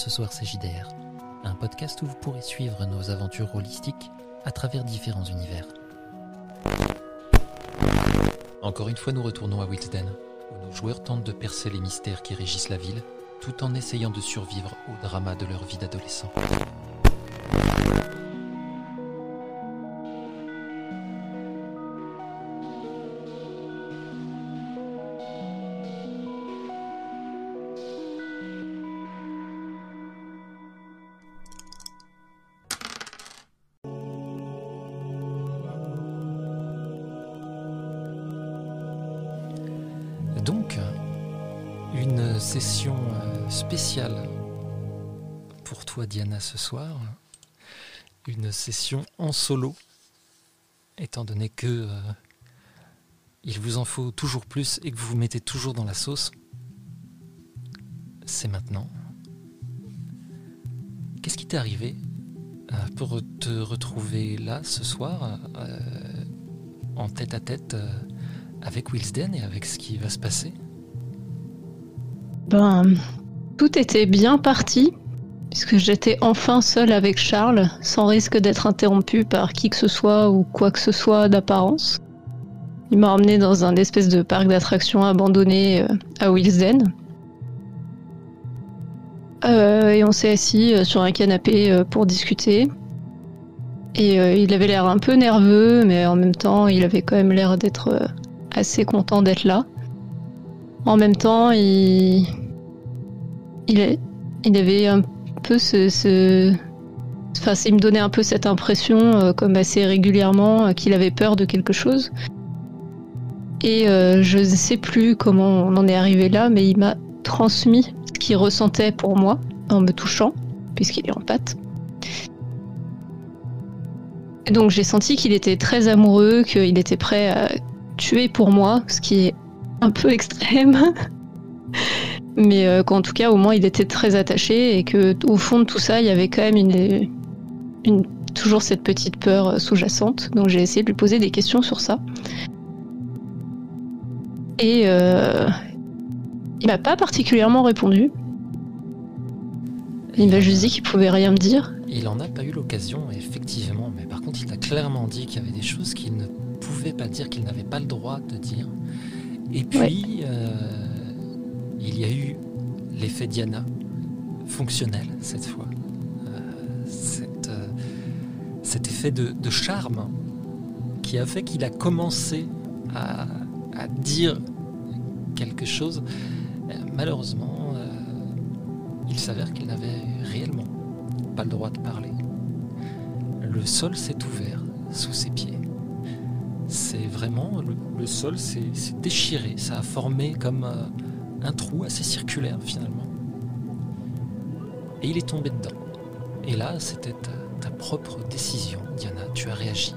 Ce Soir CJDR, un podcast où vous pourrez suivre nos aventures holistiques à travers différents univers. Encore une fois, nous retournons à Wilsden, où nos joueurs tentent de percer les mystères qui régissent la ville, tout en essayant de survivre au drama de leur vie d'adolescent. Ce soir. Une session en solo, étant donné que euh, il vous en faut toujours plus et que vous vous mettez toujours dans la sauce. C'est maintenant. Qu'est-ce qui t'est arrivé euh, pour te retrouver là ce soir, euh, en tête à tête avec Wilsden et avec ce qui va se passer? Ben, tout était bien parti, puisque j'étais enfin seule avec Charles, sans risque d'être interrompu par qui que ce soit ou quoi que ce soit d'apparence. Il m'a emmené dans un espèce de parc d'attractions abandonné euh, à Wilsden. Euh, et on s'est assis euh, sur un canapé pour discuter. Et il avait l'air un peu nerveux, mais en même temps, il avait quand même l'air d'être assez content d'être là. En même temps, il, il, il avait un peu ce. Enfin, il me donnait un peu cette impression, euh, comme assez régulièrement, euh, qu'il avait peur de quelque chose. Et euh, je ne sais plus comment on en est arrivé là, mais il m'a transmis ce qu'il ressentait pour moi en me touchant, puisqu'il est en pâte. Et donc j'ai senti qu'il était très amoureux, qu'il était prêt à tuer pour moi, ce qui est un peu extrême. Mais euh, qu'en tout cas, au moins, il était très attaché et que au fond de tout ça, il y avait quand même une, une- toujours cette petite peur sous-jacente. Donc j'ai essayé de lui poser des questions sur ça. Et euh, il m'a pas particulièrement répondu. Il m'a juste dit qu'il pouvait rien me dire. Il en a pas eu l'occasion, effectivement, mais par contre, il a clairement dit qu'il y avait des choses qu'il ne pouvait pas dire, qu'il n'avait pas le droit de dire. Et puis, euh, il y a eu l'effet Diana, fonctionnel cette fois. Euh, euh, cet effet de, charme qui a fait qu'il a commencé à, dire quelque chose. Euh, malheureusement, il s'avère qu'il n'avait réellement pas le droit de parler. Le sol s'est ouvert sous ses pieds. C'est vraiment le, sol s'est déchiré. Ça a formé comme un trou assez circulaire finalement. Et il est tombé dedans. Et là, c'était ta, ta propre décision, Diana. Tu as réagi.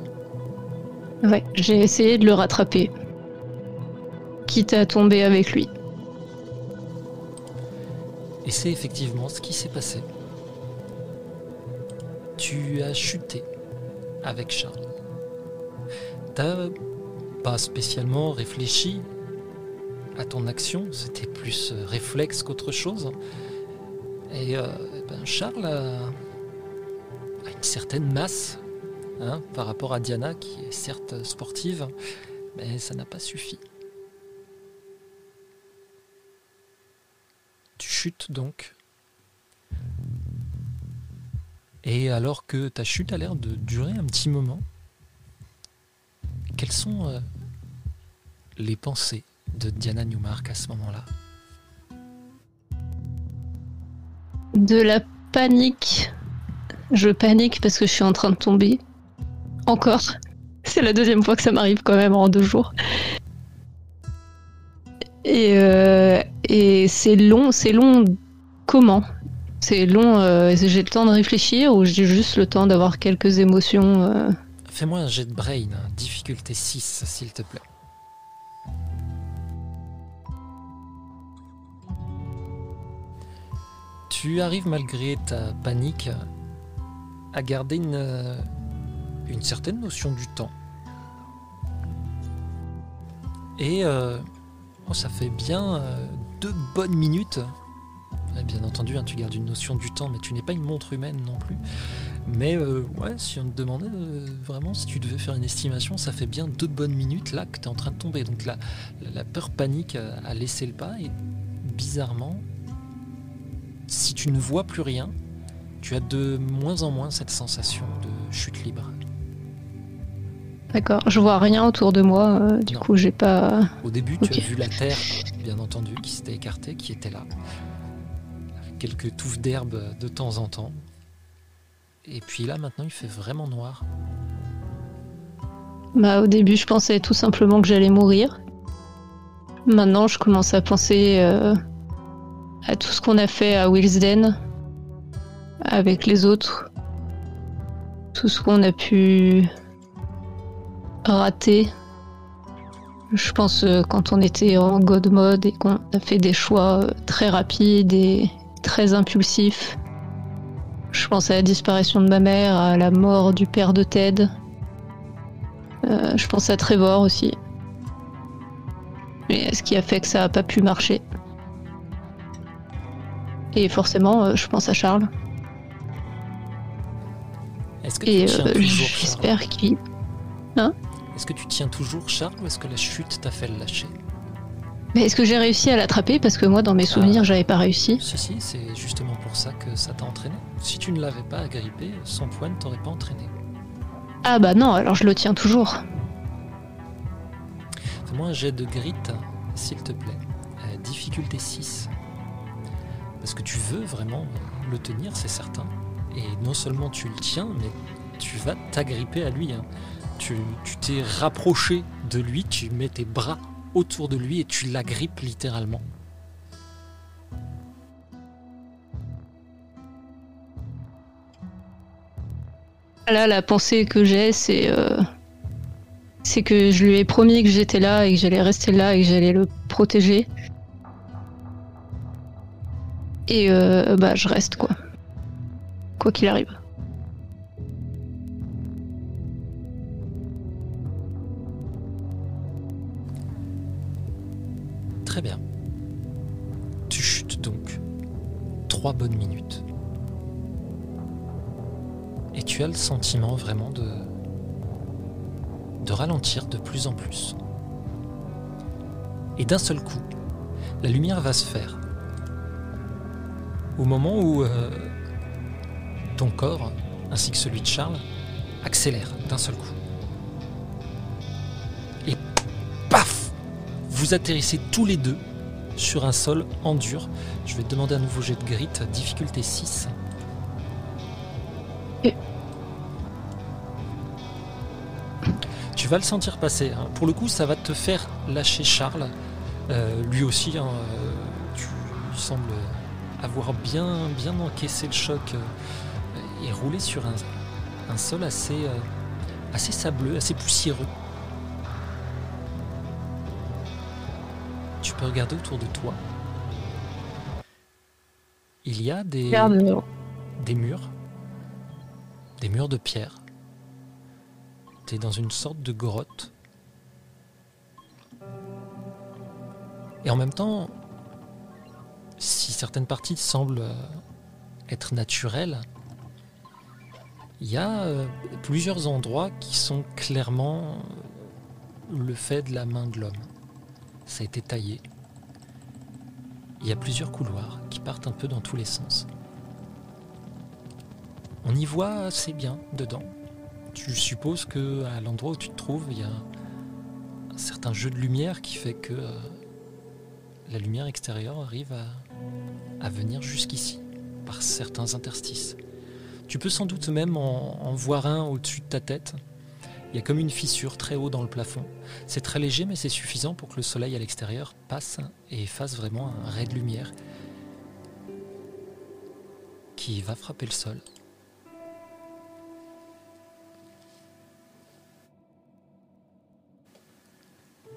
Ouais, j'ai essayé de le rattraper. Quitte à tomber avec lui. Et c'est effectivement ce qui s'est passé. Tu as chuté avec Charles. T'as pas spécialement réfléchi à ton action, c'était plus euh, réflexe qu'autre chose. Et euh, ben Charles a, a une certaine masse hein, par rapport à Diana, qui est certes sportive, mais ça n'a pas suffi. Tu chutes donc. Et alors que ta chute a l'air de durer un petit moment, quelles sont euh, les pensées de Diana Newmark à ce moment-là De la panique. Je panique parce que je suis en train de tomber. Encore. C'est la deuxième fois que ça m'arrive quand même en deux jours. Et, euh, et c'est long, c'est long. Comment? C'est long. euh, j'ai le temps de réfléchir ou j'ai juste le temps d'avoir quelques émotions euh, Fais-moi un jet de brain, hein, difficulté 6, s'il te plaît. Tu arrives malgré ta panique à garder une, euh, certaine notion du temps. Et euh, oh, ça fait bien euh, deux bonnes minutes Bien entendu, hein, tu gardes une notion du temps, mais tu n'es pas une montre humaine non plus. Mais ouais, si on te demandait vraiment si tu devais faire une estimation, ça fait bien deux bonnes minutes là que tu es en train de tomber. Donc la, la peur panique a laissé le pas et bizarrement, si tu ne vois plus rien, tu as de moins en moins cette sensation de chute libre. D'accord, je vois rien autour de moi, euh, du coup j'ai pas. Au début, tu as vu la terre, bien entendu, qui s'était écartée, qui était là. Avec quelques touffes d'herbe de temps en temps. Et puis là, maintenant, il fait vraiment noir. Bah, au début, je pensais tout simplement que j'allais mourir. Maintenant, je commence à penser euh, à tout ce qu'on a fait à Willsden avec les autres. Tout ce qu'on a pu raté. Je pense euh, quand on était en God mode et qu'on a fait des choix euh, très rapides et très impulsifs. Je pense à la disparition de ma mère, à la mort du père de Ted. Euh, je pense à Trevor aussi. Mais ce qui a fait que ça n'a pas pu marcher? Et forcément, je pense à Charles. Est-ce que et j'espère qu'il. Hein? Est-ce que tu tiens toujours Charles ou est-ce que la chute t'a fait le lâcher? Mais est-ce que j'ai réussi à l'attraper? Parce que moi, dans mes souvenirs, ah. j'avais pas réussi. Ceci, c'est justement pour ça que ça t'a entraîné. Si tu ne l'avais pas agrippé, son poing ne t'aurait pas entraîné. Ah bah non, alors je le tiens toujours. Fais-moi un jet de grit, s'il te plaît. Euh, difficulté 6. Parce que tu veux vraiment le tenir, c'est certain. Et non seulement tu le tiens, mais tu vas t'agripper à lui. Hein tu t'es rapproché de lui, tu mets tes bras autour de lui et tu l'agrippes littéralement. Là, la pensée que j'ai, c'est euh, c'est que je lui ai promis que j'étais là et que j'allais rester là et que j'allais le protéger. Et euh, bah, je reste quoi. Quoi qu'il arrive. Très bien. Tu chutes donc trois bonnes minutes. Et tu as le sentiment vraiment de, de ralentir de plus en plus. Et d'un seul coup, la lumière va se faire. Au moment où euh, ton corps, ainsi que celui de Charles, accélère d'un seul coup. Vous atterrissez tous les deux sur un sol en dur. Je vais te demander un nouveau jet de grit, difficulté 6. Tu vas le sentir passer. Hein. Pour le coup, ça va te faire lâcher Charles. Euh, lui aussi, hein, euh, tu sembles avoir bien, bien encaissé le choc euh, et rouler sur un, sol assez, assez sableux, assez poussiéreux. tu peux regarder autour de toi. Il y a des, des murs, des murs de pierre. Tu es dans une sorte de grotte. Et en même temps, si certaines parties semblent euh, être naturelles, il y a euh, plusieurs endroits qui sont clairement le fait de la main de l'homme ça a été taillé. Il y a plusieurs couloirs qui partent un peu dans tous les sens. On y voit assez bien dedans. Tu supposes que à l'endroit où tu te trouves, il y a un certain jeu de lumière qui fait que euh, la lumière extérieure arrive à, venir jusqu'ici par certains interstices. Tu peux sans doute même en voir un au-dessus de ta tête, il y a comme une fissure très haut dans le plafond. C'est très léger, mais c'est suffisant pour que le soleil à l'extérieur passe et fasse vraiment un ray de lumière qui va frapper le sol.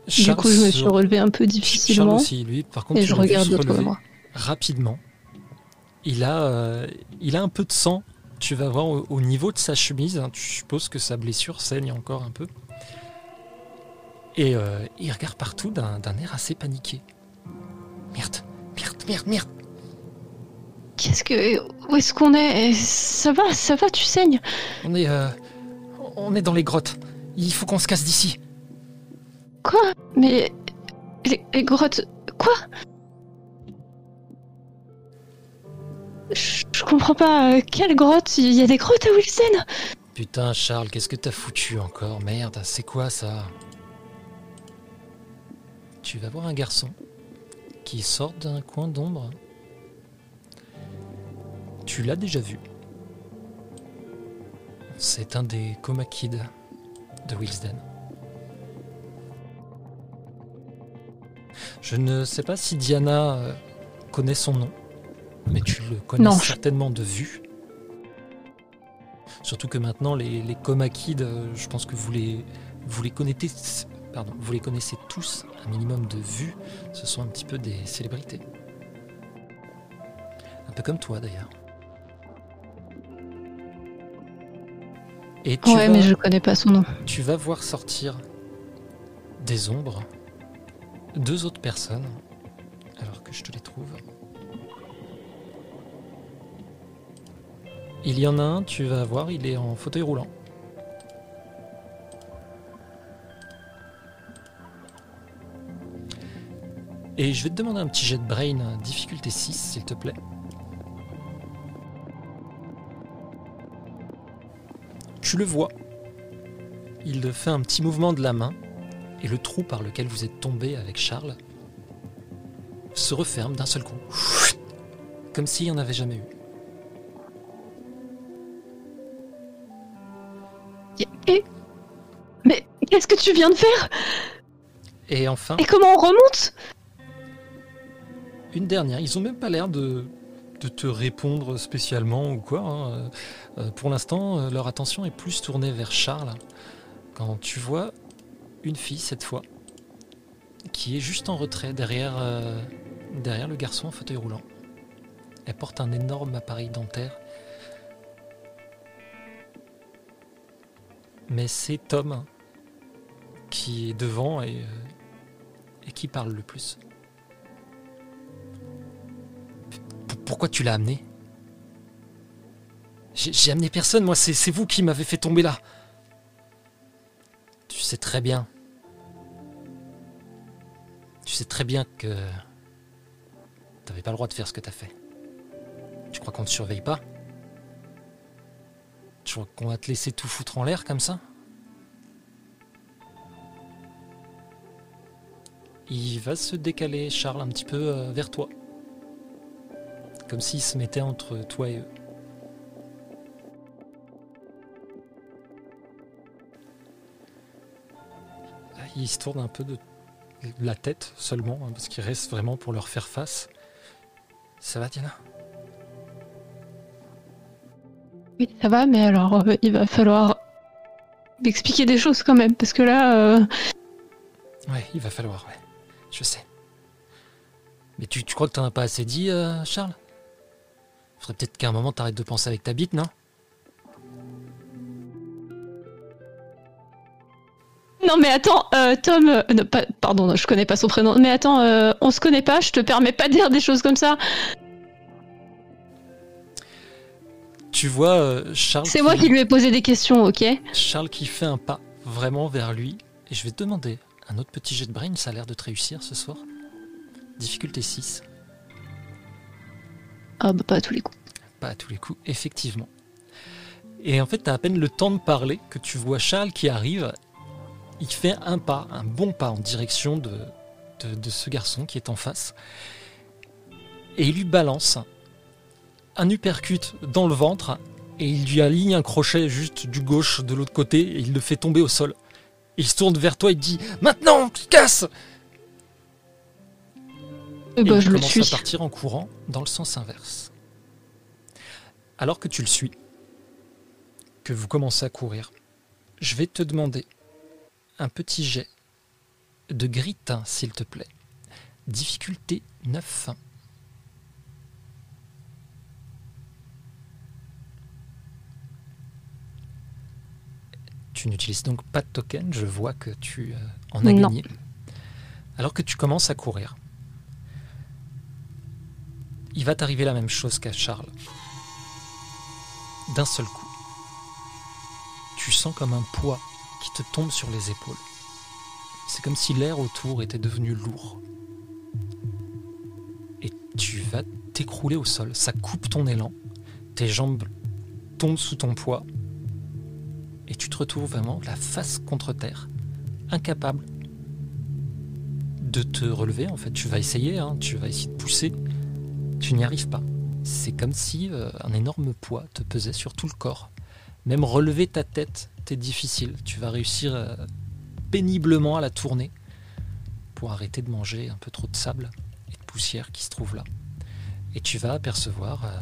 du coup, je me suis relevé un peu difficilement. aussi, lui, par contre, et je regarde rapidement. Il a, euh, il a un peu de sang tu vas voir au, niveau de sa chemise, hein, tu supposes que sa blessure saigne encore un peu. Et euh, il regarde partout d'un air assez paniqué. Merde, merde, merde, merde. Qu'est-ce que. Où est-ce qu'on est? Ça va, ça va, tu saignes On est. euh, on est dans les grottes. Il faut qu'on se casse d'ici. Quoi? Mais. Les, les grottes. Quoi? Je, comprends pas. euh, Quelle grotte Il y a des grottes à Wilson Putain, Charles, qu'est-ce que t'as foutu encore? Merde, c'est quoi ça? Tu vas voir un garçon qui sort d'un coin d'ombre. Tu l'as déjà vu. C'est un des coma de Wilsden. Je ne sais pas si Diana euh, connaît son nom, mais tu le connais Non. certainement de vue. Surtout que maintenant, les, les coma kids, euh, je pense que vous les, vous les connaissez, pardon, vous les connaissez tous, un minimum de vue. Ce sont un petit peu des célébrités. Un peu comme toi d'ailleurs. Et tu, Ouais, vas, mais je connais pas son nom. tu vas voir sortir des ombres deux autres personnes, alors que je te les trouve. Il y en a un, tu vas voir, il est en fauteuil roulant. Et je vais te demander un petit jet de brain, difficulté 6, s'il te plaît. Tu le vois. Il fait un petit mouvement de la main et le trou par lequel vous êtes tombé avec Charles se referme d'un seul coup. Comme s'il n'y en avait jamais eu. Mais qu'est-ce que tu viens de faire? Et enfin, Et comment on remonte? Une dernière. Ils ont même pas l'air de, de te répondre spécialement ou quoi. hein. Euh, pour l'instant, euh, leur attention est plus tournée vers Charles. Quand tu vois une fille cette fois qui est juste en retrait derrière, euh, derrière le garçon en fauteuil roulant. Elle porte un énorme appareil dentaire. Mais c'est Tom qui est devant et, euh, qui parle le plus. Pourquoi tu l'as amené? J'ai amené personne, moi, c'est vous qui m'avez fait tomber là. Tu sais très bien. Tu sais très bien que. T'avais pas le droit de faire ce que t'as fait. Tu crois qu'on te surveille pas? Tu crois qu'on va te laisser tout foutre en l'air comme ça Il va se décaler, Charles, un petit peu euh, vers toi. Comme s'il se mettait entre toi et eux. Il se tourne un peu de la tête seulement, hein, parce qu'il reste vraiment pour leur faire face. Ça va, Diana? Oui, ça va, mais alors euh, il va falloir m'expliquer des choses quand même, parce que là. euh, Ouais, il va falloir, ouais. Je sais. Mais tu, tu crois que t'en as pas assez dit, euh, Charles? Faudrait peut-être qu'à un moment t'arrêtes de penser avec ta bite, non? Non mais attends, euh, Tom, euh, non, pas- pardon, je connais pas son prénom, mais attends, euh, on se connaît pas, je te permets pas de dire des choses comme ça. Tu vois euh, Charles C'est moi qui lui ai posé des questions, ok Charles qui fait un pas vraiment vers lui. Et je vais te demander un autre petit jet de brain, ça a l'air de te réussir ce soir. Difficulté 6. Ah bah pas à tous les coups. Pas à tous les coups, effectivement. Et en fait, t'as à peine le temps de parler que tu vois Charles qui arrive. Il fait un pas, un bon pas en direction de, de, de ce garçon qui est en face. Et il lui balance un uppercut dans le ventre. Et il lui aligne un crochet juste du gauche de l'autre côté. Et il le fait tomber au sol. Et il se tourne vers toi et dit Maintenant, casse Et et bah il je le commence suis. à partir en courant dans le sens inverse. Alors que tu le suis, que vous commencez à courir, je vais te demander un petit jet de grit, s'il te plaît. Difficulté 9. Tu n'utilises donc pas de token, je vois que tu euh, en as Non. gagné. Alors que tu commences à courir, il va t'arriver la même chose qu'à Charles. D'un seul coup, tu sens comme un poids qui te tombe sur les épaules. C'est comme si l'air autour était devenu lourd. Et tu vas t'écrouler au sol. Ça coupe ton élan. Tes jambes tombent sous ton poids. Et tu te retrouves vraiment la face contre terre, incapable de te relever. En fait, tu vas essayer, hein. tu vas essayer de pousser. Tu n'y arrives pas. C'est comme si euh, un énorme poids te pesait sur tout le corps. Même relever ta tête, c'est difficile. Tu vas réussir euh, péniblement à la tourner pour arrêter de manger un peu trop de sable et de poussière qui se trouve là. Et tu vas apercevoir euh,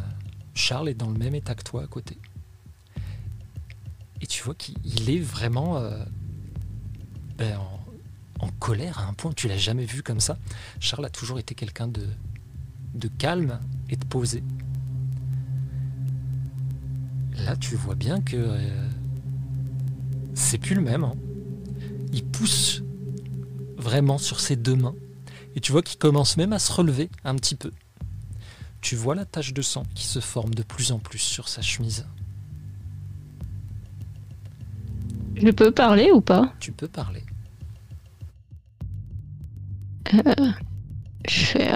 Charles est dans le même état que toi à côté. Vois qu'il est vraiment ben, en, colère à un point tu l'as jamais vu comme ça. Charles a toujours été quelqu'un de, de calme et de posé. Là, tu vois bien que euh, c'est plus le même. Hein. Il pousse vraiment sur ses deux mains. Et tu vois qu'il commence même à se relever un petit peu. Tu vois la tache de sang qui se forme de plus en plus sur sa chemise. Je peux parler ou pas? Tu peux parler. Euh, je fais.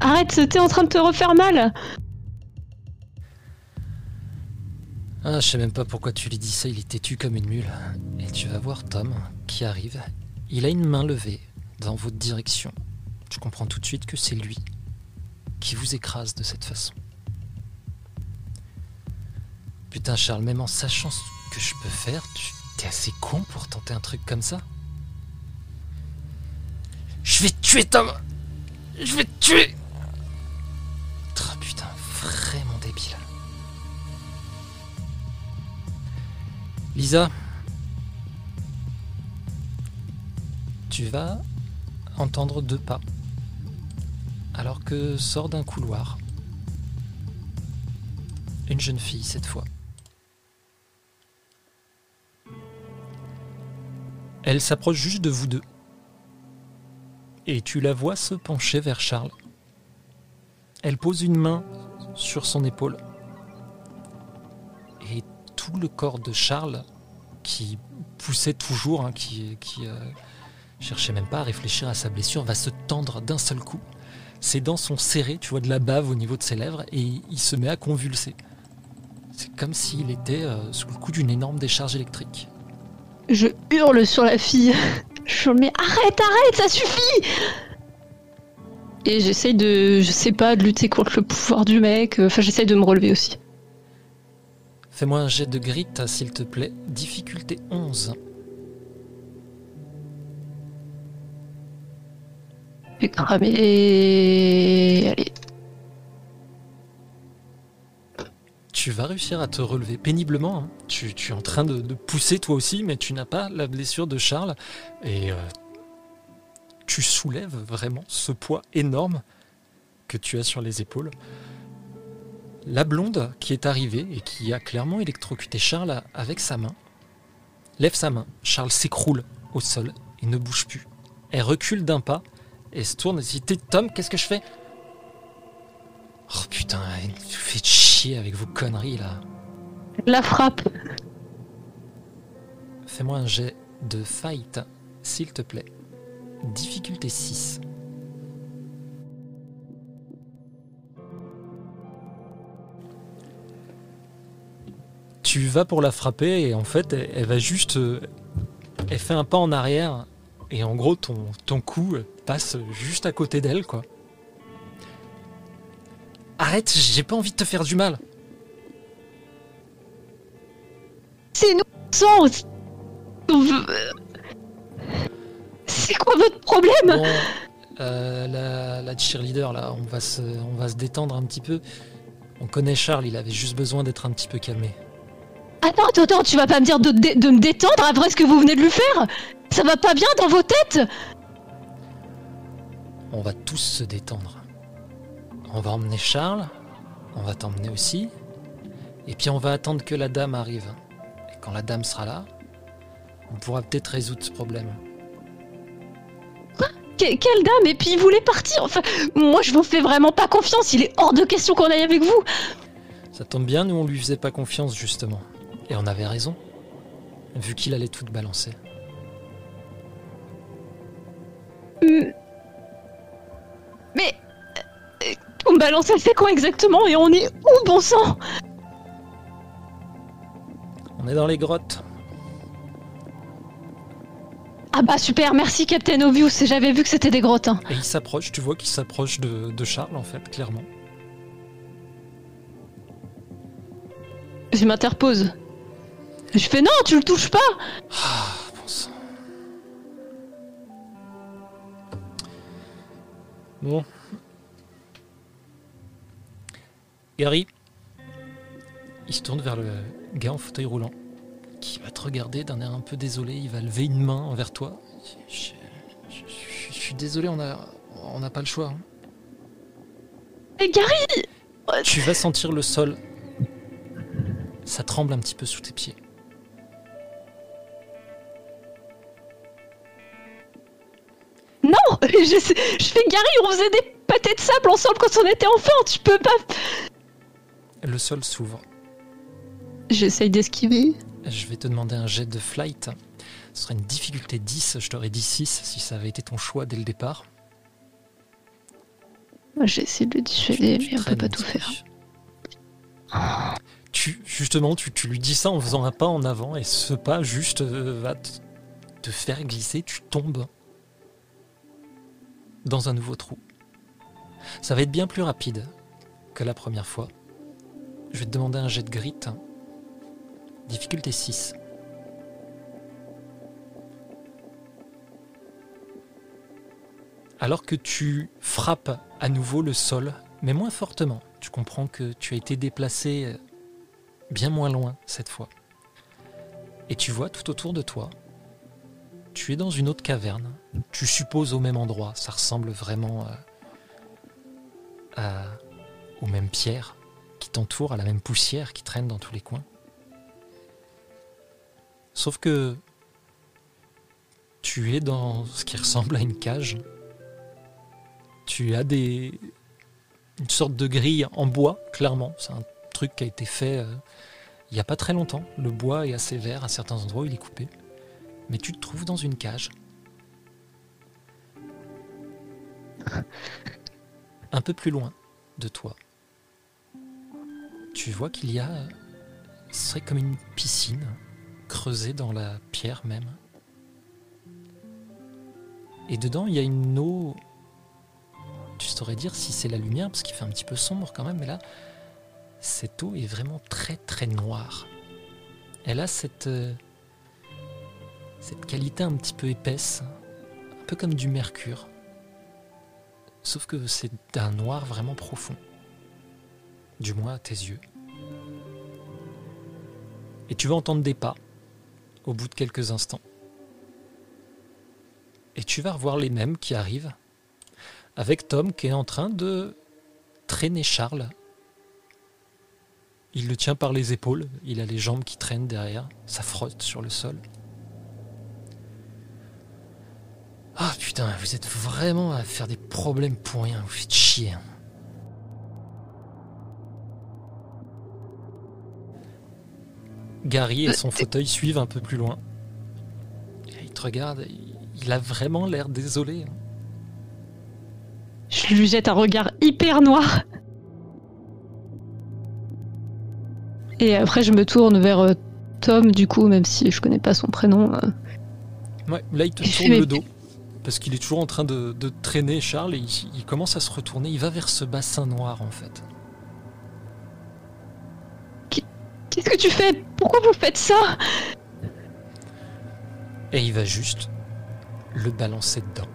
Arrête, t'es en train de te refaire mal Ah, je sais même pas pourquoi tu lui dis ça, il est têtu comme une mule. Et tu vas voir Tom qui arrive. Il a une main levée dans votre direction. Tu comprends tout de suite que c'est lui qui vous écrase de cette façon. Putain, Charles, même en sachant ce que je peux faire, tu assez con pour tenter un truc comme ça Je vais tuer, Tom Je vais te tuer Oh putain, vraiment débile. Lisa, tu vas entendre deux pas alors que sort d'un couloir une jeune fille cette fois. Elle s'approche juste de vous deux et tu la vois se pencher vers Charles. Elle pose une main sur son épaule et tout le corps de Charles qui poussait toujours, hein, qui, euh, cherchait même pas à réfléchir à sa blessure, va se tendre d'un seul coup. Ses dents sont serrées, tu vois de la bave au niveau de ses lèvres, et il se met à convulser. C'est comme s'il était euh, sous le coup d'une énorme décharge électrique. Je hurle sur la fille. Je me mets arrête, arrête, ça suffit Et j'essaye de, je sais pas, de lutter contre le pouvoir du mec. Enfin, j'essaye de me relever aussi. Fais-moi un jet de grit, s'il te plaît. Difficulté 11. J'ai cramé. Allez. Tu vas réussir à te relever péniblement. hein. Tu, es en train de, pousser toi aussi, mais tu n'as pas la blessure de Charles. Et euh, tu soulèves vraiment ce poids énorme que tu as sur les épaules. La blonde qui est arrivée et qui a clairement électrocuté Charles avec sa main, lève sa main. Charles s'écroule au sol et ne bouge plus. Elle recule d'un pas et se tourne et dit Tom, qu'est-ce que je fais? Oh putain, vous faites chier avec vos conneries là. La frappe. Fais-moi un jet de fight, s'il te plaît. Difficulté 6. Tu vas pour la frapper et en fait, elle, elle va juste. euh, Elle fait un pas en arrière et en gros, ton, ton coup passe juste à côté d'elle, quoi. Arrête, j'ai pas envie de te faire du mal. C'est nous sens. C'est quoi votre problème Bon, euh, la, la cheerleader, là, on va, se, on va se détendre un petit peu. On connaît Charles, il avait juste besoin d'être un petit peu calmé. Attends, attends, attends, tu vas pas me dire de, de- de me détendre après ce que vous venez de lui faire? Ça va pas bien dans vos têtes? On va tous se détendre. On va emmener Charles, on va t'emmener aussi, et puis on va attendre que la dame arrive. Et quand la dame sera là, on pourra peut-être résoudre ce problème. quelle dame? Et puis il voulait partir. Enfin, moi je vous fais vraiment pas confiance. Il est hors de question qu'on aille avec vous. Ça tombe bien, nous on lui faisait pas confiance justement. Et on avait raison. Vu qu'il allait tout balancer. Hmm. On balance, elle fait quoi exactement Et on est où, bon sang On est dans les grottes. Ah bah super, merci Captain Obvious, j'avais vu que c'était des grottes. Hein. Et il s'approche, tu vois qu'il s'approche de, Charles en fait, clairement. Je m'interpose. Je fais non, tu le touches pas Ah, bon sang. Bon. Gary, il se tourne vers le gars en fauteuil roulant qui va te regarder d'un air un peu désolé. Il va lever une main envers toi. Je, suis désolé, on n'a on a pas le choix. Mais hein. Gary Tu vas sentir le sol. Ça tremble un petit peu sous tes pieds. Non je, je fais Gary, on faisait des pâtés de sable ensemble quand on était enfant, tu peux pas... Le sol s'ouvre. J'essaye d'esquiver. Je vais te demander un jet de flight. Ce serait une difficulté 10, je t'aurais dit 6 si ça avait été ton choix dès le départ. J'essaie de le dissuader, mais on peut pas tout faire. Tu, justement, tu, lui dis ça en faisant un pas en avant, et ce pas juste euh, va te faire glisser, tu tombes dans un nouveau trou. Ça va être bien plus rapide que la première fois. Je vais te demander un jet de grit. Difficulté 6. Alors que tu frappes à nouveau le sol, mais moins fortement, tu comprends que tu as été déplacé euh, bien moins loin cette fois. Et tu vois tout autour de toi, tu es dans une autre caverne, tu supposes au même endroit, ça ressemble vraiment euh, aux mêmes pierres qui à la même poussière qui traîne dans tous les coins. Sauf que tu es dans ce qui ressemble à une cage. Tu as des une sorte de grille en bois, clairement. C'est un truc qui a été fait euh, il n'y a pas très longtemps. Le bois est assez vert à certains endroits, il est coupé. Mais tu te trouves dans une cage. Un peu plus loin de toi. Tu vois qu'il y a. Ce serait comme une piscine creusé dans la pierre même. Et dedans, il y a une eau. Tu saurais dire si c'est la lumière, parce qu'il fait un petit peu sombre quand même, mais là, cette eau est vraiment très très noire. Elle a cette, euh, cette qualité un petit peu épaisse, un peu comme du mercure. Sauf que c'est d'un noir vraiment profond. Du moins à tes yeux. Et tu vas entendre des pas au bout de quelques instants. Et tu vas revoir les mêmes qui arrivent, avec Tom qui est en train de traîner Charles. Il le tient par les épaules, il a les jambes qui traînent derrière, ça frotte sur le sol. Ah putain, vous êtes vraiment à faire des problèmes pour rien, vous faites chier. Gary et son fauteuil suivent un peu plus loin. il te regarde, il a vraiment l'air désolé. Je lui jette un regard hyper noir. Et après, je me tourne vers euh, Tom, du coup, même si je connais pas son prénom. Euh. Ouais, là, il te tourne le dos. Parce qu'il est toujours en train de, traîner Charles et il commence à se retourner. Il va vers ce bassin noir, en fait. Qu'est-ce que tu fais? Pourquoi vous faites ça? Et il va juste le balancer dedans.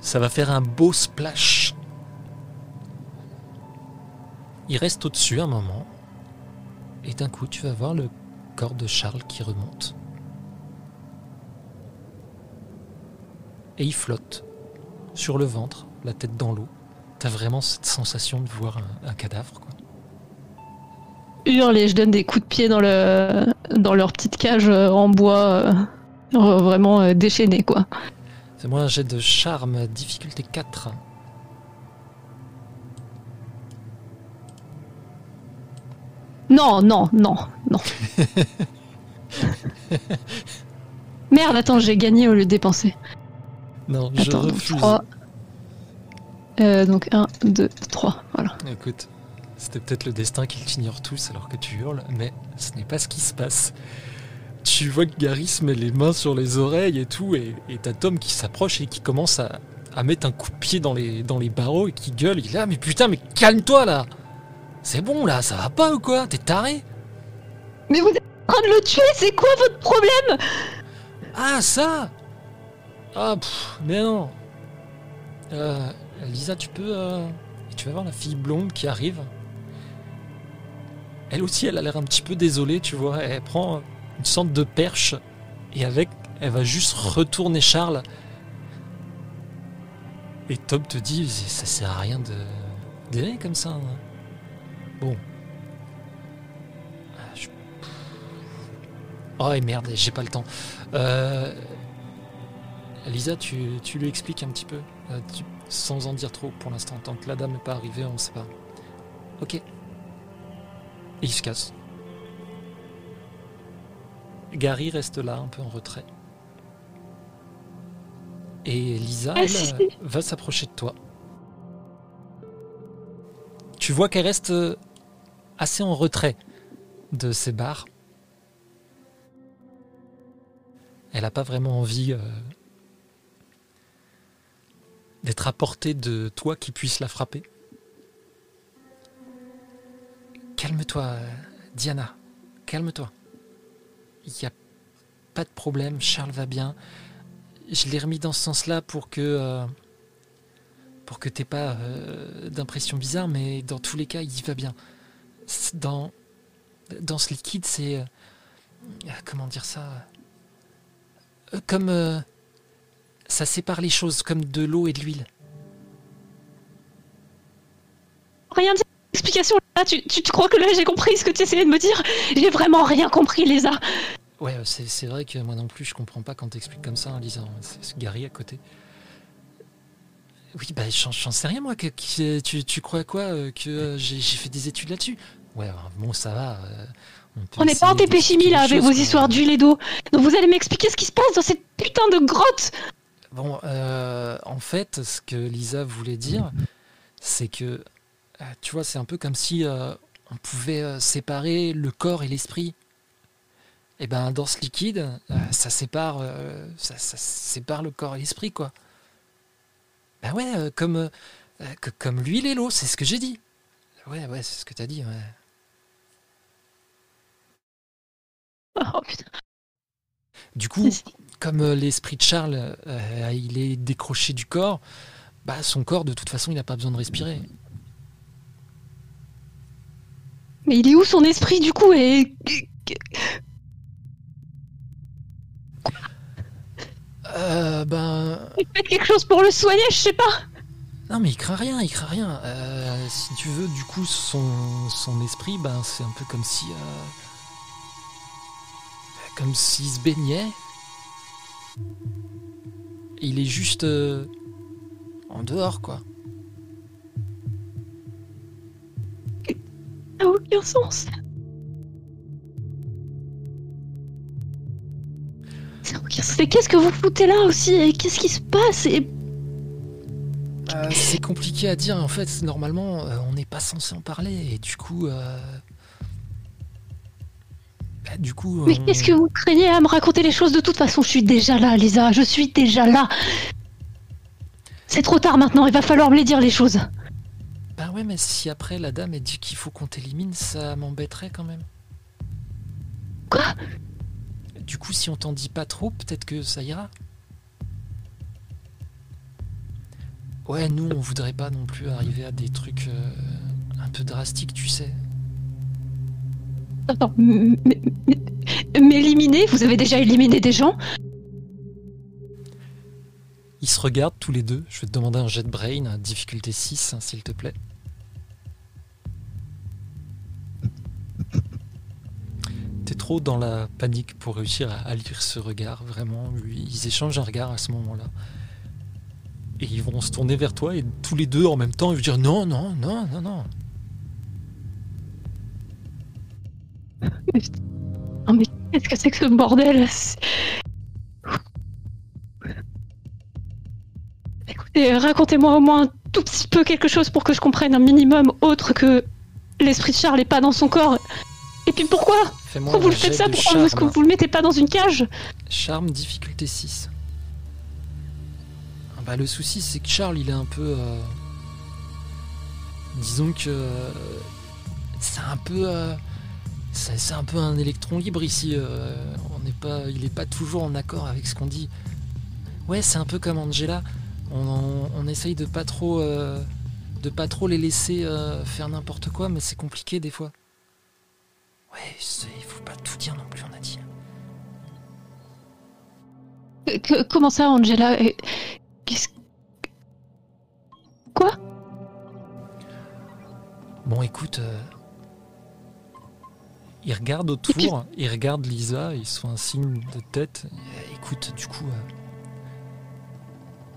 Ça va faire un beau splash. Il reste au-dessus un moment. Et d'un coup, tu vas voir le corps de Charles qui remonte. Et il flotte sur le ventre, la tête dans l'eau. T'as vraiment cette sensation de voir un, cadavre, quoi. Hurle et je donne des coups de pied dans, le, dans leur petite cage euh, en bois. Euh. Vraiment euh, déchaîné, quoi. C'est moi un jet de charme, difficulté 4. Non, non, non, non. Merde, attends, j'ai gagné au lieu de dépenser. Non, je Attends, refuse. 3. Euh, donc 1, 2, 3, voilà. Écoute, c'était peut-être le destin qu'ils t'ignorent tous alors que tu hurles, mais ce n'est pas ce qui se passe. Tu vois que Gary se met les mains sur les oreilles et tout, et t'as Tom qui s'approche et qui commence à, à mettre un coup de pied dans les, dans les barreaux et qui gueule. Il est là, mais putain, mais calme-toi là C'est bon là, ça va pas ou quoi? T'es taré? Mais vous êtes en train de le tuer, c'est quoi votre problème? Ah, ça? Ah, pff, mais non Euh, Lisa, tu peux... euh, Tu vas voir la fille blonde qui arrive. Elle aussi, elle a l'air un petit peu désolée, tu vois. Elle prend une sorte de perche et avec, elle va juste retourner Charles. Et Tom te dit, ça sert à rien de d'aimer comme ça. hein. Bon. Ah, Oh et merde, j'ai pas le temps. Euh, Lisa, tu, tu lui expliques un petit peu, euh, sans en dire trop pour l'instant. Tant que la dame n'est pas arrivée, on sait pas. Ok. Et il se casse. Gary reste là, un peu en retrait. Et Lisa, Ah, elle, euh, va s'approcher de toi. Tu vois qu'elle reste euh, assez en retrait de ces bars. Elle n'a pas vraiment envie euh, d'être à portée de toi qui puisse la frapper. Calme-toi, Diana. Calme-toi. Il n'y a pas de problème, Charles va bien. Je l'ai remis dans ce sens-là pour que. euh, pour que t'aies pas euh, d'impression bizarre, mais dans tous les cas, il va bien. Dans, dans ce liquide, c'est. euh, comment dire ça? Comme. Ça sépare les choses, comme de l'eau et de l'huile. Rien dire. Explication là, tu, tu, tu crois que là j'ai compris ce que tu essayais de me dire? J'ai vraiment rien compris, Lisa. Ouais, euh, c'est c'est vrai que moi non plus, je comprends pas quand t'expliques comme ça, hein, Lisa. C'est Gary à côté. Oui, bah, j'en sais rien, moi. Que, que- tu, tu crois quoi euh, Que euh, j'ai fait des études là-dessus? Ouais, bon, ça va. euh, On n'est pas en TP chimie là avec vos histoires d'huile et d'eau. Donc vous allez m'expliquer ce qui se passe dans cette putain de grotte Bon, euh, en fait, ce que Lisa voulait dire, c'est que, euh, tu vois, c'est un peu comme si euh, on pouvait séparer le corps et l'esprit. Et ben, dans ce liquide, euh, ça sépare, ça, ça sépare le corps et l'esprit, quoi. Ben ouais, comme, que- comme l'huile et l'eau, c'est ce que j'ai dit. Ouais, ouais, c'est ce que t'as dit, ouais. Oh putain. Du coup, comme euh, l'esprit de Charles, euh, il est décroché du corps, bah, son corps, de toute façon, il n'a pas besoin de respirer. Mais il est où son esprit du coup et... Euh, ben. Faites quelque chose pour le soigner, je sais pas Non, mais il craint rien, il craint rien. Euh, si tu veux, du coup, son, son esprit, ben, c'est un peu comme si. euh, comme s'il se baignait. Il est juste. euh, en dehors, quoi. Ça n'a aucun sens. Ça n'a aucun sens. Mais qu'est-ce que vous foutez là aussi? Et Qu'est-ce qui se passe? Et... Euh, c'est compliqué à dire, en fait, normalement, euh, on n'est pas censé en parler, et du coup. euh, bah, du coup. Mais on- qu'est-ce que vous craignez à me raconter les choses De toute façon, je suis déjà là, Lisa. Je suis déjà là. C'est trop tard maintenant. Il va falloir me les dire les choses. Bah ouais, mais si après la dame elle dit qu'il faut qu'on t'élimine, ça m'embêterait quand même. Quoi? Du coup, si on t'en dit pas trop, peut-être que ça ira. Ouais, nous, on voudrait pas non plus arriver à des trucs euh, un peu drastiques, tu sais. Attends, m'éliminer? Vous avez déjà éliminé des gens? Ils se regardent tous les deux. Je vais te demander un jet de brain, difficulté 6, hein, s'il te plaît. T'es trop trop dans la panique pour réussir à, lire ce regard. Vraiment, ils échangent un regard à ce moment-là. Et ils vont se tourner vers toi et tous les deux en même temps, ils vont dire non, non, non, non, non. Mais qu'est-ce que c'est que ce bordel Écoutez, racontez-moi au moins un tout petit peu quelque chose pour que je comprenne un minimum autre que l'esprit de Charles n'est pas dans son corps. Et puis pourquoi Pourquoi vous le faites ça Pourquoi est-ce que vous le mettez pas dans une cage Charme, difficulté 6. Ah bah, le souci, c'est que Charles, il est un peu. Euh, disons que. C'est un peu. Euh, c'est un peu un électron libre ici. Euh, on n'est pas, il n'est pas toujours en accord avec ce qu'on dit. Ouais, c'est un peu comme Angela. On, essaye de pas trop, de pas trop les laisser faire n'importe quoi, mais c'est compliqué des fois. Ouais, il faut pas tout dire non plus, on a dit. comment ça, Angela Qu'est-ce. Quoi? Bon, écoute. Euh, il regarde autour, il regarde Lisa, il se fait un signe de tête. Euh, écoute, du coup. Euh,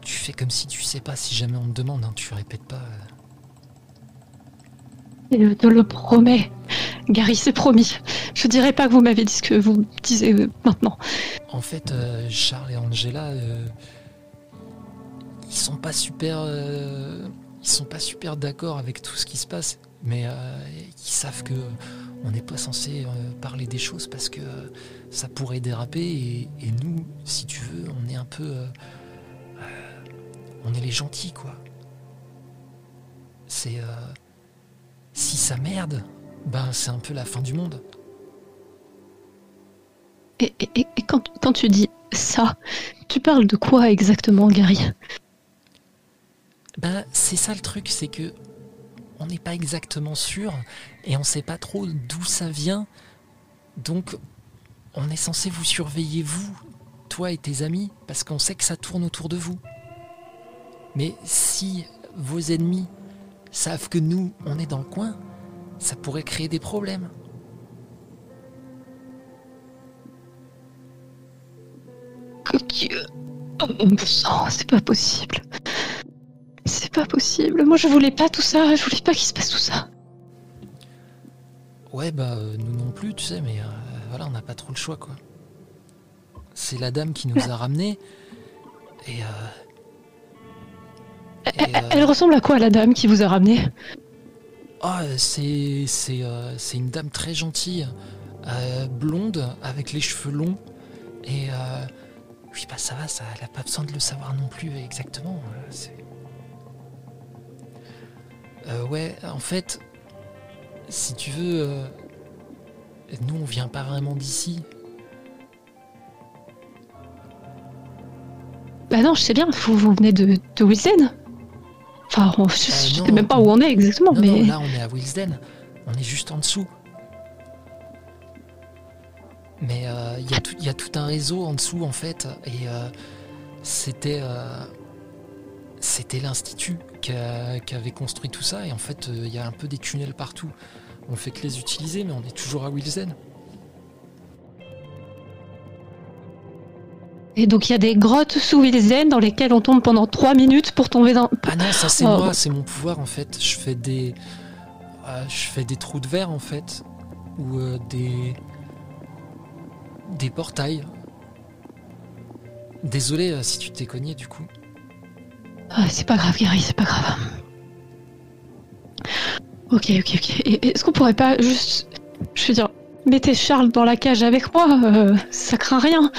tu fais comme si tu sais pas, si jamais on te demande, hein, tu répètes pas. Je te le promets. Gary, c'est promis. Je dirais pas que vous m'avez dit ce que vous disiez euh, maintenant. En fait, euh, Charles et Angela, euh, ils sont pas super, ils sont pas super d'accord avec tout ce qui se passe, mais ils savent que on n'est pas censé parler des choses parce que ça pourrait déraper et, et, nous, si tu veux, on est un peu, on est les gentils quoi. C'est si ça merde, ben c'est un peu la fin du monde. Et, quand, tu dis ça, tu parles de quoi exactement, Gary? Ben c'est ça le truc, c'est que on n'est pas exactement sûr et on sait pas trop d'où ça vient. Donc on est censé vous surveiller vous, toi et tes amis, parce qu'on sait que ça tourne autour de vous. Mais si vos ennemis savent que nous, on est dans le coin, ça pourrait créer des problèmes. Oh, c'est pas possible. C'est pas possible. Moi, je voulais pas tout ça. Je voulais pas qu'il se passe tout ça. Ouais, bah, euh, nous non plus, tu sais, mais euh, voilà, on n'a pas trop le choix, quoi. C'est la dame qui nous a ramenés. Et, euh, elle, ressemble à quoi la dame qui vous a ramené Oh, c'est euh, c'est une dame très gentille, euh, blonde avec les cheveux longs et oui bah ça va, ça, elle a pas besoin de le savoir non plus exactement. ouais, en fait, si tu veux, nous on vient pas vraiment d'ici. Bah non, je sais bien, vous, vous venez de, de Wilson Enfin, je, ne sais même pas où on est exactement, mais. Non, là, on est à Wilsden. On est juste en dessous. Mais euh, il y, a tout un réseau en dessous, en fait. Et euh, c'était. Euh, c'était l'Institut qui, avait construit tout ça. Et en fait, il y a un peu des tunnels partout. On fait que les utiliser, mais on est toujours à Wilsden. Et donc il y a des grottes sous Wilzen dans lesquelles on tombe pendant 3 minutes pour tomber dans. Ah non, ça c'est oh. moi, c'est mon pouvoir en fait. Je fais des. Euh, je fais des trous de verre en fait. Ou euh, des. Des portails. Désolé euh, si tu t'es cogné du coup. Ah, c'est pas grave, Gary, c'est pas grave. Ok, ok, ok. Est-ce qu'on pourrait pas juste. Je veux dire, mettez Charles dans la cage avec moi, ça craint rien.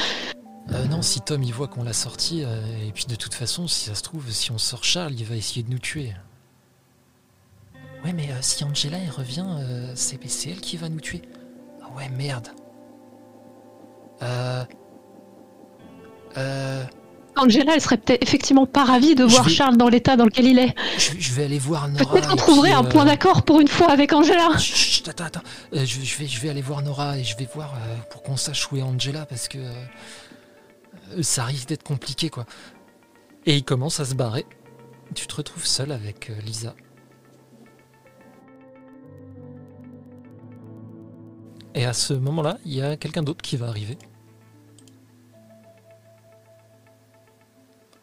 Euh, non, si Tom il voit qu'on l'a sorti, euh, et puis de toute façon, si ça se trouve, si on sort Charles, il va essayer de nous tuer. Ouais, mais euh, si Angela elle revient, c'est elle qui va nous tuer. Ah ouais, merde. Euh. Euh. Angela, elle serait peut-être effectivement pas ravie de voir Charles dans l'état dans lequel il est. Je, vais aller voir Nora. Peut-être qu'on trouverait un point d'accord pour une fois avec Angela. Chut, attends, attends. je, vais, je vais aller voir Nora et je vais voir pour qu'on sache où est Angela parce que ça risque d'être compliqué quoi. Et il commence à se barrer. Tu te retrouves seul avec euh, Lisa. Et à ce moment-là, il y a quelqu'un d'autre qui va arriver.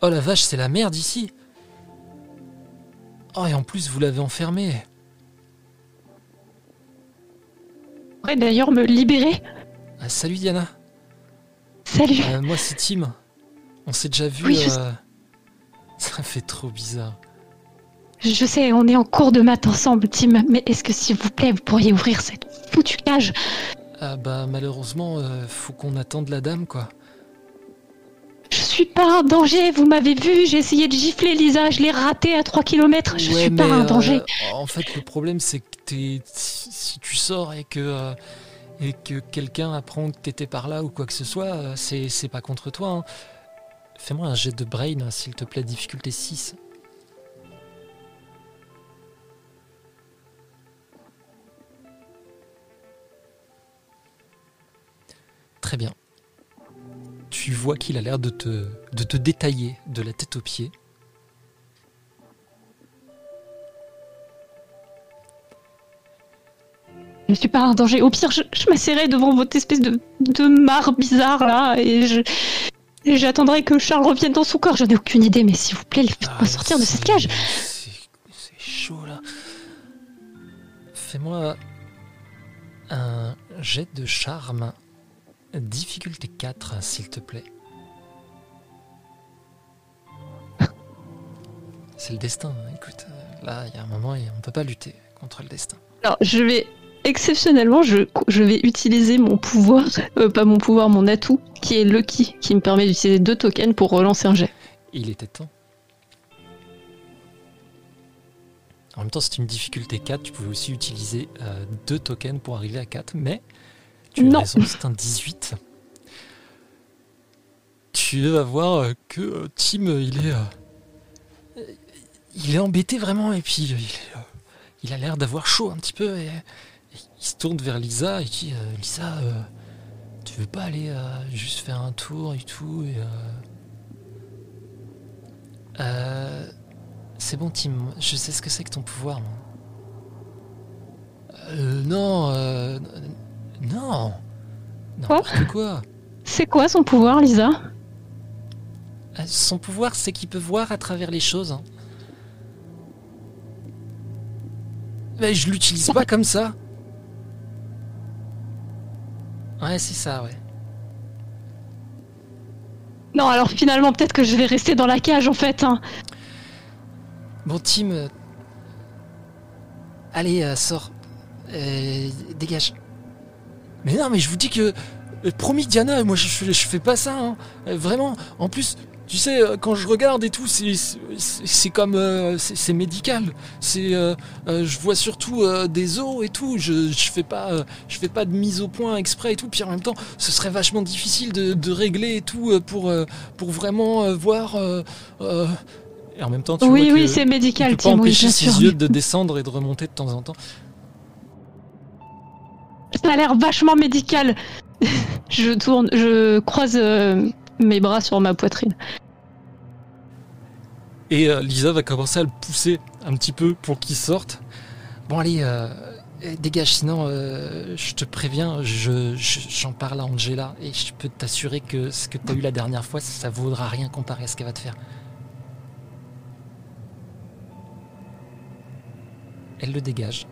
Oh la vache, c'est la merde ici. Oh, et en plus, vous l'avez enfermé. pourrait d'ailleurs me libérer. Ah, salut Diana. Salut. Euh, moi, c'est Tim. On s'est déjà vu. Oui, je- euh, Ça fait trop bizarre. Je sais, on est en cours de maths ensemble, Tim, mais est-ce que s'il vous plaît, vous pourriez ouvrir cette foutue cage? Ah bah malheureusement, euh, faut qu'on attende la dame quoi. Suis pas un danger, vous m'avez vu, j'ai essayé de gifler Lisa, je l'ai raté à 3 km, je Ouais, suis pas un euh, danger. en fait, le problème c'est que t'es- si, tu sors et que euh, et que quelqu'un apprend que t'étais par là ou quoi que ce soit, euh, c'est c'est pas contre toi. hein. Fais-moi un jet de brain, hein, s'il te plaît, difficulté 6. Très bien. Tu vois qu'il a l'air de te, de te détailler de la tête aux pieds. Je suis pas un danger. Au pire, je, je m'asserrai devant votre espèce de, de mare bizarre là et je. J'attendrai que Charles revienne dans son corps. J'en ai aucune idée, mais s'il vous plaît, faites-moi Ah, sortir de cette cage. C'est chaud là. Fais-moi un jet de charme. Difficulté 4, s'il te plaît. C'est le destin, hein, écoute. Là, il y a un moment et on peut pas lutter contre le destin. Alors, je vais exceptionnellement, je, je vais utiliser mon pouvoir, euh, pas mon pouvoir, mon atout, qui est Lucky, qui me permet d'utiliser deux tokens pour relancer un jet. Il était temps. En même temps, c'est une difficulté 4. Tu pouvais aussi utiliser euh, deux tokens pour arriver à 4, mais tu Non. c'est un 18. Tu vas voir euh, que euh, Tim, euh, il est. il est embêté vraiment, et puis il, est, il a l'air d'avoir chaud un petit peu. Et, et il se tourne vers Lisa et dit Lisa, tu veux pas aller juste faire un tour et tout et, euh, c'est bon, Tim. Je sais ce que c'est que ton pouvoir, moi. Euh, non, euh, non. N'importe quoi. C'est quoi son pouvoir, Lisa? Euh, Son pouvoir, c'est qu'il peut voir à travers les choses. hein. Mais je l'utilise pas comme ça. Ouais, c'est ça, ouais. Non, alors finalement, peut-être que je vais rester dans la cage en fait. hein. Bon, Tim. euh, Allez, euh, sors. Euh, dégage. Mais non, mais je vous dis que. euh, promis, Diana, moi je, je, je fais pas ça, hein. Euh, vraiment. En plus, tu sais, euh, quand je regarde et tout, c'est comme. euh, c'est médical. C'est. euh, euh, je vois surtout euh, des os et tout. Je, je fais pas. euh, je fais pas de mise au point exprès et tout. Puis en même temps, ce serait vachement difficile de, de régler et tout pour, pour vraiment euh, voir. euh, euh, et en même temps, tu oui, vois oui, c'est médical, pas Tim, oui, empêcher ses sûr. yeux de descendre et de remonter de temps en temps. Ça a l'air vachement médical. je tourne, je croise euh, mes bras sur ma poitrine. Et euh, Lisa va commencer à le pousser un petit peu pour qu'il sorte. Bon, allez, euh, euh, dégage, sinon euh, je te préviens, je- je- j'en parle à Angela et je peux t'assurer que ce que tu as eu la dernière fois, ça vaudra rien comparé à ce qu'elle va te faire. Elle le dégage.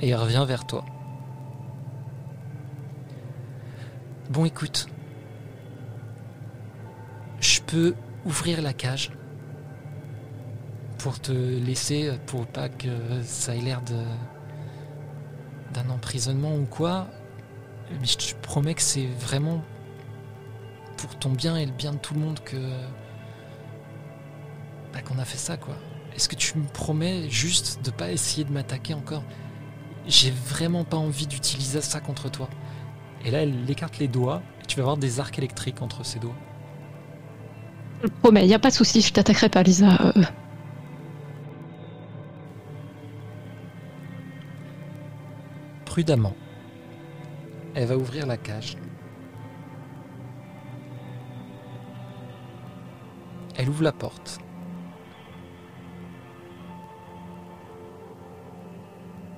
Et elle revient vers toi. Bon, écoute. Je peux ouvrir la cage pour te laisser, pour pas que ça ait l'air d'un emprisonnement ou quoi. Mais je te promets que c'est vraiment pour ton bien et le bien de tout le monde que bah, qu'on a fait ça quoi. Est-ce que tu me promets juste de pas essayer de m'attaquer encore? J'ai vraiment pas envie d'utiliser ça contre toi. Et là, elle écarte les doigts. Et tu vas avoir des arcs électriques entre ses doigts. Je te promets, y a pas de souci, je t'attaquerai pas, Lisa. Euh, Prudemment, elle va ouvrir la cage. Elle ouvre la porte.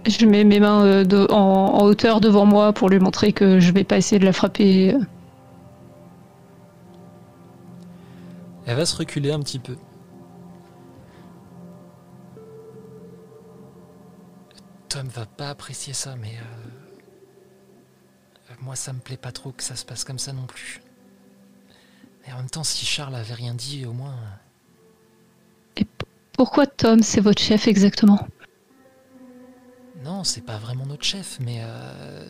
Je mets mes mains euh, de- en, en hauteur devant moi pour lui montrer que je vais pas essayer de la frapper. Elle va se reculer un petit peu. Tom va pas apprécier ça, mais euh, moi ça me plaît pas trop que ça se passe comme ça non plus. Mais en même temps, si Charles avait rien dit, au moins. Pourquoi Tom, c'est votre chef exactement? Non, c'est pas vraiment notre chef, mais euh,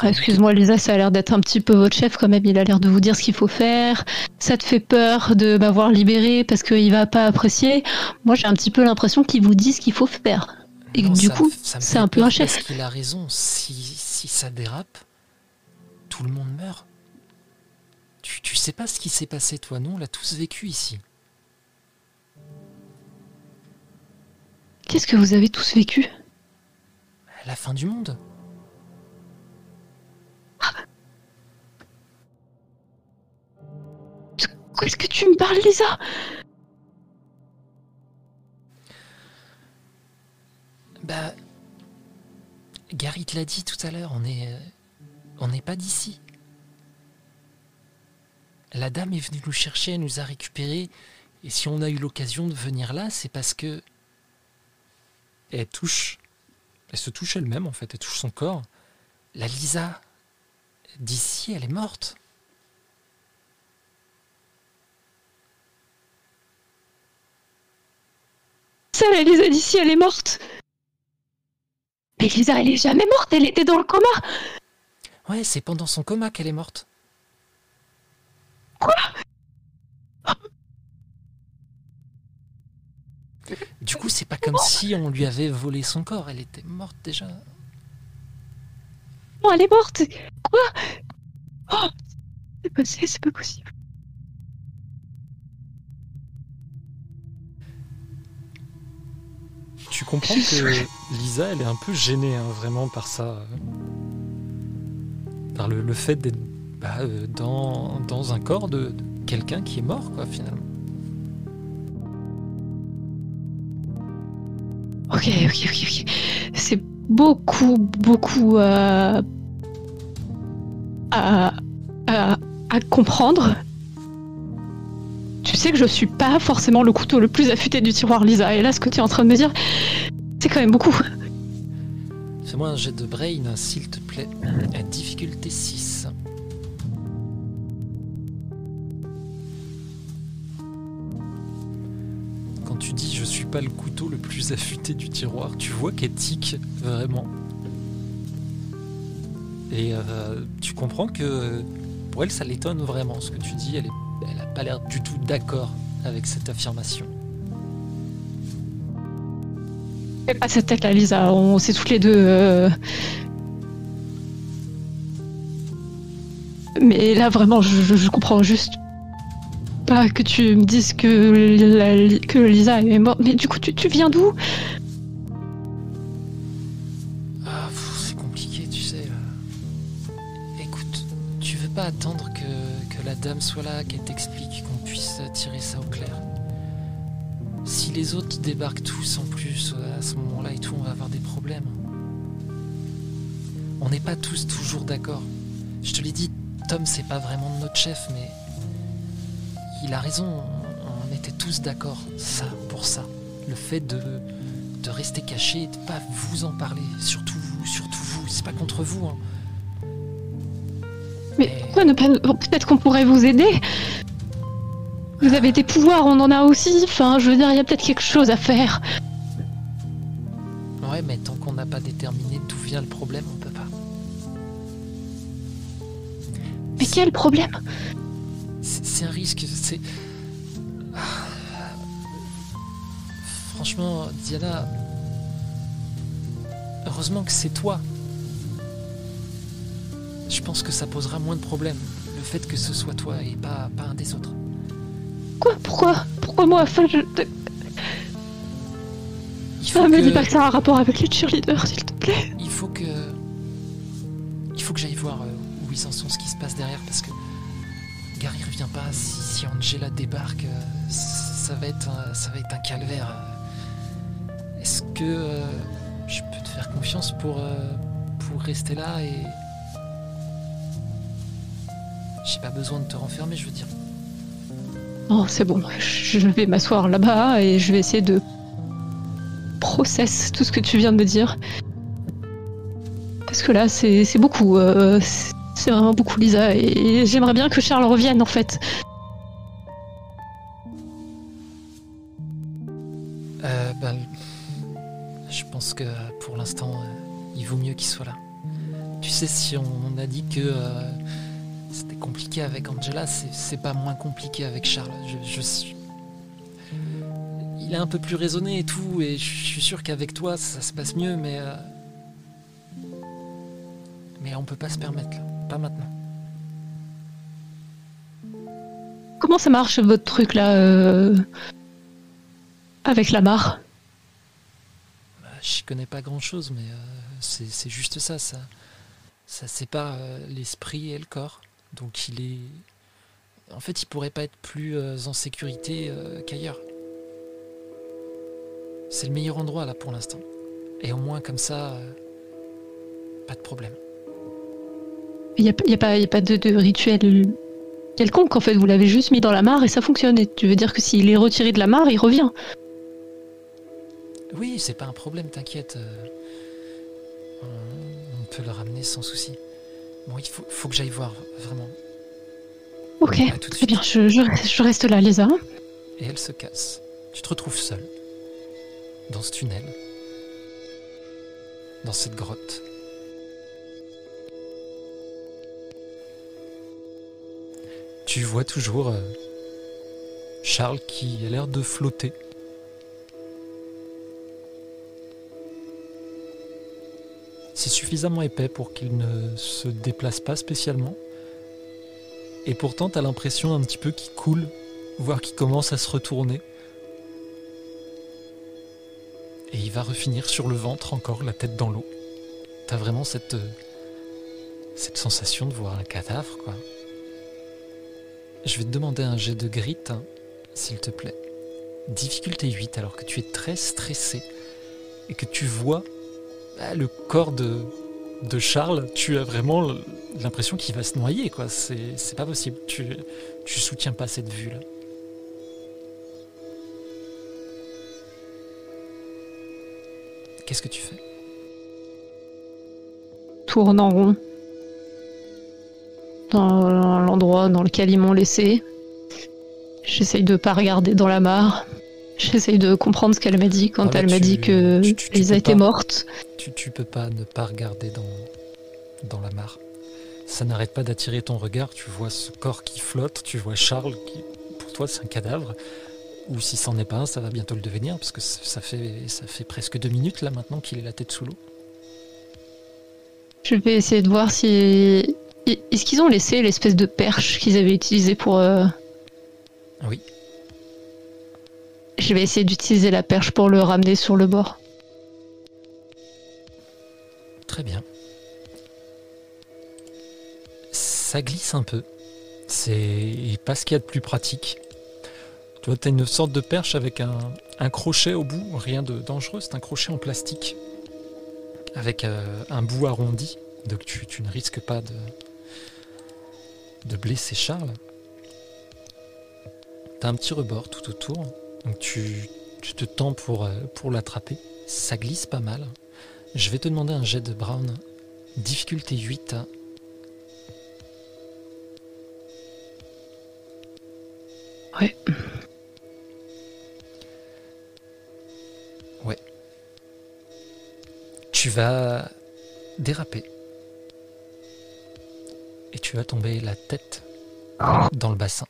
Ah, Excuse-moi Lisa, ça a l'air d'être un petit peu votre chef quand même. Il a l'air de vous dire ce qu'il faut faire. Ça te fait peur de m'avoir libéré parce qu'il va pas apprécier. Moi j'ai un petit peu l'impression qu'il vous dit ce qu'il faut faire. Et Non, du ça- coup, c'est un peu un chef. Parce qu'il a raison. Si, si ça dérape, tout le monde meurt. Tu, tu sais pas ce qui s'est passé, toi, non On l'a tous vécu ici. Qu'est-ce que vous avez tous vécu? La fin du monde. Qu'est-ce que tu me parles Lisa? Bah. Gary te l'a dit tout à l'heure, on est. euh, On n'est pas d'ici. La dame est venue nous chercher, elle nous a récupérés. Et si on a eu l'occasion de venir là, c'est parce que. Elle touche. Elle se touche elle-même, en fait, elle touche son corps. La Lisa d'ici, elle est morte. Ça, la Lisa d'ici, elle est morte. Mais Lisa, elle est jamais morte. Elle était dans le coma. Ouais, c'est pendant son coma qu'elle est morte. Du coup, c'est pas comme si on lui avait volé son corps, elle était morte déjà. Non, elle est morte. Quoi? Oh, C'est pas, c'est pas possible. Tu comprends que Lisa, elle est un peu gênée, hein, vraiment, par ça. Par le, le fait d'être bah, euh, dans, dans un corps de, de quelqu'un qui est mort, quoi, finalement. Ok, ok, ok, ok. C'est beaucoup, beaucoup euh, à, à, à comprendre. Tu sais que je suis pas forcément le couteau le plus affûté du tiroir, Lisa. Et là, ce que tu es en train de me dire, c'est quand même beaucoup. Fais-moi un jet de brain, s'il te plaît, à difficulté 6. Tu dis je suis pas le couteau le plus affûté du tiroir, tu vois qu'elle tique vraiment. Et euh, tu comprends que pour elle ça l'étonne vraiment ce que tu dis, elle, est, elle a pas l'air du tout d'accord avec cette affirmation. Fais cette tête là, Lisa. On sait toutes les deux. euh, Mais là, vraiment, je- je comprends juste pas que tu me dises que, Lisa est morte. Mais du coup, tu, viens d'où? Ah, c'est compliqué, tu sais. Écoute, tu veux pas attendre que, que la dame soit là, qu'elle t'explique, qu'on puisse tirer ça au clair? Si les autres débarquent tous en plus à ce moment-là et tout, on va avoir des problèmes. On n'est pas tous toujours d'accord. Je te l'ai dit, Tom, c'est pas vraiment notre chef, mais il a raison. On, on était tous d'accord, ça, pour ça. Le fait de, de rester caché et de pas vous en parler. Surtout vous, surtout vous. C'est pas contre vous. Hein. Mais pourquoi ne pas. Peut-être qu'on pourrait vous aider? Vous avez des pouvoirs, on en a aussi. Enfin, je veux dire, il y a peut-être quelque chose à faire. Ouais, mais tant qu'on n'a pas déterminé d'où vient le problème, on peut pas. Mais quel problème? C'est un risque. C'est. Franchement, Diana. Heureusement que c'est toi. Je pense que ça posera moins de problèmes. Le fait que ce soit toi et pas, pas un des autres. Quoi? Pourquoi? Pourquoi moi Enfin, je. Il faut Ah, me que- dis pas que ça a un rapport avec les cheerleaders, s'il te plaît. Il faut que. Il faut que j'aille voir euh, où ils en sont, ce qui se passe derrière, parce que Gary revient pas. Si, Angela débarque, euh, ça va être un, ça va être un calvaire. Est-ce que euh, je peux te faire confiance pour, euh, pour rester là et. J'ai pas besoin de te renfermer, je veux dire. Oh, c'est bon, je vais m'asseoir là-bas et je vais essayer de process tout ce que tu viens de me dire. Parce que là, c'est beaucoup. C'est vraiment beaucoup, Lisa. Et j'aimerais bien que Charles revienne, en fait. Euh, ben, je pense que pour l'instant, euh, il vaut mieux qu'il soit là. Tu sais, si on a dit que euh, c'était compliqué avec Angela, c'est pas moins compliqué avec Charles. Je, Il est un peu plus raisonné et tout, et je suis sûr qu'avec toi, ça se passe mieux, mais. Euh, mais on peut pas se permettre là, pas maintenant. Comment ça marche votre truc là euh, avec la mare bah, Je connais pas grand chose, mais c'est juste ça, ça ça sépare euh, l'esprit et le corps. Donc il est. En fait, il pourrait pas être plus euh, en sécurité euh, qu'ailleurs. C'est le meilleur endroit là pour l'instant. Et au moins comme ça, pas de problème. Il n'y a, pas, a pas de, rituel quelconque en fait. Vous l'avez juste mis dans la mare et ça fonctionne. Et tu veux dire que s'il est retiré de la mare, il revient Oui, c'est pas un problème, t'inquiète le ramener sans souci. Bon, il faut, faut que j'aille voir, vraiment. Ok, très bien, je, je, reste là, Lisa. Et elle se casse. Tu te retrouves seul, dans ce tunnel, dans cette grotte. Tu vois toujours euh, Charles qui a l'air de flotter C'est suffisamment épais pour qu'il ne se déplace pas spécialement. Et pourtant, tu as l'impression un petit peu qu'il coule, voire qu'il commence à se retourner. Et il va refinir sur le ventre encore, la tête dans l'eau. T'as vraiment cette, cette sensation de voir un cadavre, quoi. Je vais te demander un jet de grit, hein, s'il te plaît. Difficulté 8, alors que tu es très stressé et que tu vois ah, le corps de, de Charles, tu as vraiment l'impression qu'il va se noyer, quoi. C'est pas possible. Tu, tu soutiens pas cette vue-là. Qu'est-ce que tu fais? Tourne en rond. Dans l'endroit dans lequel ils m'ont laissé. J'essaye de pas regarder dans la mare. J'essaye de comprendre ce qu'elle m'a dit quand elle m'a dit que Lisa était morte. Tu, tu peux pas ne pas regarder dans, dans la mare. Ça n'arrête pas d'attirer ton regard. Tu vois ce corps qui flotte, tu vois Charles qui, pour toi, c'est un cadavre. Ou si c'en est pas un, ça va bientôt le devenir, parce que ça fait, ça fait presque deux minutes là maintenant qu'il est la tête sous l'eau. Je vais essayer de voir si. Est-ce qu'ils ont laissé l'espèce de perche qu'ils avaient utilisée pour. Euh, oui, je vais essayer d'utiliser la perche pour le ramener sur le bord. Très bien. Ça glisse un peu. C'est pas ce qu'il y a de plus pratique. Tu vois, tu as une sorte de perche avec un, crochet au bout, rien de dangereux, c'est un crochet en plastique. Avec euh, un bout arrondi, donc tu, tu ne risques pas de, de blesser Charles. Tu as un petit rebord tout autour. Donc tu, te tends pour, euh, pour l'attraper. Ça glisse pas mal. Je vais te demander un jet de Brown. Difficulté 8. Ouais. Ouais. Tu vas déraper. Et tu vas tomber la tête dans le bassin.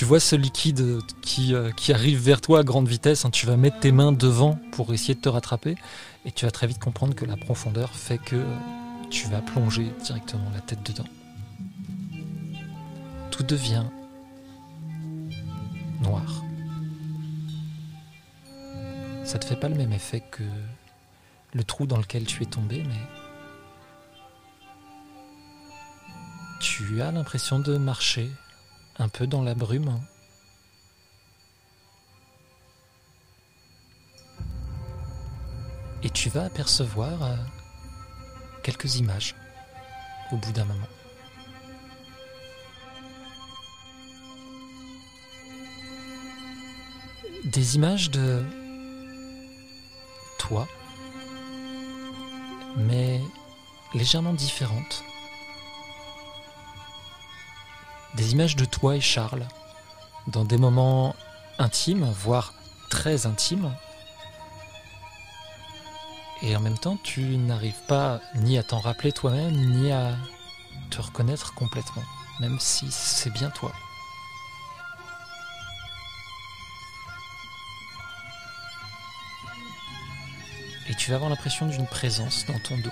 tu vois ce liquide qui, euh, arrive vers toi à grande vitesse, hein. tu vas mettre tes mains devant pour essayer de te rattraper, et tu vas très vite comprendre que la profondeur fait que tu vas plonger directement la tête dedans. Tout devient noir. Ça te fait pas le même effet que le trou dans lequel tu es tombé, mais tu as l'impression de marcher un peu dans la brume. Et tu vas apercevoir euh, quelques images au bout d'un moment. Des images de toi, mais légèrement différentes. Des images de toi et Charles, dans des moments intimes, voire très intimes. Et en même temps, tu n'arrives pas ni à t'en rappeler toi-même, ni à te reconnaître complètement, même si c'est bien toi. Et tu vas avoir l'impression d'une présence dans ton dos.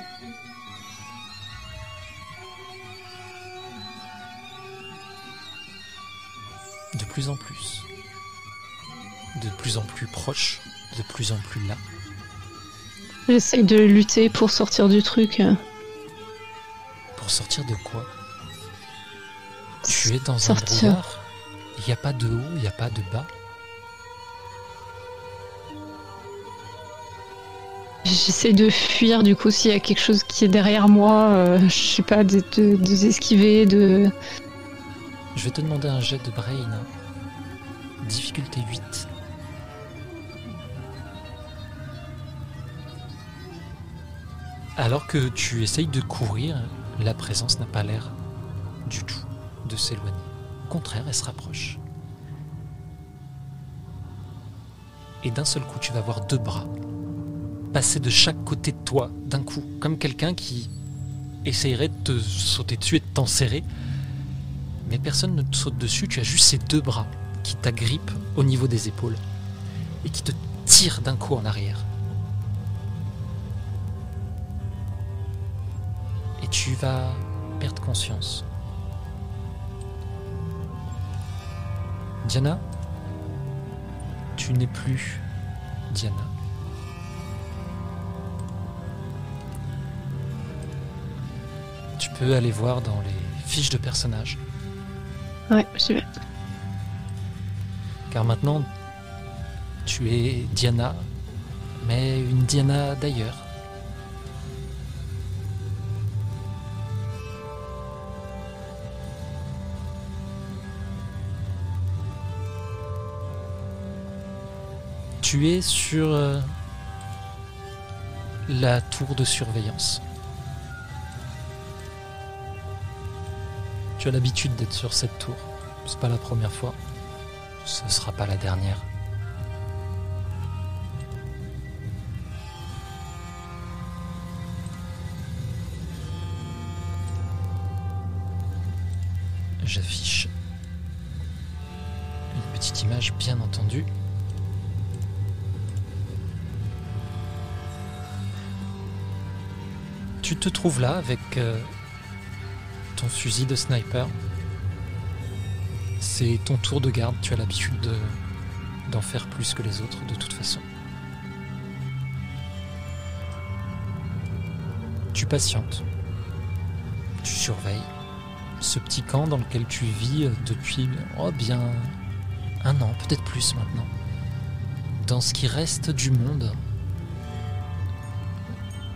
De plus en plus. De plus en plus proche. De plus en plus là. J'essaye de lutter pour sortir du truc. Pour sortir de quoi? Tu es dans un Sortir. brouillard? Il n'y a pas de haut, il n'y a pas de bas? J'essaie de fuir du coup s'il y a quelque chose qui est derrière moi, euh, je sais pas, de, de, de esquiver, de. Je vais te demander un jet de brain. Difficulté 8. Alors que tu essayes de courir, la présence n'a pas l'air du tout de s'éloigner. Au contraire, elle se rapproche. Et d'un seul coup, tu vas voir deux bras passer de chaque côté de toi d'un coup, comme quelqu'un qui essayerait de te sauter dessus et de t'enserrer. Mais personne ne te saute dessus, tu as juste ces deux bras qui t'agrippent au niveau des épaules et qui te tirent d'un coup en arrière. Et tu vas perdre conscience. Diana, tu n'es plus Diana. Peux aller voir dans les fiches de personnages. Ouais, je vais. Car maintenant, tu es Diana, mais une Diana d'ailleurs. Tu es sur euh, la tour de surveillance. Tu as l'habitude d'être sur cette tour. C'est pas la première fois. Ce sera pas la dernière. J'affiche une petite image, bien entendu. Tu te trouves là avec euh, ton fusil de sniper. C'est ton tour de garde, tu as l'habitude de- d'en faire plus que les autres de toute façon. Tu patientes. Tu surveilles ce petit camp dans lequel tu vis euh, depuis oh bien un an, peut-être plus maintenant. Dans ce qui reste du monde,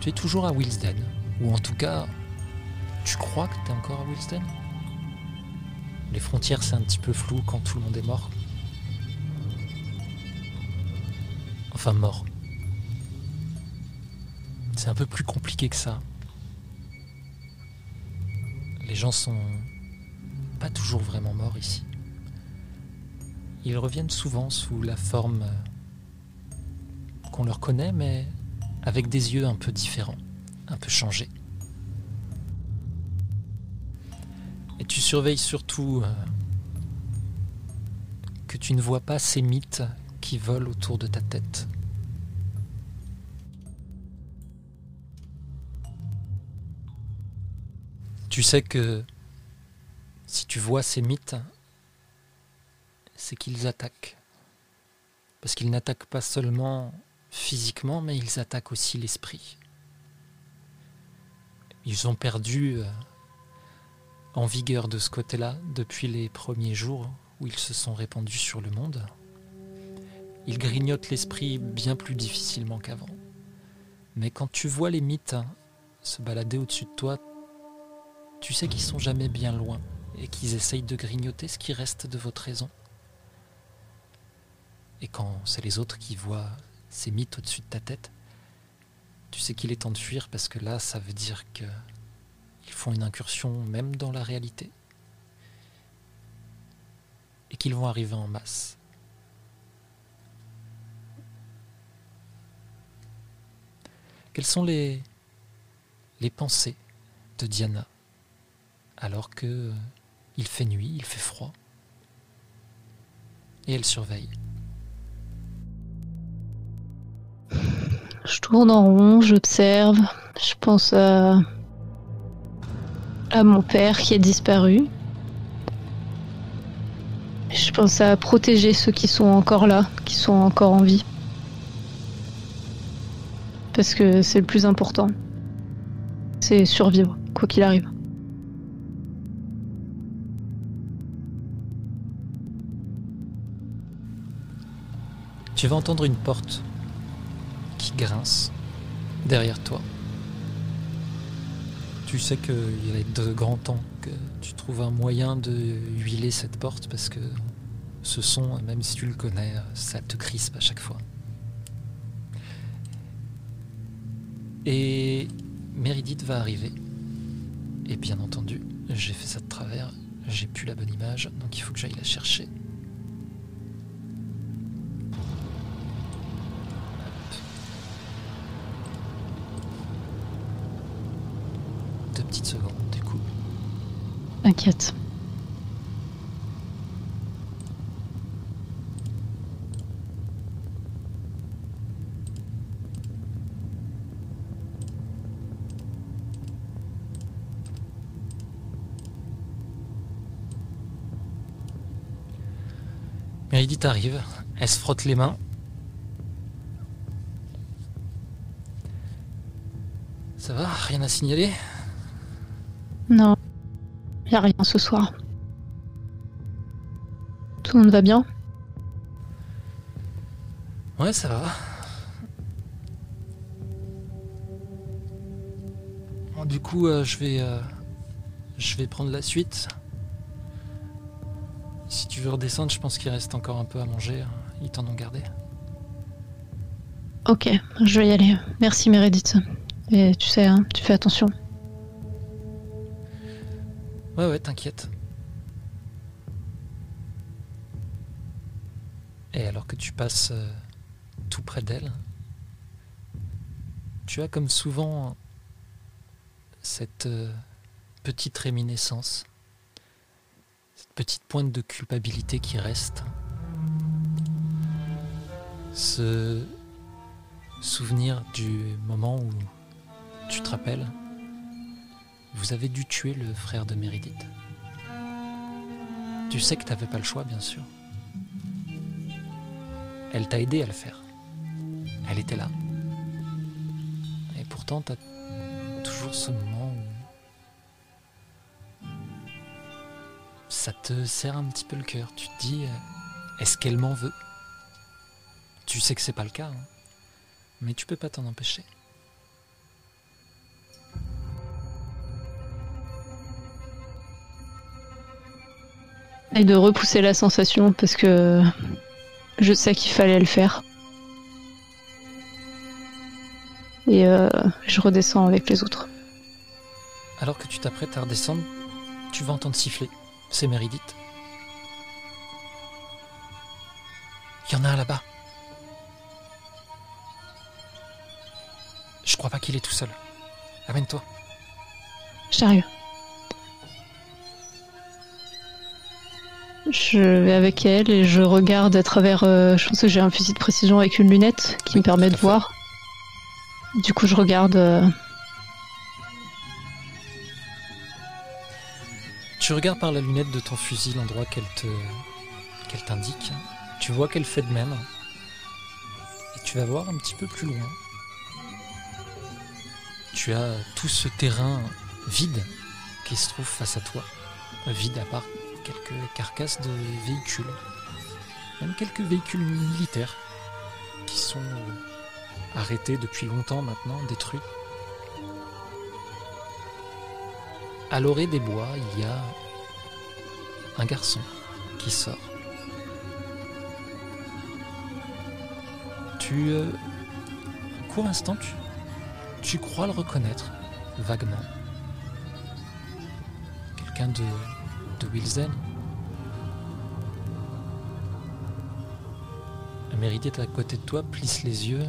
tu es toujours à Wilsden, ou en tout cas, tu crois que tu es encore à Wilsden? Les frontières, c'est un petit peu flou quand tout le monde est mort. Enfin, mort. C'est un peu plus compliqué que ça. Les gens sont pas toujours vraiment morts ici. Ils reviennent souvent sous la forme euh, qu'on leur connaît, mais avec des yeux un peu différents, un peu changés. Surveilles surtout euh, que tu ne vois pas ces mythes qui volent autour de ta tête. Tu sais que si tu vois ces mythes, c'est qu'ils attaquent. Parce qu'ils n'attaquent pas seulement physiquement, mais ils attaquent aussi l'esprit. Ils ont perdu euh, en vigueur de ce côté-là depuis les premiers jours où ils se sont répandus sur le monde. Ils grignotent l'esprit bien plus difficilement qu'avant. Mais quand tu vois les mythes hein, se balader au-dessus de toi, tu sais qu'ils sont jamais bien loin et qu'ils essayent de grignoter ce qui reste de votre raison. Et quand c'est les autres qui voient ces mythes au-dessus de ta tête, tu sais qu'il est temps de fuir parce que là, ça veut dire qu'ils font une incursion même dans la réalité et qu'ils vont arriver en masse. Quelles sont les, les pensées de Diana alors que il fait nuit, il fait froid et elle surveille? Je tourne en rond, j'observe, je pense à, à mon père qui a disparu. Je pense à protéger ceux qui sont encore là, qui sont encore en vie. Parce que c'est le plus important. C'est survivre, quoi qu'il arrive. Tu vas entendre une porte qui grince derrière toi. Tu sais qu'il être de grand temps que tu trouves un moyen de huiler cette porte parce que ce son, même si tu le connais, ça te crispe à chaque fois. Et Méridith va arriver. Et bien entendu, j'ai fait ça de travers, j'ai plus la bonne image, donc il faut que j'aille la chercher. T'inquiète. Méridith arrive, elle se frotte les mains. Ça va? Rien à signaler? Non, y a rien ce soir. Tout le monde va bien? Ouais, ça va. Bon, du coup, euh, je vais, euh, je vais prendre la suite. Si tu veux redescendre, je pense qu'il reste encore un peu à manger. hein. Ils t'en ont gardé. Ok, je vais y aller. Merci Meredith. Et tu sais, hein, tu fais attention. Ouais, ouais, t'inquiète. Et alors que tu passes euh, tout près d'elle, tu as comme souvent cette euh, petite réminiscence, cette petite pointe de culpabilité qui reste. Ce souvenir du moment où tu te rappelles vous avez dû tuer le frère de Méridith. Tu sais que t'avais pas le choix, bien sûr. Elle t'a aidé à le faire. Elle était là. Et pourtant, t'as toujours ce moment où ça te serre un petit peu le cœur. Tu te dis, euh, est-ce qu'elle m'en veut? Tu sais que c'est pas le cas, hein. mais tu peux pas t'en empêcher. Et de repousser la sensation parce que je sais qu'il fallait le faire. Et euh, je redescends avec les autres. Alors que tu t'apprêtes à redescendre, tu vas entendre siffler. C'est Méridith. Il y en a un là-bas. Je crois pas qu'il est tout seul. Amène-toi. J'arrive. Je vais avec elle et je regarde à travers. euh, je pense que j'ai un fusil de précision avec une lunette qui Oui, me permet de fait. voir. Du coup, je regarde. euh, Tu regardes par la lunette de ton fusil l'endroit qu'elle te qu'elle t'indique. Tu vois qu'elle fait de même. Et tu vas voir un petit peu plus loin. Tu as tout ce terrain vide qui se trouve face à toi. Vide à part quelques carcasses de véhicules. Même quelques véhicules militaires qui sont euh, arrêté depuis longtemps maintenant, détruit. À l'orée des bois, il y a un garçon qui sort. Tu, euh, court instant, tu crois le reconnaître vaguement. Quelqu'un de, de Wilson. Mérité est à côté de toi, plisse les yeux.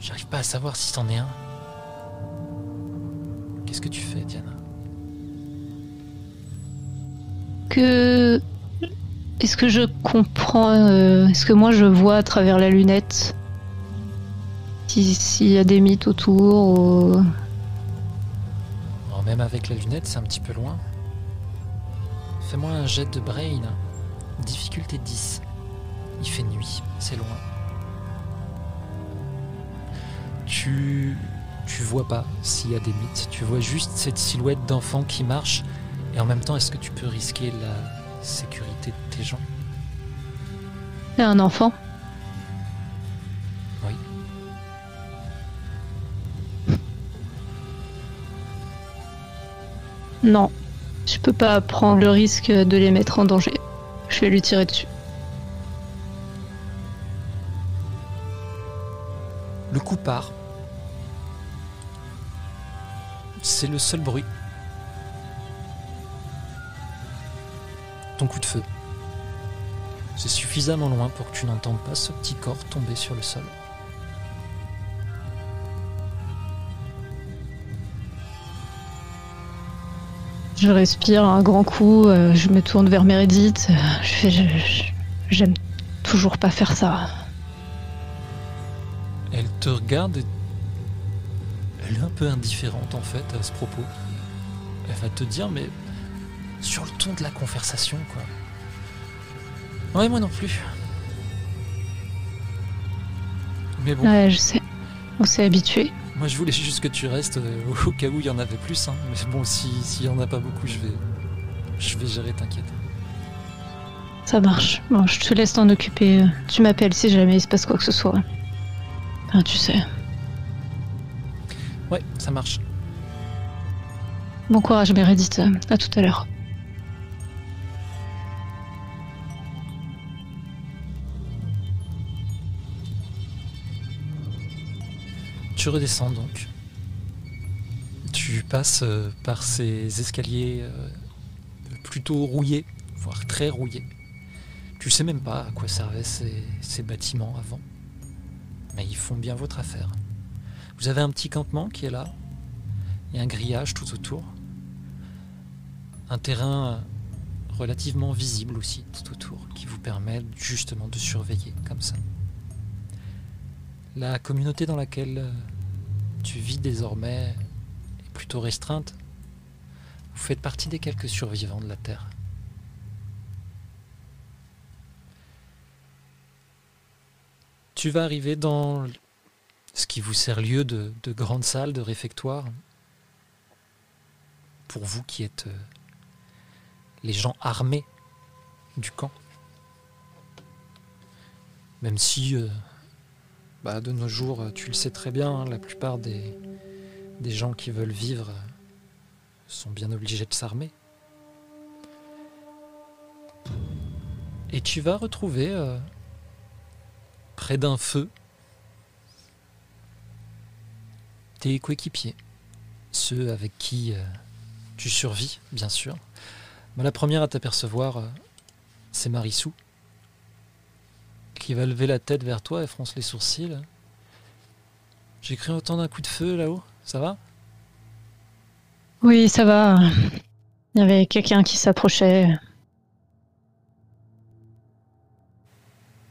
J'arrive pas à savoir si c'en est un. Qu'est-ce que tu fais, Diana? Que. Est-ce que je comprends. euh, Est-ce que moi je vois à travers la lunette? Si- S'il y a des mythes autour ou... Alors, Même avec la lunette, c'est un petit peu loin. Fais-moi un jet de brain. Difficulté 10. Il fait nuit, c'est loin. Tu. Tu vois pas s'il y a des mythes. Tu vois juste cette silhouette d'enfant qui marche. Et en même temps, est-ce que tu peux risquer la sécurité de tes gens? C'est un enfant Oui. Non. Je peux pas prendre le risque de les mettre en danger. Je vais lui tirer dessus. Le coup part. C'est le seul bruit. Ton coup de feu. C'est suffisamment loin pour que tu n'entendes pas ce petit corps tomber sur le sol. Je respire un grand coup, euh, je me tourne vers Meredith. euh, Je J'aime toujours pas faire ça. Elle te regarde et elle est un peu indifférente en fait à ce propos. Elle va te dire mais sur le ton de la conversation quoi. Ouais moi non plus. Mais bon, Ouais, je sais. On s'est habitué. Moi je voulais juste que tu restes euh, au cas où il y en avait plus. hein. Mais bon si s'il y en a pas beaucoup je vais je vais gérer t'inquiète. Ça marche. Bon, je te laisse t'en occuper. Tu m'appelles si jamais il se passe quoi que ce soit. Enfin, tu sais. Ouais ça marche. Bon courage, Meredith. À tout à l'heure. Tu redescends donc. Tu passes euh, par ces escaliers euh, plutôt rouillés, voire très rouillés. Tu sais même pas à quoi servaient ces, ces bâtiments avant. Mais ils font bien votre affaire. Vous avez un petit campement qui est là. Il y a un grillage tout autour. Un terrain euh, relativement visible aussi tout autour qui vous permet justement de surveiller comme ça. La communauté dans laquelle tu vis désormais est plutôt restreinte. Vous faites partie des quelques survivants de la Terre. Tu vas arriver dans ce qui vous sert lieu de, de grande salle, de réfectoire. Pour vous qui êtes euh, les gens armés du camp. Même si euh, bah, de nos jours, tu le sais très bien, hein, la plupart des, gens qui veulent vivre sont bien obligés de s'armer. Et tu vas retrouver euh, près d'un feu tes coéquipiers, ceux avec qui euh, tu survis, bien sûr. Bah, la première à t'apercevoir, euh, c'est Marissou qui va lever la tête vers toi et fronce les sourcils. J'ai cru entendre un coup de feu là-haut, ça va? Oui, ça va. Il y avait quelqu'un qui s'approchait.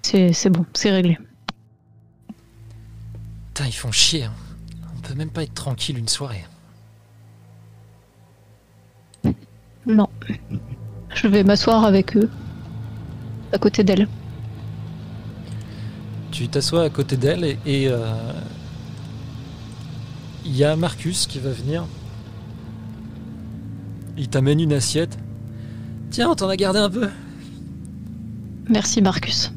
C'est c'est bon, c'est réglé. Putain, ils font chier. hein. On peut même pas être tranquille une soirée. Non. Je vais m'asseoir avec eux. À côté d'elle. Tu t'assois à côté d'elle et euh, il y a Marcus qui va venir. Il t'amène une assiette. Tiens, on t'en a gardé un peu. Merci Marcus.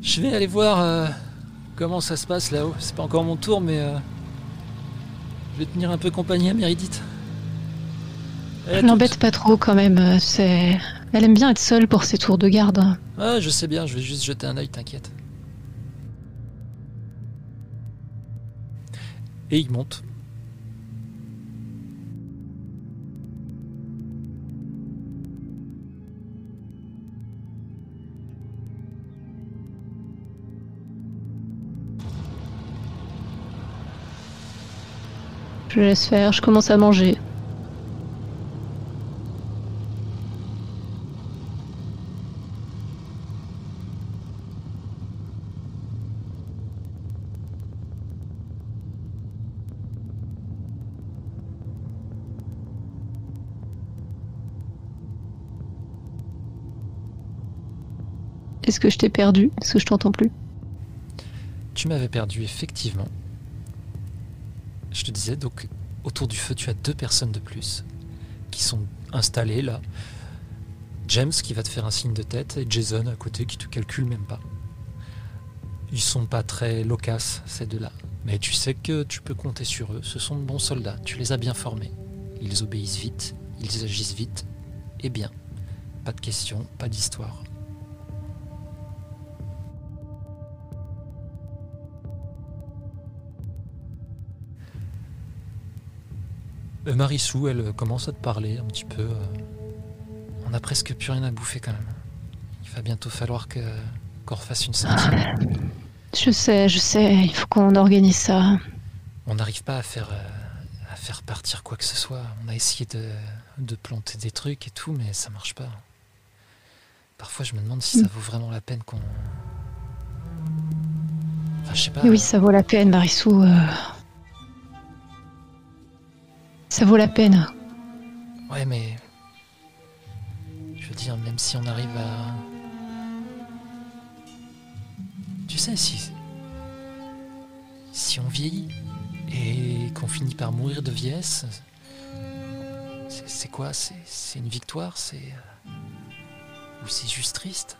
Je vais aller voir euh, comment ça se passe là-haut. C'est pas encore mon tour, mais euh, je vais tenir un peu compagnie à Méridite. Je l'embête pas trop quand même. C'est, elle aime bien être seule pour ses tours de garde. Ah, je sais bien, je vais juste jeter un œil, t'inquiète. Et il monte. Je laisse faire. Je commence à manger. Est-ce que je t'ai perdu Est-ce que je t'entends plus Tu m'avais perdu, effectivement. Je te disais, donc, autour du feu, tu as deux personnes de plus qui sont installées là. James qui va te faire un signe de tête et Jason à côté qui te calcule même pas. Ils sont pas très loquaces, ces deux-là. Mais tu sais que tu peux compter sur eux. Ce sont de bons soldats. Tu les as bien formés. Ils obéissent vite, ils agissent vite et bien. Pas de questions, pas d'histoire. Marissou, elle euh, commence à te parler un petit peu. euh, On a presque plus rien à bouffer quand même. Il va bientôt falloir que qu'on refasse une sortie. Je sais, je sais. Il faut qu'on organise ça. On n'arrive pas à faire euh, à faire partir quoi que ce soit. On a essayé de, de planter des trucs et tout, mais ça marche pas. Parfois, je me demande si ça vaut vraiment la peine qu'on. Enfin, je sais pas. Mais oui, ça vaut la peine, Marissou. euh. Ça vaut la peine. Ouais, mais. Je veux dire, même si on arrive à. Tu sais, si. Si on vieillit et qu'on finit par mourir de vieillesse, c'est quoi? C'est c'est une victoire? C'est. euh, Ou c'est juste triste?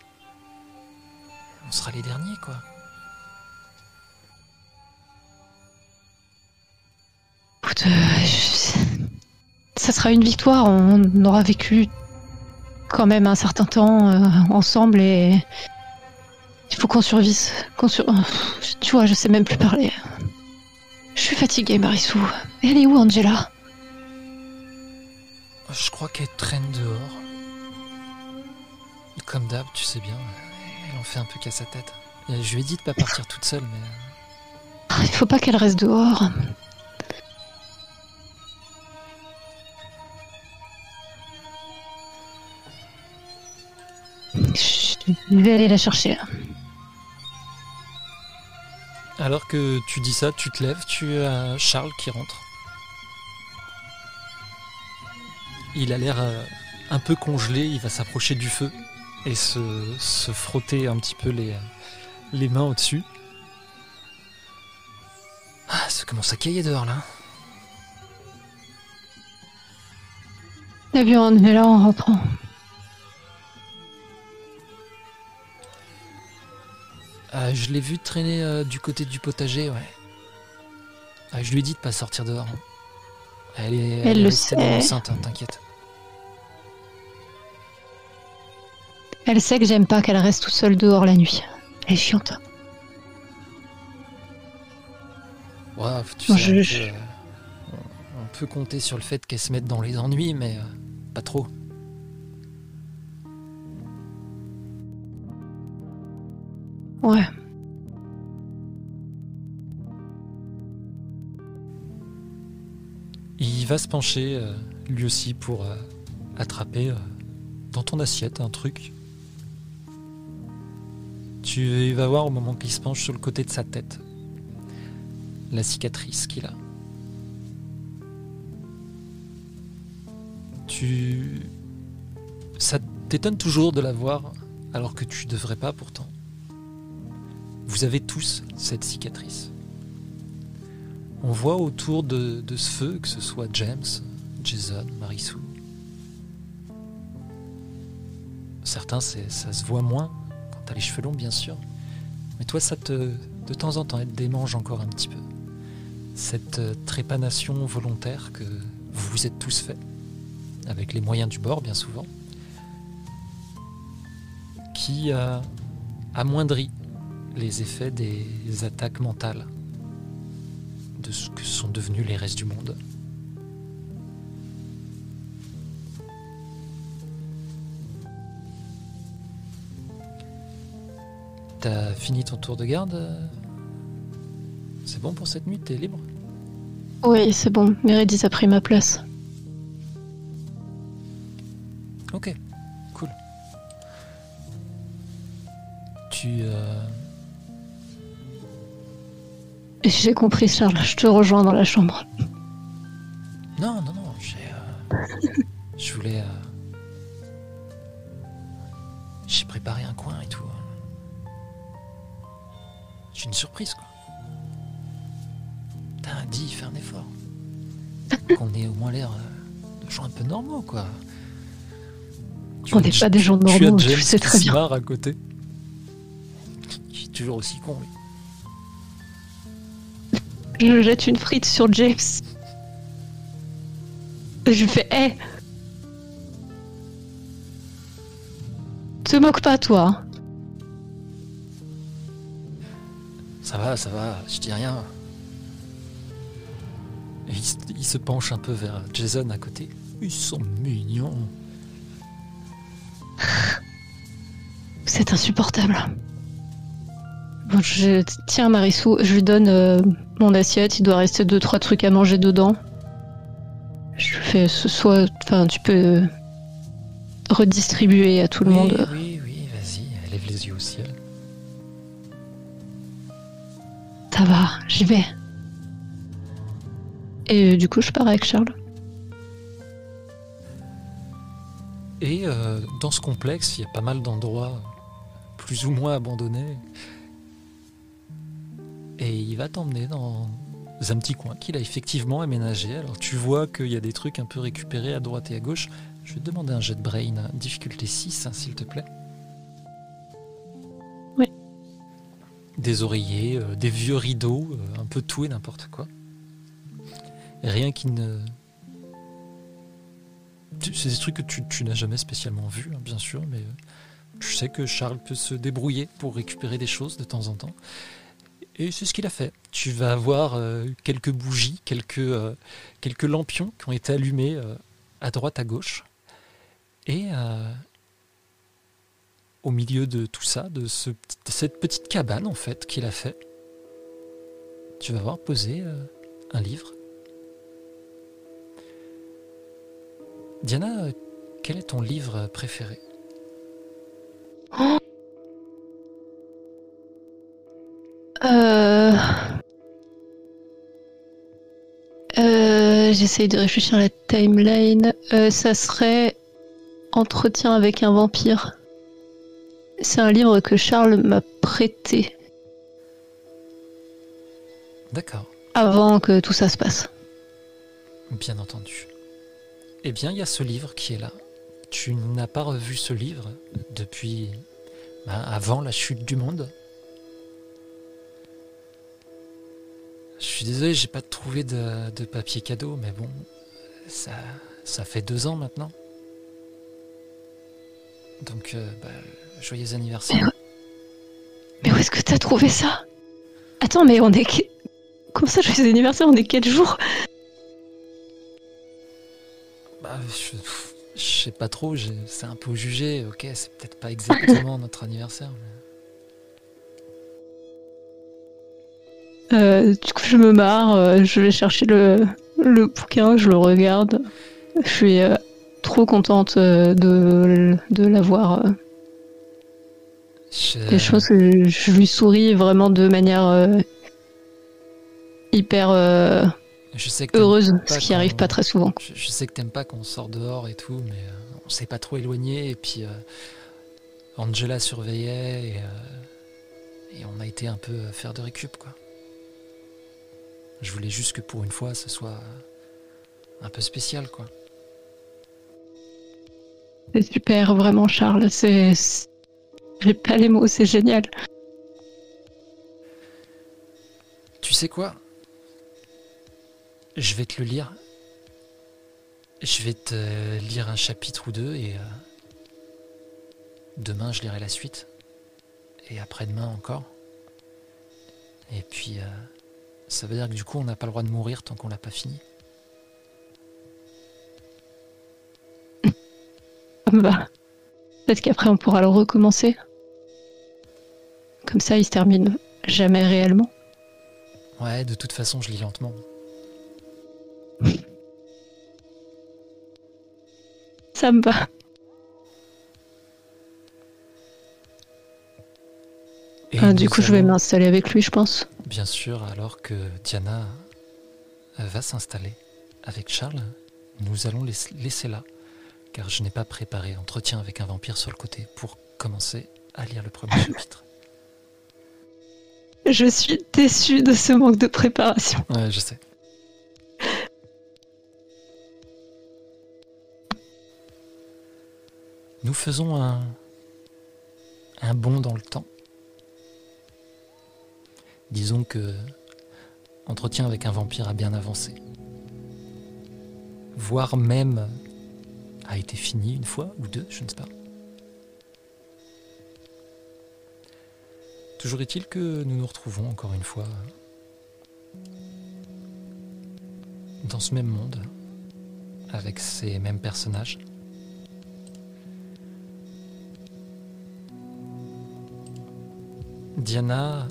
On sera les derniers, quoi. Écoute, euh, je- ça sera une victoire. On aura vécu quand même un certain temps euh, ensemble et il faut qu'on survive. Sur... Tu vois, je sais même plus parler. Je suis fatiguée, Marissou. Elle est où, Angela? Je crois qu'elle traîne dehors. Comme d'hab, tu sais bien, elle en fait un peu qu'à sa tête. Je lui ai dit de pas partir toute seule, mais. Ah, Il faut pas qu'elle reste dehors. Je vais aller la chercher. Alors que tu dis ça, tu te lèves, tu as Charles qui rentre. Il a l'air euh, un peu congelé, il va s'approcher du feu et se, se frotter un petit peu les, euh, les mains au-dessus. Ah, ça commence à cailler dehors là. L'avion est là en rentrant. Euh, je l'ai vu traîner euh, du côté du potager, ouais. Ah, je lui ai dit de pas sortir dehors. hein. Elle est, Elle est le dans sait. l'enceinte, hein, t'inquiète. Elle sait que j'aime pas qu'elle reste toute seule dehors la nuit. Elle est chiante. Ouais, tu sais, je- on, je- peut, euh, on peut compter sur le fait qu'elle se mette dans les ennuis, mais euh, pas trop. Ouais. Il va se pencher, euh, lui aussi, pour euh, attraper euh, dans ton assiette un truc. Tu vas voir au moment qu'il se penche sur le côté de sa tête la cicatrice qu'il a. Tu. Ça t'étonne toujours de la voir, alors que tu devrais pas pourtant. Vous avez tous cette cicatrice. On voit autour de, ce feu, que ce soit James, Jason, Marissou. Certains, ça se voit moins quand t'as les cheveux longs, bien sûr. Mais toi, ça te, de temps en temps, elle te démange encore un petit peu. Cette euh, trépanation volontaire que vous vous êtes tous fait, avec les moyens du bord, bien souvent, qui a amoindri les effets des attaques mentales de ce que sont devenus les restes du monde. T'as fini ton tour de garde C'est bon pour cette nuit T'es libre? Oui, c'est bon. Meredith a pris ma place. Ok, cool. Tu... Euh... J'ai compris, Charles. Je te rejoins dans la chambre. Non, non, non. J'ai... euh, Je voulais... euh, J'ai préparé un coin et tout. J'ai une surprise, quoi. T'as dit, fais un effort. Qu'on ait au moins l'air euh, de gens un peu normaux, quoi. Tu On n'est pas des gens tu normaux, tu le sais très bien. à côté. Qui est toujours aussi con, lui. Je jette une frite sur James. Je lui fais Hé Te moque pas, toi. Ça va, ça va, je dis rien. Et il, se- il se penche un peu vers Jason à côté. Ils sont mignons. C'est insupportable. Je tiens Marissou, je lui donne euh, mon assiette, il doit rester deux trois trucs à manger dedans. Je lui fais ce soit, enfin tu peux euh, redistribuer à tout le monde. oui, oui, vas-y, lève les yeux au ciel. Ça va, j'y vais. Et euh, du coup, je pars avec Charles. Et euh, dans ce complexe, il y a pas mal d'endroits plus ou moins abandonnés. Et il va t'emmener dans un petit coin qu'il a effectivement aménagé. Alors tu vois qu'il y a des trucs un peu récupérés à droite et à gauche. Je vais te demander un jet de brain, difficulté 6, hein, s'il te plaît. Oui. Des oreillers, euh, des vieux rideaux, euh, un peu tout et n'importe quoi. Rien qui ne C'est des trucs que tu, tu n'as jamais spécialement vus, hein, bien sûr, mais euh, tu sais que Charles peut se débrouiller pour récupérer des choses de temps en temps. Et c'est ce qu'il a fait. Tu vas avoir euh, quelques bougies, quelques, euh, quelques lampions qui ont été allumés euh, à droite, à gauche. Et au milieu de tout ça, de, ce de cette petite cabane en fait qu'il a fait, tu vas voir poser un livre. Diana, quel est ton livre préféré? Euh... Euh, J'essaye de réfléchir à la timeline. Euh, ça serait Entretien avec un vampire. C'est un livre que Charles m'a prêté D'accord. avant que tout ça se passe. Bien entendu. Eh bien, il y a ce livre qui est là. Tu n'as pas revu ce livre depuis ben, avant la chute du monde. Je suis désolé, j'ai pas trouvé de, de papier cadeau, mais bon, ça, ça fait deux ans maintenant. Donc, euh, bah, joyeux anniversaire. Mais où est-ce que t'as trouvé ça? Attends, mais on est... Comment ça, joyeux anniversaire On est quel jour? Bah, je, je sais pas trop, c'est un peu jugé. Ok, c'est peut-être pas exactement notre anniversaire. mais- Euh, Du coup, je me marre, euh, je vais chercher le, le bouquin, je le regarde. Je suis euh, trop contente de, de l'avoir. Je- Et je pense que je lui souris vraiment de manière euh, hyper je sais que t'aimes heureuse, ce qui arrive pas très souvent. Je, je sais que t'aimes pas qu'on sort dehors et tout, mais on s'est pas trop éloigné. Et puis Angela surveillait et, et on a été un peu faire de récup, quoi. Je voulais juste que pour une fois, ce soit un peu spécial, quoi. C'est super, vraiment, Charles. C'est. J'ai pas les mots, c'est génial. sais quoi? Je vais te le lire. Je vais te lire un chapitre ou deux et euh, demain je lirai la suite. Et après-demain encore. Et puis, euh, ça veut dire que du coup on n'a pas le droit de mourir tant qu'on l'a pas fini. Bah, peut-être qu'après on pourra le recommencer. Comme ça, il se termine jamais réellement. Ouais, de toute façon, je lis lentement. Ça me va. Et Ah, du coup, je vais m'installer avec lui, je pense. Bien sûr, alors que Diana va s'installer avec Charles, nous allons laisser là, car je n'ai pas préparé entretien avec un vampire sur le côté pour commencer à lire le premier chapitre. Je suis déçue de ce manque de préparation. Ouais, je sais. Nous faisons un, un bond dans le temps. Disons que entretien avec un vampire a bien avancé. Voire même a été fini une fois ou deux, je ne sais pas. Toujours est-il que nous nous retrouvons encore une fois dans ce même monde, avec ces mêmes personnages. Diana,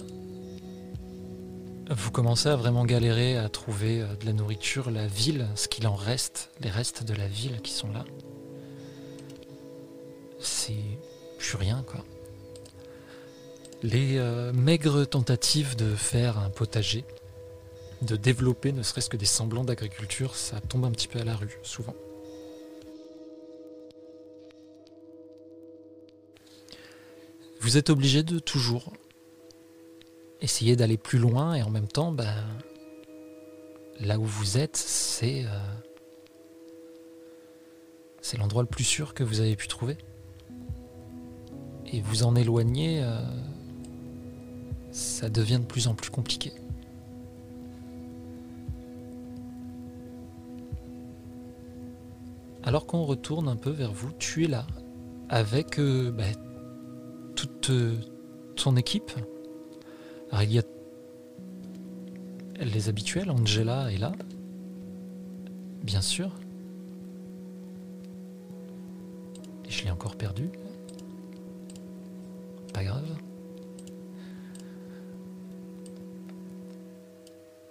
vous commencez à vraiment galérer à trouver euh, de la nourriture, la ville, ce qu'il en reste, les restes de la ville qui sont là. C'est plus rien, quoi. Les euh, maigres tentatives de faire un potager, de développer ne serait-ce que des semblants d'agriculture, ça tombe un petit peu à la rue, souvent. Vous êtes obligé de toujours essayer d'aller plus loin et en même temps, ben, là où vous êtes, c'est euh, c'est l'endroit le plus sûr que vous avez pu trouver. Et vous en éloigner, euh, ça devient de plus en plus compliqué. Alors qu'on retourne un peu vers vous, tu es là, avec euh, bah, toute ton équipe. Alors il y a les habituels, Angela est là, bien sûr. Et je l'ai encore perdu. Pas grave.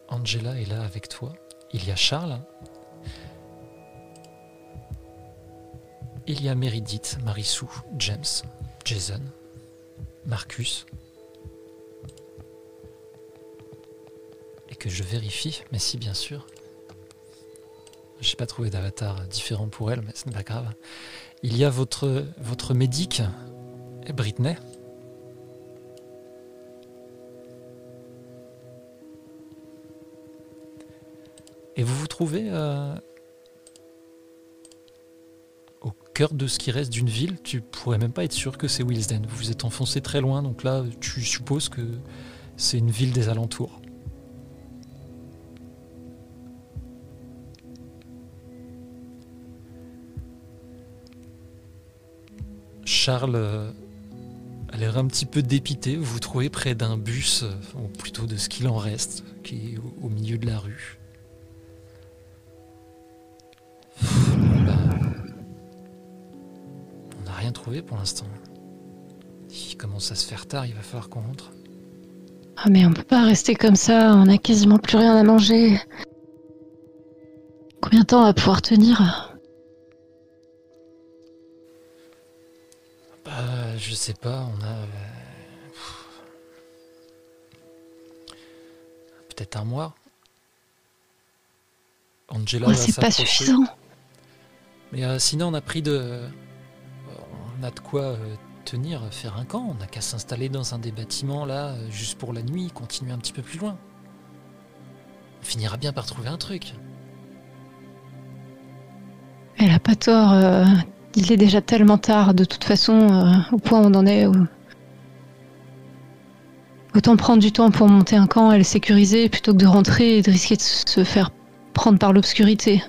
Angela est là avec toi. Il y a Charles. Il y a Meredith, Marissou, James, Jason, Marcus. Que je vérifie, mais si bien sûr. J'ai pas trouvé d'avatar différent pour elle, mais ce n'est pas grave. Il y a votre, votre médic, Britney. Et vous vous trouvez euh, au cœur de ce qui reste d'une ville. Tu pourrais même pas être sûr que c'est Wilsden. Vous vous êtes enfoncé très loin, donc là, tu supposes que c'est une ville des alentours. Charles euh, a l'air un petit peu dépité. Vous vous trouvez près d'un bus, euh, ou plutôt de ce qu'il en reste, qui est au- milieu de la rue. Bah, on n'a rien trouvé pour l'instant. Il commence à se faire tard, il va falloir qu'on rentre. Ah mais on peut pas rester comme ça, on a quasiment plus rien à manger. Combien de temps on va pouvoir tenir? Je sais pas, on a. euh, Peut-être un mois. Angela Oh, C'est pas suffisant. Mais euh, sinon, on a pris de. On a de quoi euh, tenir, faire un camp. On n'a qu'à s'installer dans un des bâtiments là, juste pour la nuit, continuer un petit peu plus loin. On finira bien par trouver un truc. Elle a pas tort. euh, il est déjà tellement tard, de toute façon, euh, au point où on en est. Autant prendre du temps pour monter un camp et le sécuriser plutôt que de rentrer et de risquer de se faire prendre par l'obscurité.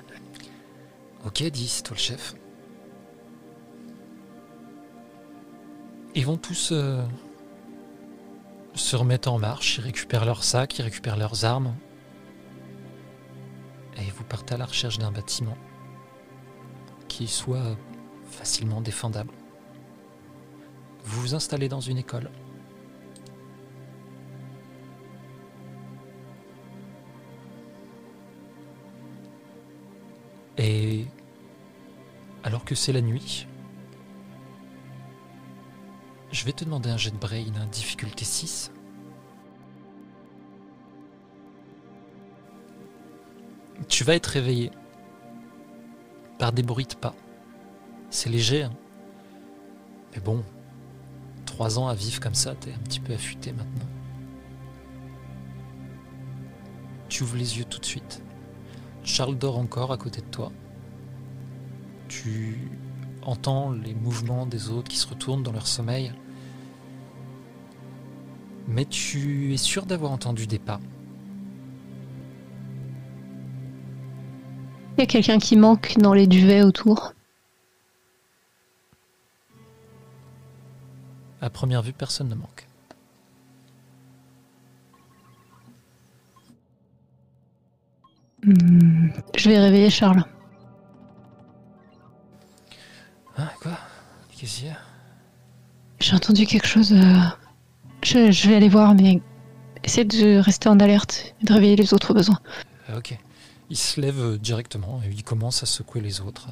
Ok, dis, c'est toi le chef. Ils vont tous euh, se remettre en marche, ils récupèrent leurs sacs, ils récupèrent leurs armes. Et vous partez à la recherche d'un bâtiment qui soit facilement défendable. Vous vous installez dans une école. Et alors que c'est la nuit, je vais te demander un jet de brain, difficulté 6. Tu vas être réveillé par des bruits de pas. C'est léger, hein. mais bon, trois ans à vivre comme ça, t'es un petit peu affûté maintenant. Tu ouvres les yeux tout de suite. Charles dort encore à côté de toi. Tu entends les mouvements des autres qui se retournent dans leur sommeil. Mais tu es sûr d'avoir entendu des pas. Il y a quelqu'un qui manque dans les duvets autour? Première vue, personne ne manque. Hmm, je vais réveiller Charles. Hein, quoi? Qu'est-ce qu'il y a? J'ai entendu quelque chose. euh, Je, je vais aller voir, mais essaie de rester en alerte et de réveiller les autres au besoin. Ah, Ok. Il se lève euh, directement et il commence à secouer les autres.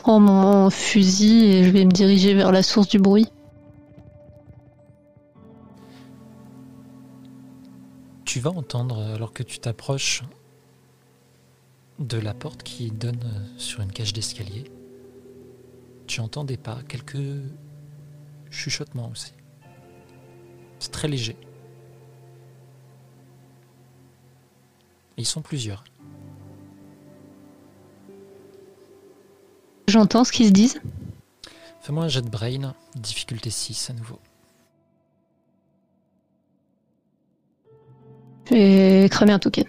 Prends mon fusil et je vais me diriger vers la source du bruit. Tu vas entendre, alors que tu t'approches de la porte qui donne sur une cage d'escalier, tu entends des pas, quelques chuchotements aussi. C'est très léger. Ils sont plusieurs. J'entends ce qu'ils se disent. Fais-moi un jet de brain, difficulté 6 à nouveau. Je vais cramer un token.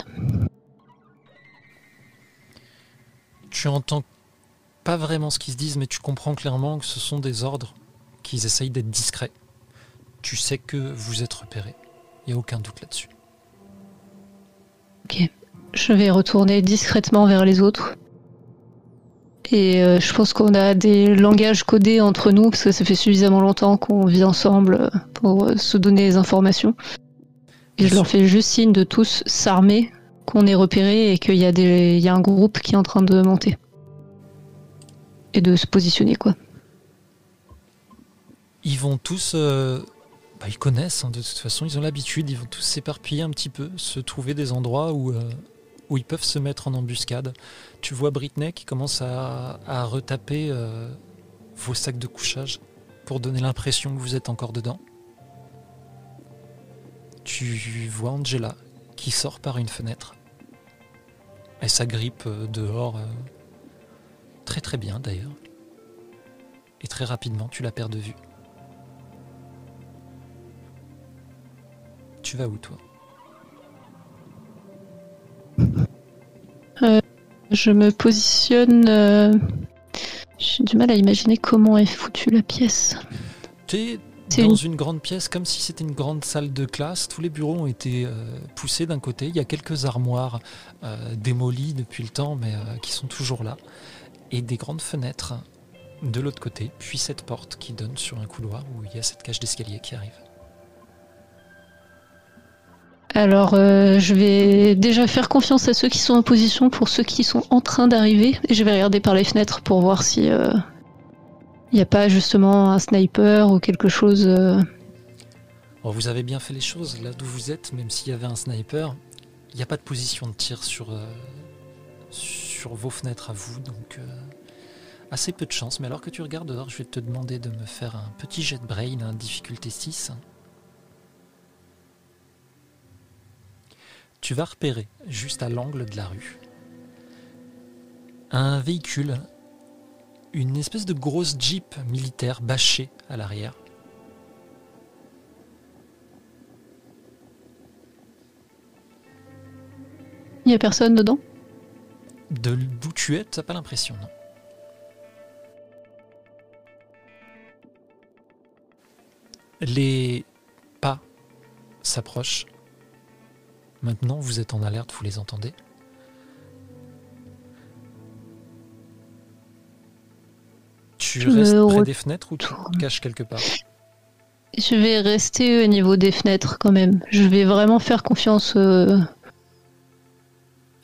Tu entends pas vraiment ce qu'ils se disent, mais tu comprends clairement que ce sont des ordres, qu'ils essayent d'être discrets. Tu sais que vous êtes repérés. Il n'y a aucun doute là-dessus. Ok. Je vais retourner discrètement vers les autres. Et euh, je pense qu'on a des langages codés entre nous, parce que ça fait suffisamment longtemps qu'on vit ensemble euh, pour euh, se donner les informations. Et je leur fais juste signe de tous s'armer, qu'on est repéré et qu'il y, a un groupe qui est en train de monter. Et de se positionner, quoi. Ils vont tous. bah, ils connaissent, hein, de toute façon, ils ont l'habitude, ils vont tous s'éparpiller un petit peu, se trouver des endroits où, où ils peuvent se mettre en embuscade. Tu vois Britney qui commence à, à retaper euh, vos sacs de couchage pour donner l'impression que vous êtes encore dedans. Tu vois Angela qui sort par une fenêtre. Elle s'agrippe euh, dehors euh, très très bien d'ailleurs. Et très rapidement, tu la perds de vue. Tu vas où toi? Je me positionne. euh, J'ai du mal à imaginer comment est foutue la pièce. T'es dans une- une grande pièce comme si c'était une grande salle de classe. Tous les bureaux ont été euh, poussés d'un côté. Il y a quelques armoires euh, démolies depuis le temps, mais euh, qui sont toujours là. Et des grandes fenêtres de l'autre côté. Puis cette porte qui donne sur un couloir où il y a cette cage d'escalier qui arrive. Alors, euh, je vais déjà faire confiance à ceux qui sont en position pour ceux qui sont en train d'arriver. Et je vais regarder par les fenêtres pour voir si il n'y a pas justement un sniper ou quelque chose. euh. Bon, vous avez bien fait les choses là d'où vous êtes, même s'il y avait un sniper. Il n'y a pas de position de tir sur, euh, sur vos fenêtres à vous, donc euh, assez peu de chance. Mais alors que tu regardes dehors, je vais te demander de me faire un petit jet de brain, un difficulté 6. tu vas repérer, juste à l'angle de la rue, un véhicule, une espèce de grosse jeep militaire bâchée à l'arrière. Il n'y a personne dedans? De d'où tu es, t'as pas l'impression, non? Les pas s'approchent. Maintenant, vous êtes en alerte, vous les entendez. Tu Je restes près des fenêtres ou tu te caches quelque part Je vais rester au niveau des fenêtres quand même. Je vais vraiment faire confiance euh,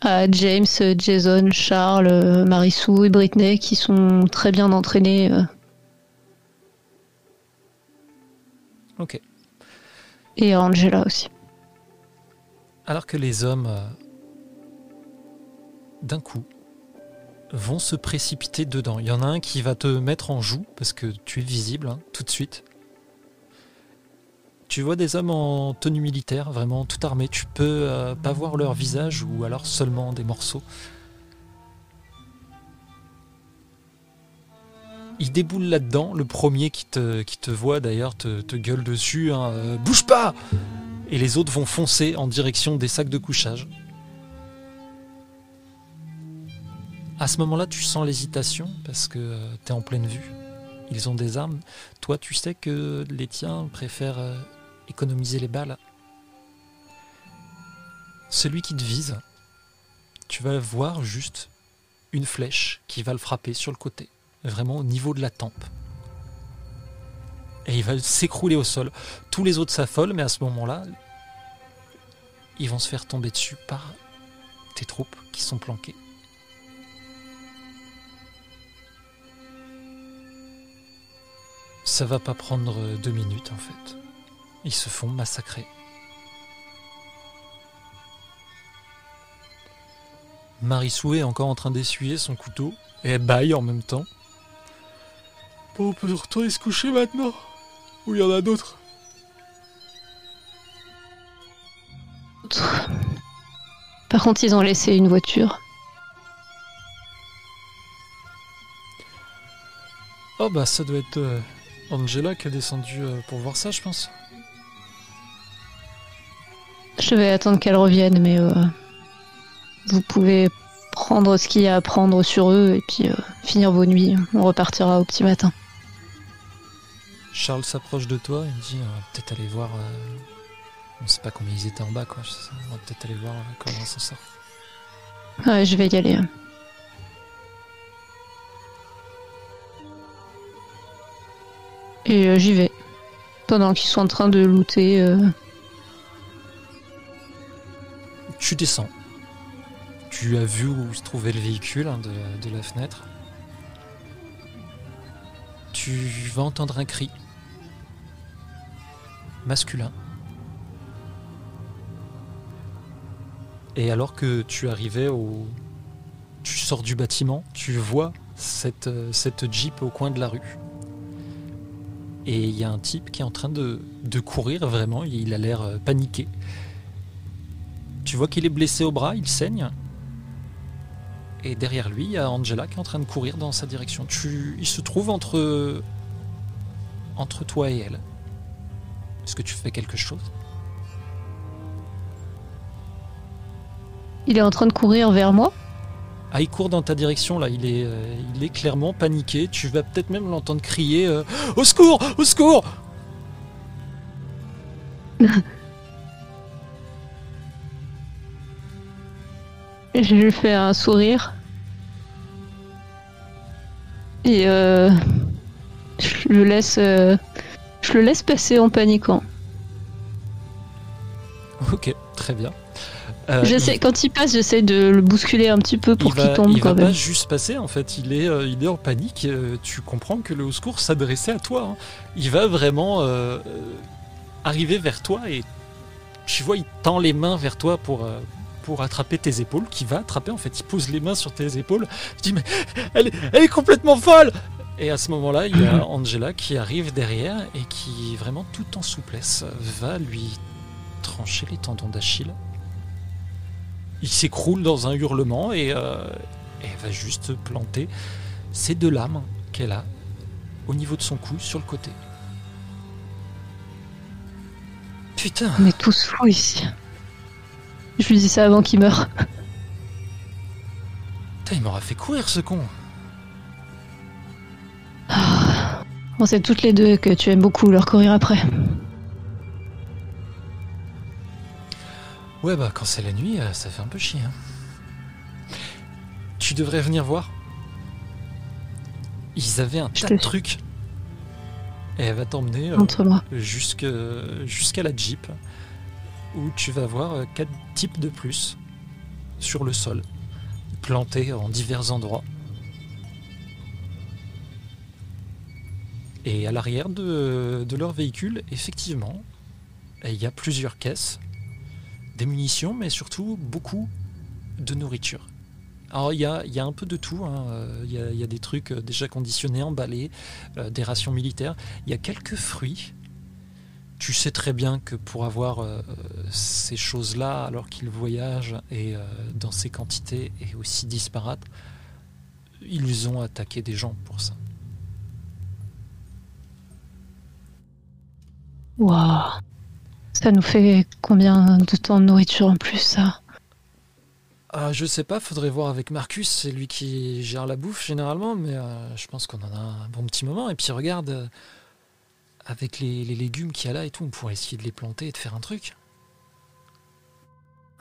à James, Jason, Charles, Marissou et Britney qui sont très bien entraînés. euh, Ok. et à Angela aussi. Alors que les hommes, euh, d'un coup, vont se précipiter dedans. Il y en a un qui va te mettre en joue, parce que tu es visible, hein, tout de suite. Tu vois des hommes en tenue militaire, vraiment tout armés. Tu peux euh, pas voir leur visage ou alors seulement des morceaux. Il déboule là-dedans. Le premier qui te, voit d'ailleurs te, te gueule dessus. hein, euh, Bouge pas Et les autres vont foncer en direction des sacs de couchage. À ce moment-là, tu sens l'hésitation parce que tu es en pleine vue. Ils ont des armes. Toi, tu sais que les tiens préfèrent euh, économiser les balles. Celui qui te vise, tu vas voir juste une flèche qui va le frapper sur le côté, vraiment au niveau de la tempe. Et il va s'écrouler au sol. Tous les autres s'affolent, mais à ce moment-là, ils vont se faire tomber dessus par tes troupes qui sont planquées. Ça va pas prendre deux minutes en fait. Ils se font massacrer. Marissou est encore en train d'essuyer son couteau et elle baille en même temps. Bon, on peut retourner se coucher maintenant Ou il y en a d'autres Par contre, ils ont laissé une voiture. Oh bah ça doit être euh, Angela qui est descendue euh, pour voir ça je pense. Je vais attendre qu'elles reviennent, mais euh, vous pouvez prendre ce qu'il y a à prendre sur eux et puis euh, finir vos nuits. On repartira au petit matin. Charles s'approche de toi et me dit on va peut-être aller voir... euh, On sait pas combien ils étaient en bas quoi. On va peut-être aller voir euh, comment on s'en sort. Ouais, je vais y aller. Et euh, j'y vais. Pendant qu'ils sont en train de looter. euh, Tu descends. Tu as vu où se trouvait le véhicule hein, de, de la fenêtre. Tu vas entendre un cri masculin. Et alors que tu arrivais au... Tu sors du bâtiment, tu vois cette, euh, cette Jeep au coin de la rue. Et il y a un type qui est en train de, de courir vraiment, il a l'air euh, paniqué. Tu vois qu'il est blessé au bras, il saigne. Et derrière lui, il y a Angela qui est en train de courir dans sa direction. Tu, il se trouve entre, entre toi et elle. Est-ce que tu fais quelque chose? Il est en train de courir vers moi. Ah, il court dans ta direction là. Il est, euh, il est clairement paniqué. Tu vas peut-être même l'entendre crier euh, Au secours Au secours Je lui fais un sourire. Et euh, je le laisse, euh, je le laisse passer en paniquant. Ok, très bien. Euh, J'essaie, il- quand il passe, j'essaie de le bousculer un petit peu pour il va, qu'il tombe il va quand pas même. juste passer en fait, il est, euh, il est en panique. euh, tu comprends que le au secours s'adressait à toi. hein. Il va vraiment arriver vers toi et tu vois, il tend les mains vers toi pour, pour attraper tes épaules. Qui va attraper en fait, il pose les mains sur tes épaules. Il dit mais elle, est- elle est complètement folle. Et à ce moment-là, il y a Angela qui arrive derrière et qui vraiment tout en souplesse va lui trancher les tendons d'Achille. Il s'écroule dans un hurlement et, euh, elle va juste planter ces deux lames qu'elle a au niveau de son cou sur le côté. Putain, On est tous fous ici. Je lui dis ça avant qu'il meure. Putain, il m'aura fait courir ce con. Ah. On sait toutes les deux que tu aimes beaucoup leur courir après. Ouais, bah quand c'est la nuit, euh, ça fait un peu chier. hein. Tu devrais venir voir. Ils avaient un tas de trucs. Et elle va t'emmener euh, jusqu'à la Jeep, où tu vas voir euh, quatre types de plus sur le sol, plantés en divers endroits. Et à l'arrière de, leur véhicule, effectivement, il y a plusieurs caisses, des munitions, mais surtout beaucoup de nourriture. Alors il y a, un peu de tout, hein. Il y, a, des trucs déjà conditionnés, emballés, euh, des rations militaires, il y a quelques fruits. Tu sais très bien que pour avoir euh, ces choses-là alors qu'ils voyagent et euh, dans ces quantités et aussi disparates, ils ont attaqué des gens pour ça. Waouh. Ça nous fait combien de temps de nourriture en plus, ça? Ah, je sais pas, faudrait voir avec Marcus, c'est lui qui gère la bouffe généralement, mais euh, je pense qu'on en a un bon petit moment. Et puis regarde, euh, avec les, les légumes qu'il y a là et tout, on pourrait essayer de les planter et de faire un truc.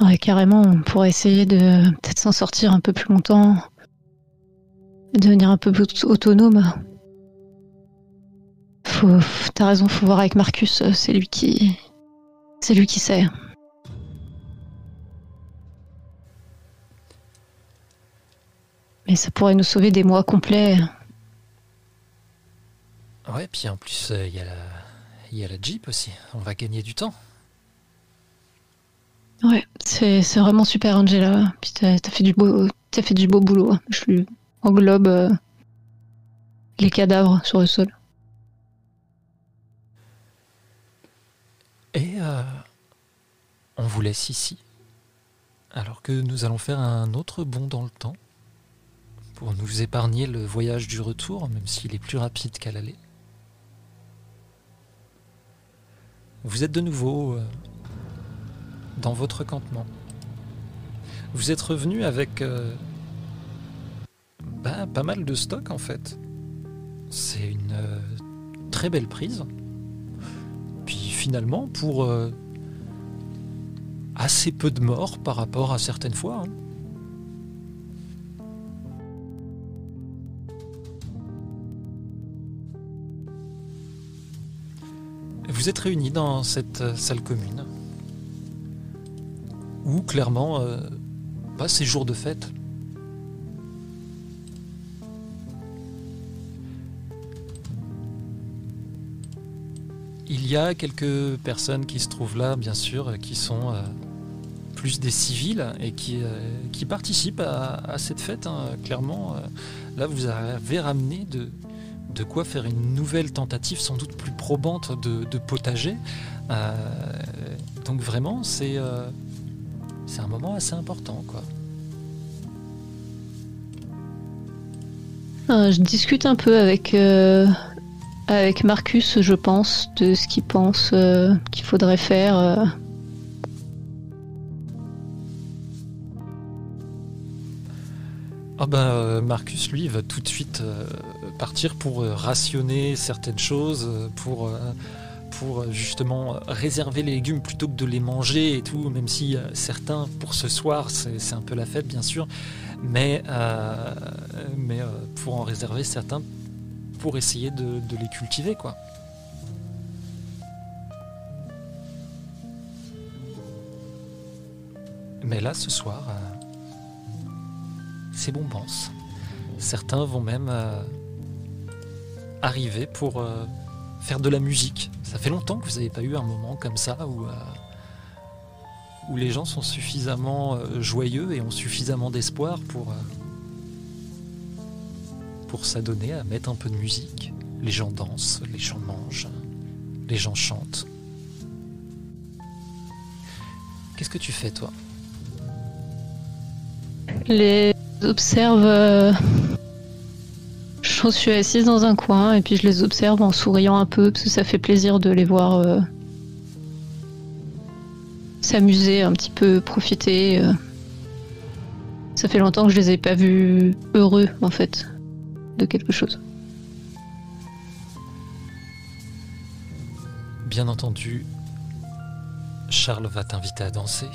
Ouais, carrément, on pourrait essayer de peut-être s'en sortir un peu plus longtemps. Devenir un peu plus autonome. Faut, t'as raison, faut voir avec Marcus, euh, c'est lui qui. C'est lui qui sait. Mais ça pourrait nous sauver des mois complets. Ouais, puis en plus, euh, il y, a la- il y a la Jeep aussi, on va gagner du temps. Ouais, c'est c'est vraiment super, Angela. Puis t'as t'as fait du beau, t'as fait du beau boulot. Je lui englobe euh, les cadavres sur le sol. Et euh, on vous laisse ici, alors que nous allons faire un autre bond dans le temps, pour nous épargner le voyage du retour, même s'il est plus rapide qu'à l'aller. Vous êtes de nouveau euh, dans votre campement. Vous êtes revenu avec euh, bah, pas mal de stock en fait. C'est une très belle prise. Finalement, pour euh, assez peu de morts par rapport à certaines fois. hein. Vous êtes réunis dans cette euh, salle commune où clairement, euh, bah, c'est jour de fête. Il y a quelques personnes qui se trouvent là, bien sûr, qui sont euh, plus des civils et qui, euh, participent à, cette fête. hein. Clairement, euh, là, vous avez ramené de, quoi faire une nouvelle tentative, sans doute plus probante, de, potager. Donc vraiment, c'est un moment assez important, je discute un peu avec, avec Marcus, je pense, de ce qu'il pense euh, qu'il faudrait faire. euh. Ah ben euh, Marcus lui va tout de suite partir pour rationner certaines choses, pour, pour justement réserver les légumes plutôt que de les manger et tout, même si certains pour ce soir c'est un peu la fête bien sûr, mais, mais pour en réserver certains pour essayer de, les cultiver quoi. Mais là ce soir... euh, c'est bon pense. Certains vont même euh, arriver pour euh, faire de la musique. Ça fait longtemps que vous n'avez pas eu un moment comme ça où, où les gens sont suffisamment joyeux et ont suffisamment d'espoir pour, pour s'adonner à mettre un peu de musique. Les gens dansent, les gens mangent, les gens chantent. Qu'est-ce que tu fais toi? Les observe. euh, Je suis assise dans un coin et puis je les observe en souriant un peu parce que ça fait plaisir de les voir euh, s'amuser un petit peu, profiter. euh. ça fait longtemps que je les ai pas vus heureux en fait de quelque chose. Bien entendu, Charles va t'inviter à danser.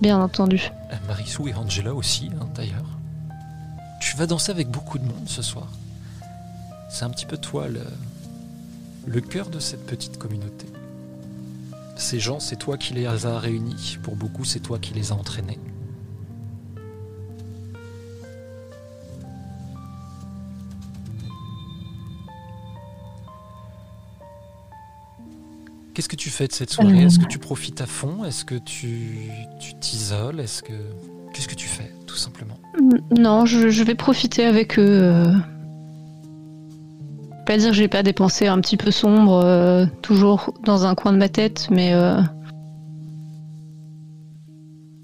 Bien entendu. Marissou et Angela aussi, hein, d'ailleurs. Tu vas danser avec beaucoup de monde ce soir. C'est un petit peu toi le, le cœur de cette petite communauté. Ces gens, c'est toi qui les as réunis. Pour beaucoup, c'est toi qui les as entraînés. Qu'est-ce que tu fais de cette soirée? Est-ce que tu profites à fond? Est-ce que tu tu t'isoles? Est-ce que qu'est-ce que tu fais tout simplement? Non, je, je vais profiter avec eux. euh. Pas dire que j'ai pas des pensées un petit peu sombres, euh, toujours dans un coin de ma tête, mais euh,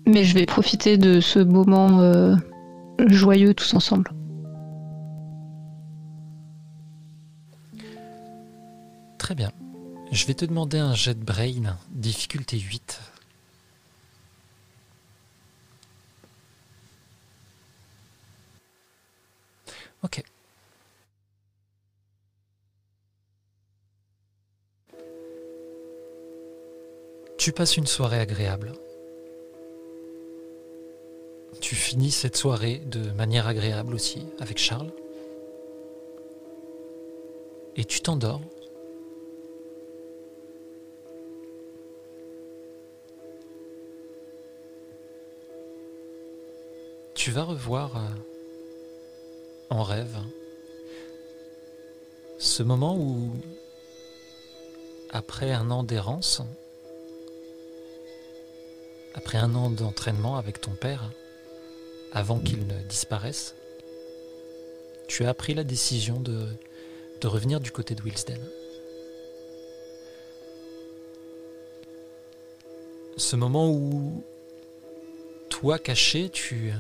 mais je vais profiter de ce moment euh, joyeux tous ensemble. Très bien. Je vais te demander un jet de brain, difficulté 8. Ok. Tu passes une soirée agréable. Tu finis cette soirée de manière agréable aussi avec Charles. Et tu t'endors tu vas revoir euh, en rêve ce moment où, après un an d'errance, après un an d'entraînement avec ton père, avant qu'il ne disparaisse, tu as pris la décision de, de revenir du côté de Wilsden. Ce moment où, toi caché, tu,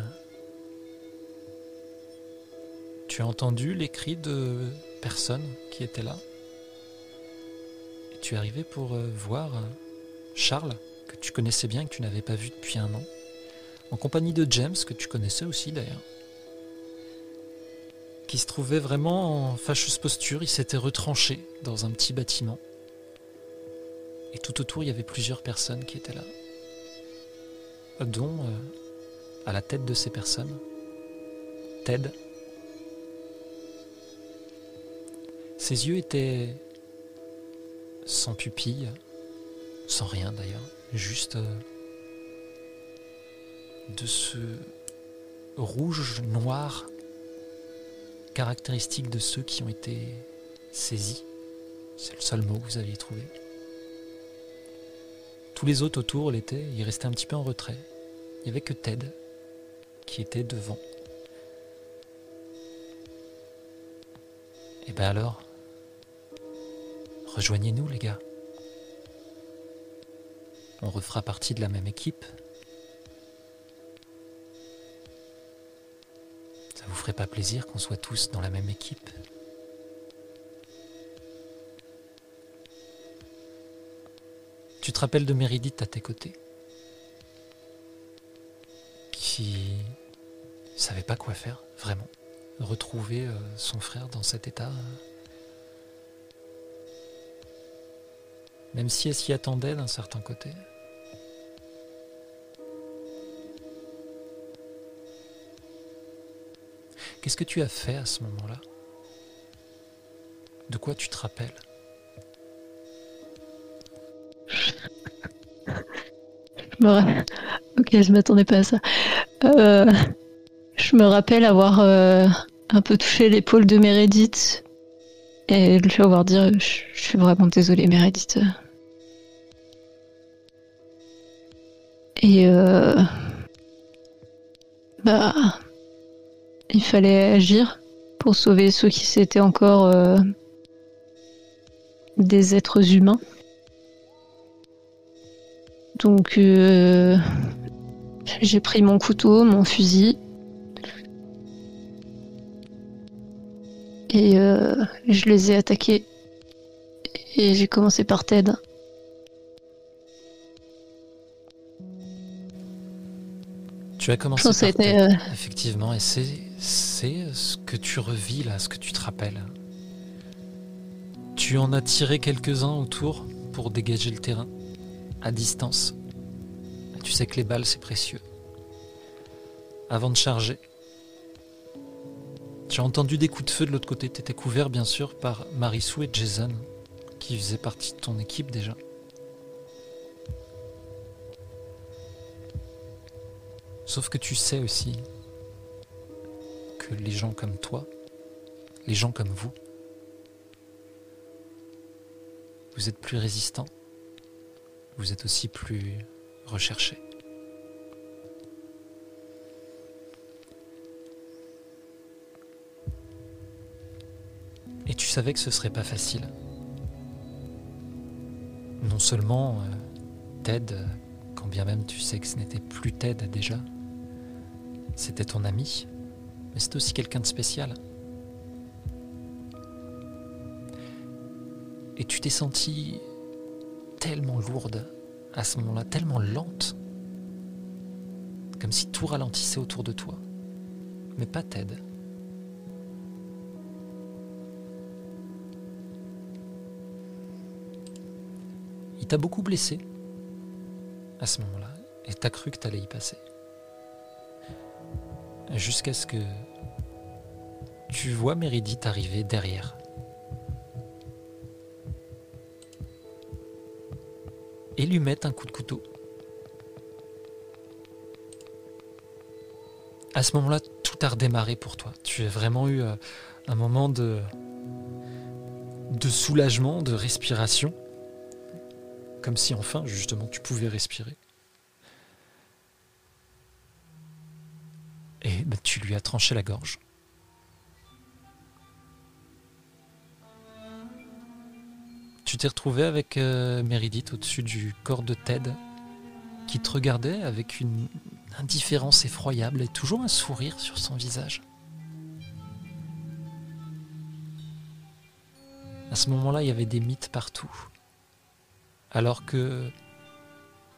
entendu les cris de personnes qui étaient là? Tu es arrivé pour euh, voir euh, Charles, que tu connaissais bien que tu n'avais pas vu depuis un an, en compagnie de James, que tu connaissais aussi d'ailleurs, qui se trouvait vraiment en fâcheuse posture. Il s'était retranché dans un petit bâtiment. Et tout autour, il y avait plusieurs personnes qui étaient là, dont, euh, à la tête de ces personnes, Ted. Ses yeux étaient sans pupille, sans rien d'ailleurs, juste euh, de ce rouge noir caractéristique de ceux qui ont été saisis. C'est le seul mot que vous aviez trouvé. Tous les autres autour l'étaient, ils restaient un petit peu en retrait. Il n'y avait que Ted qui était devant. Et ben alors, rejoignez-nous les gars. On refera partie de la même équipe. Ça vous ferait pas plaisir qu'on soit tous dans la même équipe? Tu te rappelles de Méridith à tes côtés? Qui savait pas quoi faire, vraiment. Retrouver euh, son frère dans cet état. Même si elle s'y attendait d'un certain côté. Qu'est-ce que tu as fait à ce moment-là? De quoi tu te rappelles? Je me ra- Ok, je m'attendais pas à ça. Euh, je me rappelle avoir euh, un peu touché l'épaule de Meredith et lui avoir dit euh, je, je suis vraiment désolée Meredith. Et euh, bah il fallait agir pour sauver ceux qui s'étaient encore euh, des êtres humains. Donc euh, j'ai pris mon couteau, mon fusil. Et euh, je les ai attaqués. Et j'ai commencé par Ted. Tu as commencé par Ted, euh, effectivement, et c'est c'est ce que tu revis là, ce que tu te rappelles. Tu en as tiré quelques-uns autour pour dégager le terrain, à distance. Tu sais que les balles, c'est précieux. Avant de charger, as entendu des coups de feu de l'autre côté. Tu étais couvert, bien sûr, par Marissou et Jason, qui faisaient partie de ton équipe déjà. Sauf que tu sais aussi que les gens comme toi, les gens comme vous, vous êtes plus résistants, vous êtes aussi plus recherchés. Et tu savais que ce serait pas facile. Non seulement euh, Ted, quand bien même tu sais que ce n'était plus Ted déjà, c'était ton ami, mais c'est aussi quelqu'un de spécial. Et tu t'es sentie tellement lourde à ce moment-là, tellement lente, comme si tout ralentissait autour de toi. Mais pas Ted. T'a beaucoup blessé à ce moment-là, et t'as cru que t'allais y passer. Jusqu'à ce que tu vois Meredith arriver derrière. Et lui mettre un coup de couteau. À ce moment-là, tout a redémarré pour toi. Tu as vraiment eu euh, un moment de, de soulagement, de respiration. Comme si enfin, justement, tu pouvais respirer. Et bah, tu lui as tranché la gorge. Tu t'es retrouvé avec euh, au-dessus du corps de Ted, qui te regardait avec une indifférence effroyable et toujours un sourire sur son visage. À ce moment-là, il y avait des mythes partout. Alors que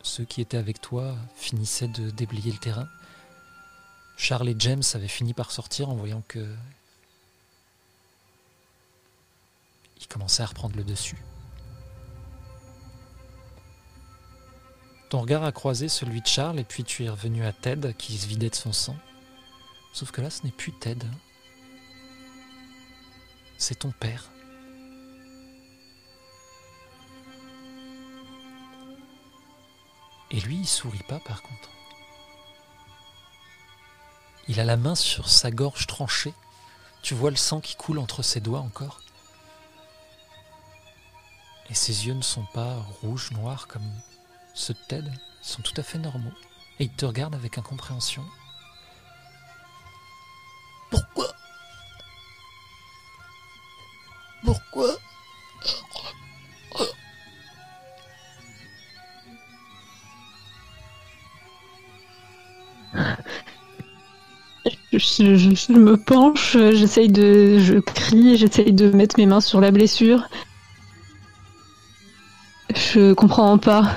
ceux qui étaient avec toi finissaient de déblayer le terrain, Charles et James avaient fini par sortir en voyant que. Ils commençaient à reprendre le dessus. Ton regard a croisé celui de Charles et puis tu es revenu à Ted qui se vidait de son sang. Sauf que là, ce n'est plus Ted. C'est ton père. Et lui, il sourit pas par contre. Il a la main sur sa gorge tranchée. Tu vois le sang qui coule entre ses doigts encore. Et ses yeux ne sont pas rouges, noirs comme ceux de Ted. Ils sont tout à fait normaux. Et il te regarde avec incompréhension. Pourquoi? Pourquoi Je, me penche, j'essaye de. Je crie, j'essaye de mettre mes mains sur la blessure. Je comprends pas.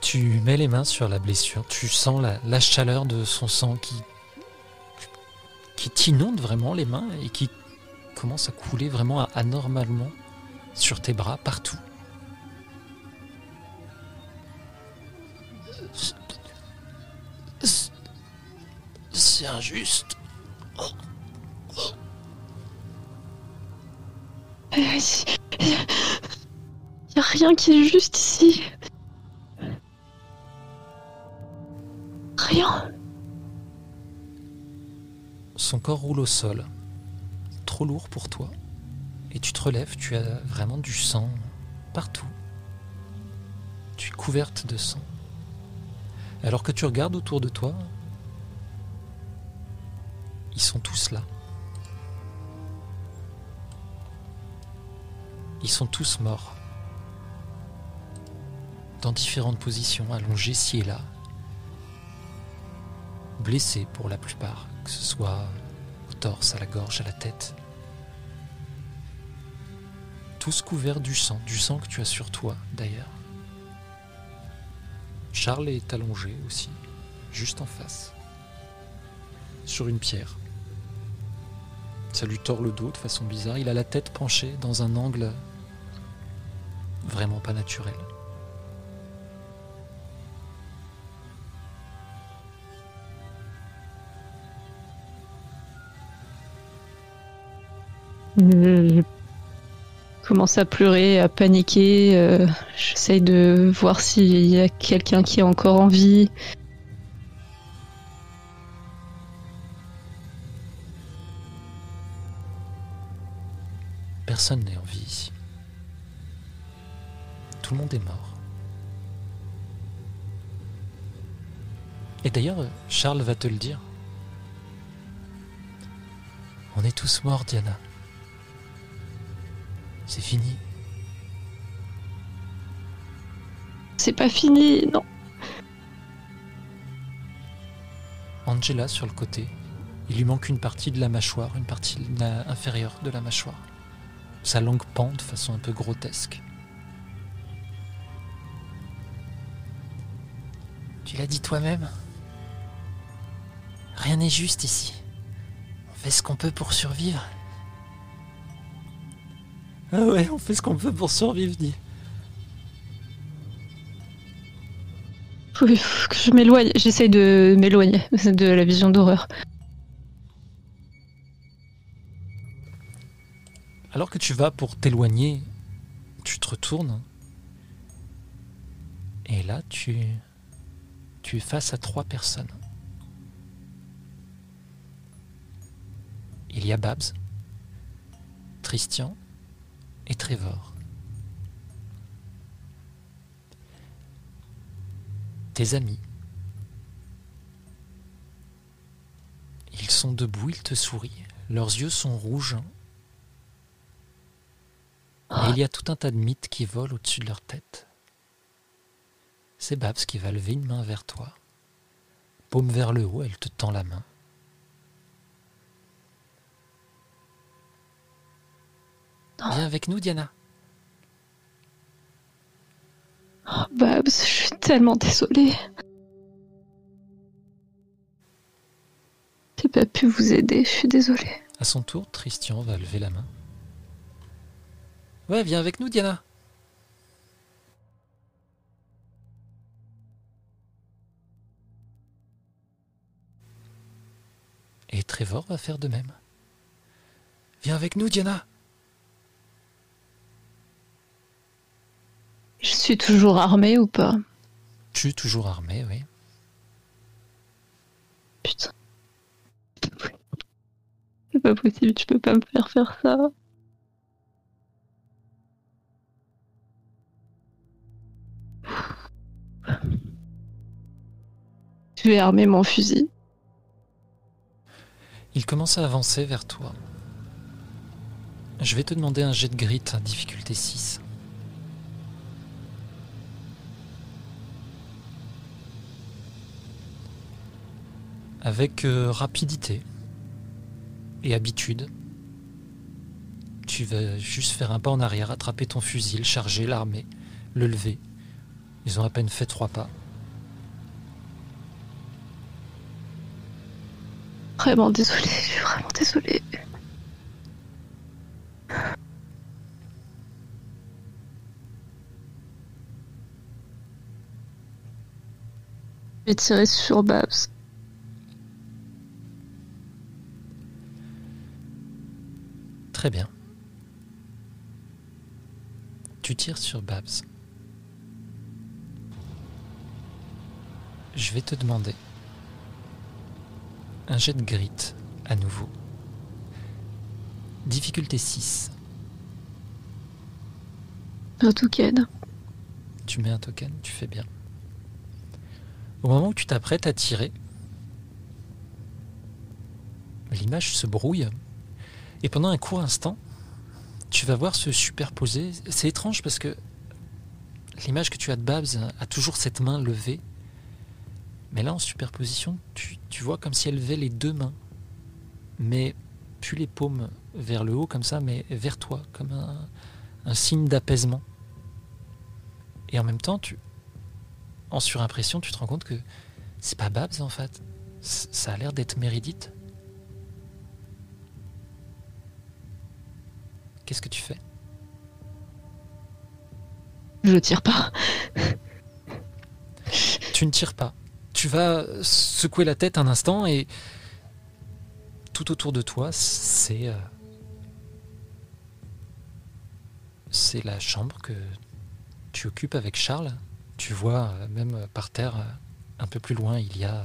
Tu mets les mains sur la blessure. Tu sens la, la chaleur de son sang qui, qui t'inonde vraiment les mains et qui commence à couler vraiment anormalement sur tes bras partout. C'est injuste. Il y a rien qui est juste ici. Rien. Son corps roule au sol, trop lourd pour toi. Et tu te relèves, tu as vraiment du sang partout. Tu es couverte de sang. Alors que tu regardes autour de toi, ils sont tous là. Ils sont tous morts. Dans différentes positions, allongés ci et là. Blessés pour la plupart, que ce soit au torse, à la gorge, à la tête. Tous couverts du sang, du sang que tu as sur toi d'ailleurs. Charles est allongé aussi, juste en face, sur une pierre. Ça lui tord le dos de façon bizarre. Il a la tête penchée dans un angle vraiment pas naturel. Je commence à pleurer, à paniquer. euh, J'essaye de voir s'il y a quelqu'un qui est encore en vie. Personne n'est en vie ici. Tout le monde est mort. Et d'ailleurs, Charles va te le dire. On est tous morts, Diana. C'est fini. C'est pas fini, non. Angela sur le côté. Il lui manque une partie de la mâchoire, une partie la- inférieure de la mâchoire. Sa langue pend de façon un peu grotesque. Tu l'as dit toi-même? Rien n'est juste ici. On fait ce qu'on peut pour survivre. Ah ouais, on fait ce qu'on peut pour survivre, dit. Que je m'éloigne. J'essaye de m'éloigner de la vision d'horreur. Alors que tu vas pour t'éloigner, tu te retournes. Et là, tu, tu es face à trois personnes. Il y a Babs, Christian et Trevor. Tes amis. Ils sont debout, ils te sourient. Leurs yeux sont rouges et il y a tout un tas de mythes qui volent au-dessus de leur tête. C'est Babs qui va lever une main vers toi. Paume vers le haut, elle te tend la main. Viens avec nous, Diana. Oh, Babs, je suis tellement désolée. J'ai pas pu vous aider, je suis désolée. À son tour, Christian va lever la main. Ouais, viens avec nous, Diana. Et Trevor va faire de même. Viens avec nous, Diana. Je suis toujours armée ou pas? Tu es toujours armé, oui. Putain. C'est pas possible, tu peux pas me faire faire ça. Je vais armer mon fusil. Il commence à avancer vers toi. Je vais te demander un jet de grit, difficulté 6. Avec euh, rapidité et habitude, tu vas juste faire un pas en arrière, attraper ton fusil, charger, l'armer, le lever. Ils ont à peine fait trois pas. Vraiment désolée, je suis vraiment désolée. Je sur Babs. Très bien. Tu tires sur Babs. Je vais te demander un jet de grit à nouveau. Difficulté 6. Un token. Tu mets un token, tu fais bien. Au moment où tu t'apprêtes à tirer, l'image se brouille et pendant un court instant, tu vas voir se superposer. C'est étrange parce que l'image que tu as de Babs a toujours cette main levée. Mais là, en superposition, tu, vois comme si elle levait les deux mains. Mais plus les paumes vers le haut comme ça, mais vers toi, comme un, un signe d'apaisement. Et en même temps, tu, en surimpression, tu te rends compte que c'est pas Babs en fait. Ça a l'air d'être Méridite. Qu'est-ce que tu fais? Je tire pas. tu ne tires pas. Tu vas secouer la tête un instant et tout autour de toi, c'est euh, c'est la chambre que tu occupes avec Charles. Tu vois, euh, même par terre, euh, un peu plus loin, il y a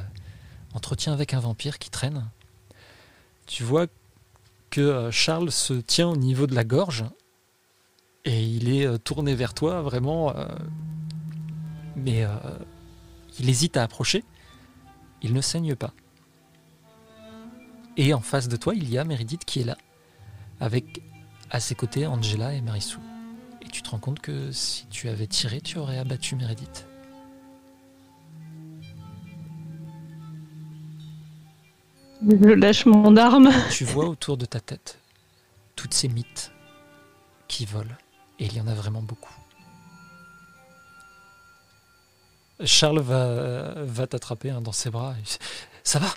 entretien avec un vampire qui traîne. Tu vois que Charles se tient au niveau de la gorge et il est tourné vers toi vraiment, mais il hésite à approcher. Il ne saigne pas. Et en face de toi, il y a Meredith qui est là, avec à ses côtés Angela et Marissou. Et tu te rends compte que si tu avais tiré, tu aurais abattu Meredith. Le lâchement d'armes. Tu vois autour de ta tête toutes ces mythes qui volent. Et il y en a vraiment beaucoup. Charles va, va t'attraper hein, dans ses bras. Ça va?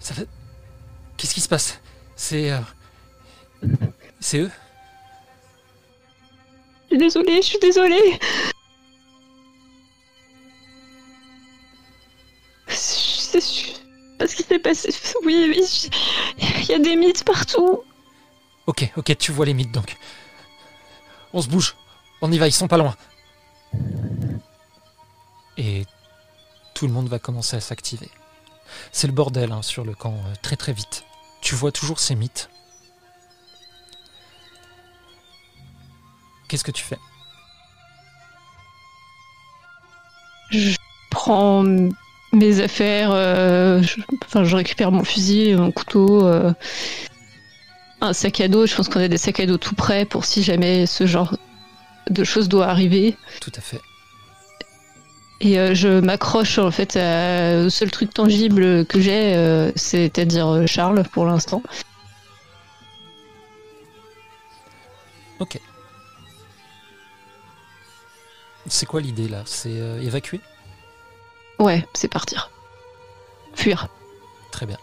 Ça fait... Qu'est-ce qui se passe? C'est... Euh, c'est eux? Je suis désolée, je suis désolée C'est ce qui s'est passé. Oui, oui, il y a des mythes partout. Ok, ok, tu vois les mythes donc. On se bouge. On y va, ils sont pas loin. Et tout le monde va commencer à s'activer. C'est le bordel hein, sur le camp, euh, très très vite. Tu vois toujours ces mythes. Qu'est-ce que tu fais? Je prends mes affaires, euh, je, enfin je récupère mon fusil, mon couteau, euh, un sac à dos. Je pense qu'on a des sacs à dos tout prêts pour si jamais ce genre de choses doit arriver. Tout à fait. Et euh, je m'accroche en fait au seul truc tangible que j'ai, c'est-à-dire Charles pour l'instant. Ok. C'est quoi l'idée là? C'est évacuer? Ouais, c'est partir. Fuir. Très bien.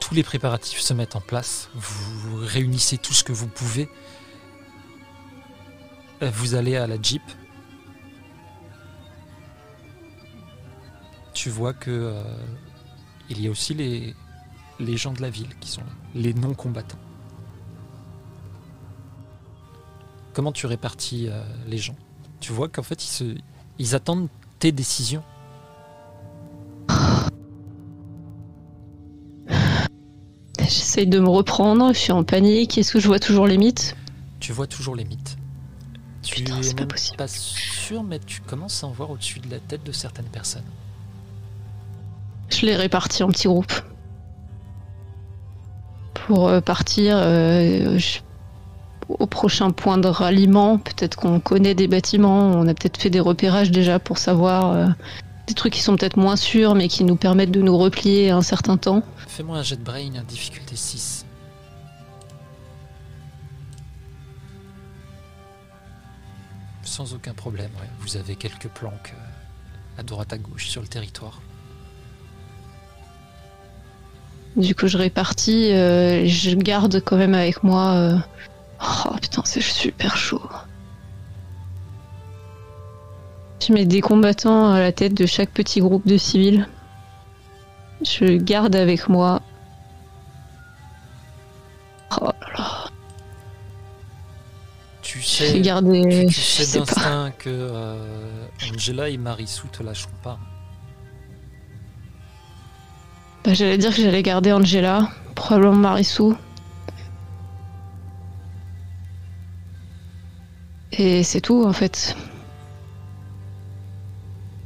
Tous les préparatifs se mettent en place. Vous réunissez tout ce que vous pouvez. Vous allez à la Jeep tu vois que euh, il y a aussi les, les gens de la ville qui sont là, les non-combattants. Comment tu répartis euh, les gens? Tu vois qu'en fait, ils, se, ils attendent tes décisions. J'essaye de me reprendre, je suis en panique. Est-ce que je vois toujours les mythes? Tu vois toujours les mythes. Tu Putain, c'est pas possible. Pas sûr, mais tu commences à en voir au-dessus de la tête de certaines personnes. Je les répartis en petits groupes. Pour euh, partir euh, au prochain point de ralliement, peut-être qu'on connaît des bâtiments, on a peut-être fait des repérages déjà pour savoir euh, des trucs qui sont peut-être moins sûrs mais qui nous permettent de nous replier un certain temps. Fais-moi un jet de brain à difficulté 6. Sans aucun problème, vous avez quelques planques à droite à gauche sur le territoire. Du coup, je répartis, euh, je garde quand même avec moi. Euh, oh putain, c'est super chaud. Je mets des combattants à la tête de chaque petit groupe de civils. Je garde avec moi. Oh là là. Tu sais, garder, tu, sais d'instinct que euh, Angela et Marissou te lâcheront pas. Bah, j'allais dire que j'allais garder Angela, probablement Marissou. Et c'est tout en fait.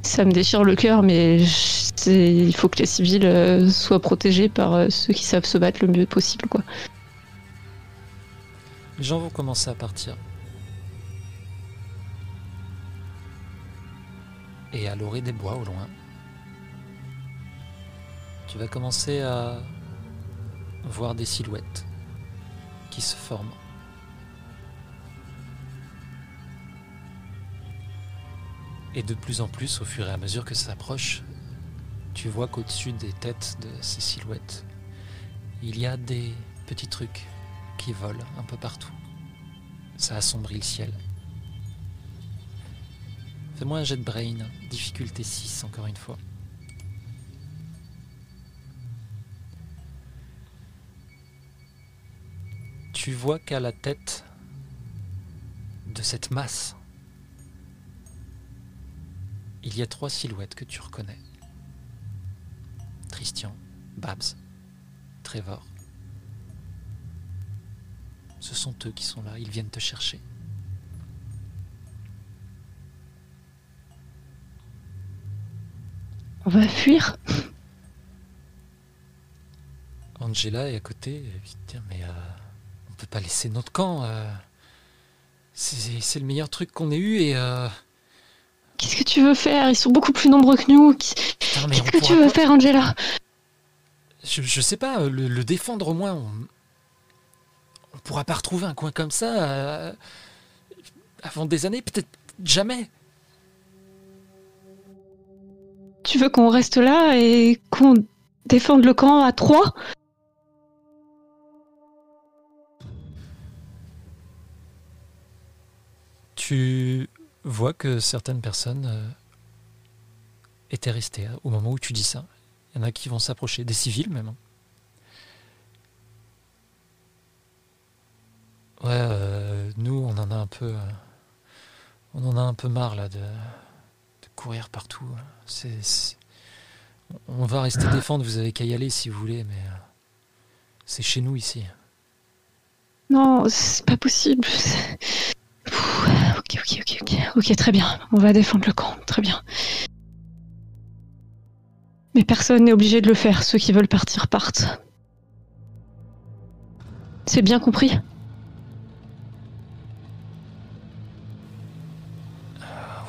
Ça me déchire le cœur, mais il faut que les civils euh, soient protégés par euh, ceux qui savent se battre le mieux possible, quoi. Les gens vont commencer à partir. Et à l'orée des bois au loin, tu vas commencer à voir des silhouettes qui se forme. Et de plus en plus, au fur et à mesure que ça s'approche, tu vois qu'au-dessus des têtes de ces silhouettes, il y a des petits trucs qui volent un peu partout. Ça assombrit le ciel. Fais-moi un jet de brain, difficulté 6 encore une fois. Tu vois qu'à la tête de cette masse, il y a trois silhouettes que tu reconnais. Christian, Babs, Trevor. Ce sont eux qui sont là, ils viennent te chercher. On va fuir Angela est à côté. Tiens, mais euh, on peut pas laisser notre camp. euh. C'est c'est le meilleur truc qu'on ait eu et. euh, Qu'est-ce que tu veux faire? Ils sont beaucoup plus nombreux que nous. Qu'est-ce que tu veux pas- faire, Angela? Je, je sais pas, euh, le, le défendre au moins. On, on pourra pas retrouver un coin comme ça euh, avant des années, peut-être jamais. Tu veux qu'on reste là et qu'on défende le camp à trois? Tu vois que certaines personnes euh, étaient restées hein, au moment où tu dis ça. Il y en a qui vont s'approcher, des civils même. hein. Ouais, euh, nous on en a un peu, euh, on en a un peu marre là de, de courir partout. C'est- on va rester défendre. Vous avez qu'à y aller si vous voulez, mais euh, c'est chez nous ici. Non, c'est pas possible. Ok, ok, ok, ok. Ok, très bien. On va défendre le camp. Très bien. Mais personne n'est obligé de le faire. Ceux qui veulent partir partent. C'est bien compris?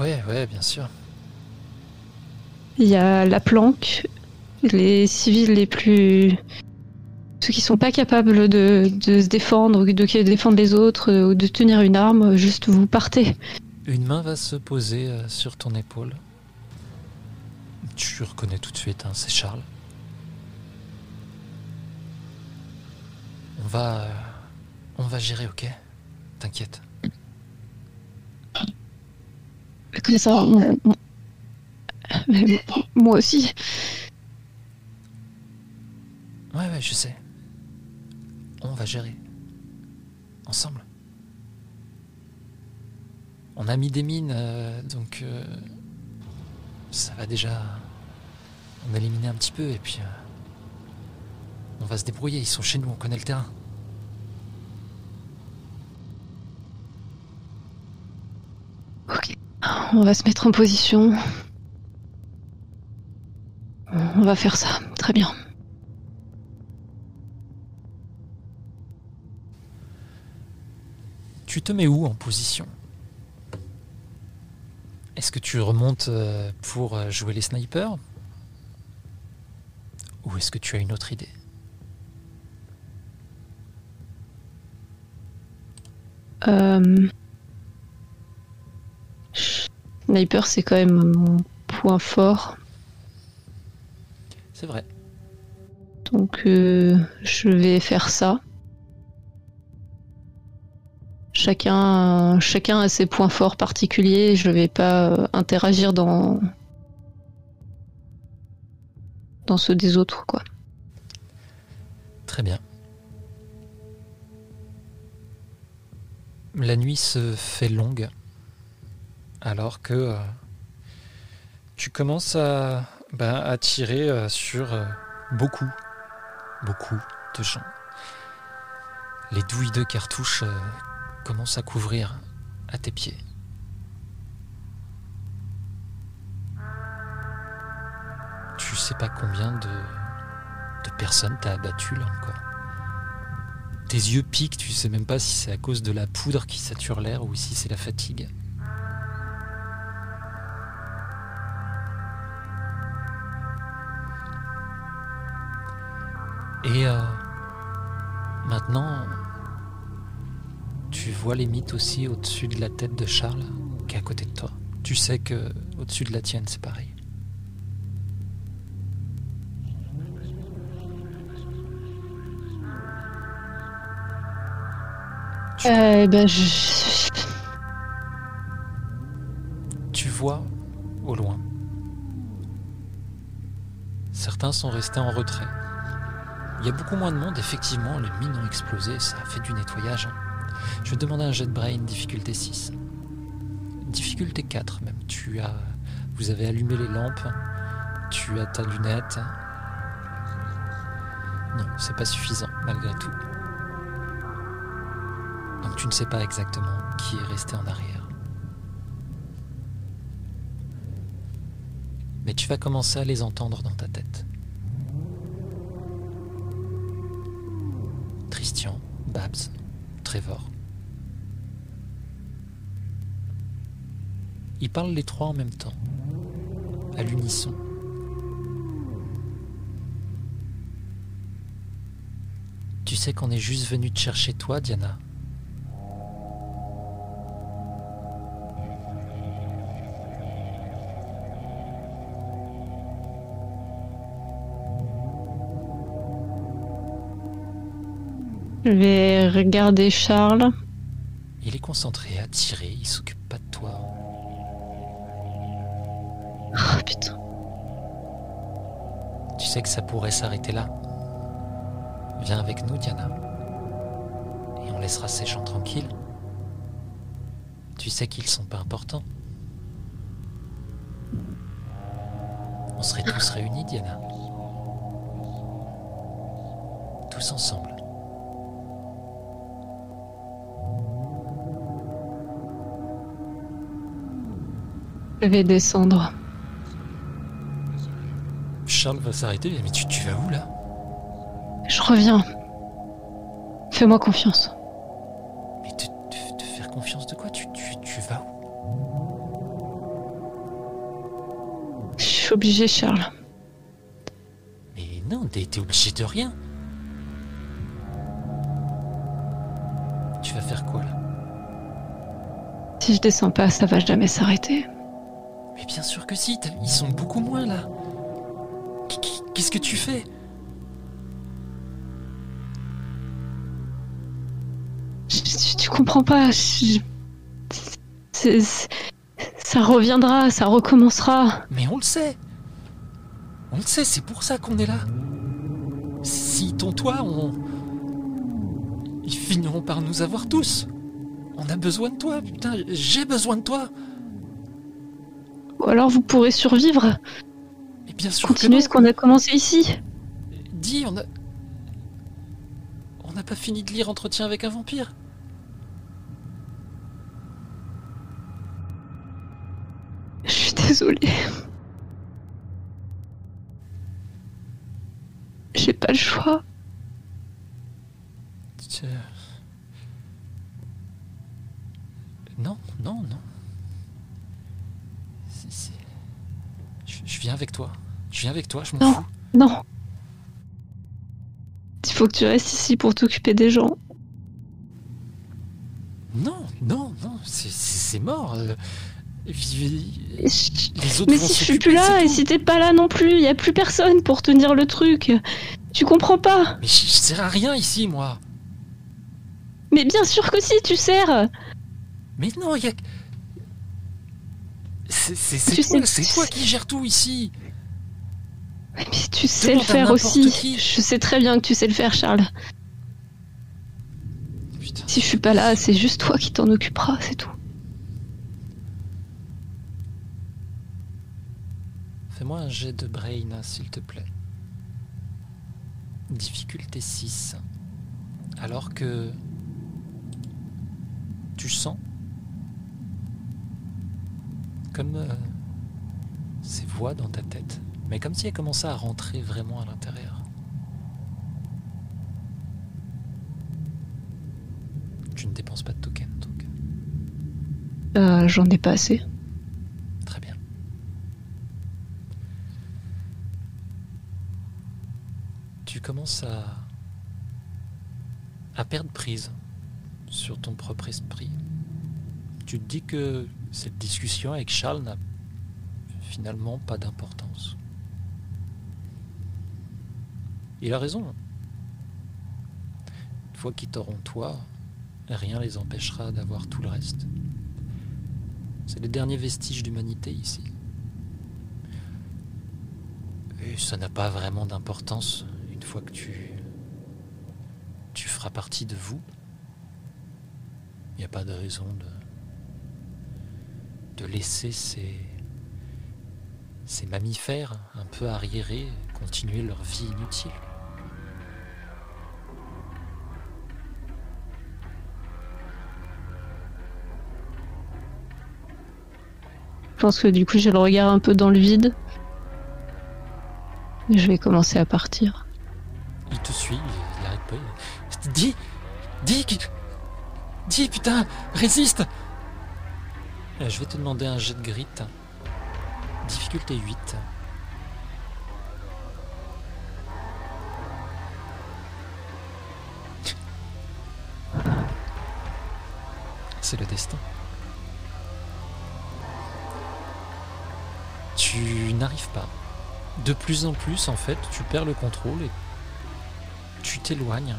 Ouais, ouais, bien sûr. Il y a la planque, les civils les plus. Ceux qui sont pas capables de, de se défendre, ou de défendre les autres, euh, ou de tenir une arme, juste vous partez. Une main va se poser euh, sur ton épaule. Tu reconnais tout de suite, hein, c'est Charles. On va, euh, on va gérer, ok? T'inquiète. Mais ça, on- on- Mais moi aussi. Ouais, ouais, je sais. On va gérer. Ensemble. On a mis des mines, euh, donc euh, ça va déjà en éliminer un petit peu et puis euh, on va se débrouiller. Ils sont chez nous, on connaît le terrain. Ok. On va se mettre en position. On va faire ça. Très bien. Tu te mets où en position? Est-ce que tu remontes euh, pour euh, jouer les snipers? Ou est-ce que tu as une autre idée? Euh... Sniper, c'est quand même mon point fort. C'est vrai. Donc, euh, je vais faire ça. Chacun, chacun a ses points forts particuliers. Je vais pas euh, interagir dans dans ceux des autres, quoi. Très bien. La nuit se fait longue alors que euh, tu commences à, à tirer euh, sur euh, beaucoup, beaucoup de gens. Les douilles de cartouches commencent à couvrir à tes pieds. Tu sais pas combien de, de personnes t'as abattu là encore. Tes yeux piquent, tu sais même pas si c'est à cause de la poudre qui sature l'air ou si c'est la fatigue. Et euh, maintenant, vois les mythes aussi au-dessus de la tête de Charles, qui est à côté de toi? Tu sais que au-dessus de la tienne, c'est pareil. Euh, ben, je... Tu vois au loin. Certains sont restés en retrait. Il y a beaucoup moins de monde, effectivement, les mines ont explosé, ça a fait du nettoyage. hein. Je vais demander un jet de brain, difficulté 6. Difficulté 4 même. Tu as. Vous avez allumé les lampes, tu as ta lunette. Non, c'est pas suffisant, malgré tout. Donc tu ne sais pas exactement qui est resté en arrière. Mais tu vas commencer à les entendre dans ta tête. Christian, Babs, Trevor. Ils parlent les trois en même temps, à l'unisson. Tu sais qu'on est juste venu te chercher toi, Diana. je vais regarder Charles. Il est concentré, attiré, il s'occupe sais que ça pourrait s'arrêter là. Viens avec nous, Diana. Et on laissera ces gens tranquilles. Tu sais qu'ils sont pas importants. On serait tous réunis, Diana. Tous ensemble. Je vais descendre. Charles va s'arrêter. Mais tu, tu vas où là? Je reviens. Fais-moi confiance. Mais te, te- te faire confiance de quoi? Tu, tu, tu vas où? Je suis obligée, Charles. Mais non, t'es t'es obligé de rien. Tu vas faire quoi là? Si je descends pas, ça va jamais s'arrêter. Mais bien sûr que si, ils sont beaucoup moins là. Qu- qu- Qu'est-ce que tu fais? Je- tu, tu comprends pas. je- ça reviendra, ça recommencera. Mais on le sait. On le sait, c'est pour ça qu'on est là. S'ils t'ont toi, on... Ils finiront par nous avoir tous. On a besoin de toi, putain, j'ai besoin de toi. Ou alors vous pourrez survivre. Bien sûr Continuer que ce qu'on a commencé ici. Dis, on a... On n'a pas fini de lire Entretien avec un vampire. Je suis désolée. J'ai pas le choix. Tu- Non, non, non. C'est- Je, je viens avec toi. Je viens avec toi, je m'en Non. fous. Non. Il faut que tu restes ici pour t'occuper des gens. Non, non, non, c'est- mort. euh, Les autres Mais vont si je suis plus là et si t'es pas là non plus, il y a plus personne pour tenir le truc. Tu comprends pas Mais je, je sers à rien ici, moi. Mais bien sûr que si, tu sers. Mais non, il y a. C'est c'est toi qui gères tout ici? Mais tu sais le faire aussi. qui. Je sais très bien que tu sais le faire, Charles. Putain. Si je suis pas là, c'est juste toi qui t'en occuperas, c'est tout. Fais-moi un jet de brain, s'il te plaît. Difficulté 6. Alors que tu sens comme euh, ces voix dans ta tête, mais comme si elles commençaient à rentrer vraiment à l'intérieur. Tu ne dépenses pas de token, donc Euh, J'en ai pas assez. très bien. Tu commences à à perdre prise sur ton propre esprit. Tu te dis que cette discussion avec Charles n'a finalement pas d'importance. Il a raison. Une fois qu'ils t'auront toi, rien les empêchera d'avoir tout le reste. C'est les derniers vestiges d'humanité ici. Et ça n'a pas vraiment d'importance une fois que tu feras partie de vous. Il n'y a pas de raison de, de laisser ces, ces mammifères un peu arriérés continuer leur vie inutile. Je pense que du coup j'ai le regard un peu dans le vide. Je vais commencer à partir. Il te suit, il n'arrête pas. Dis Dis Dis putain Résiste euh, Je vais te demander un jet de grit. Difficulté 8. C'est le destin. Tu n'arrives pas. De plus en plus, en fait, tu perds le contrôle et tu t'éloignes.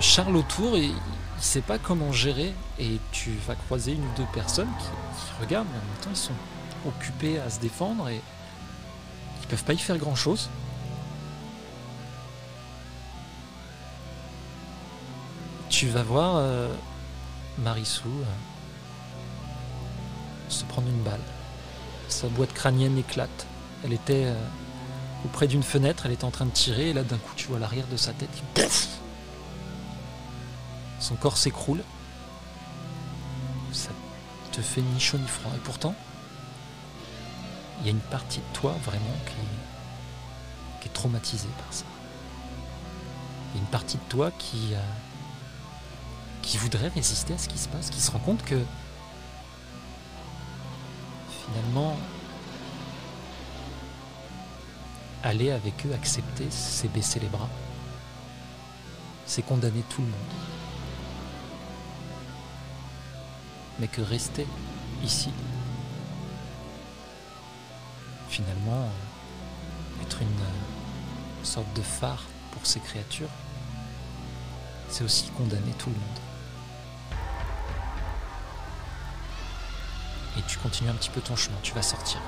Charles autour, et il sait pas comment gérer et tu vas croiser une ou deux personnes qui, regardent, mais en même temps ils sont occupés à se défendre et ils peuvent pas y faire grand chose. Tu vas voir euh, Marissou euh, se prendre une balle. Sa boîte crânienne éclate. Elle était euh, auprès d'une fenêtre, elle était en train de tirer et là d'un coup tu vois l'arrière de sa tête son corps s'écroule. Ça te fait ni chaud ni froid. Et pourtant, il y a une partie de toi vraiment qui, qui est traumatisée par ça. Il y a une partie de toi qui, euh, qui voudrait résister à ce qui se passe, qui se rend compte que finalement, aller avec eux, accepter, c'est baisser les bras. C'est condamner tout le monde. mais que rester ici. Finalement, être une sorte de phare pour ces créatures, c'est aussi condamner tout le monde. Et tu continues un petit peu ton chemin, tu vas sortir.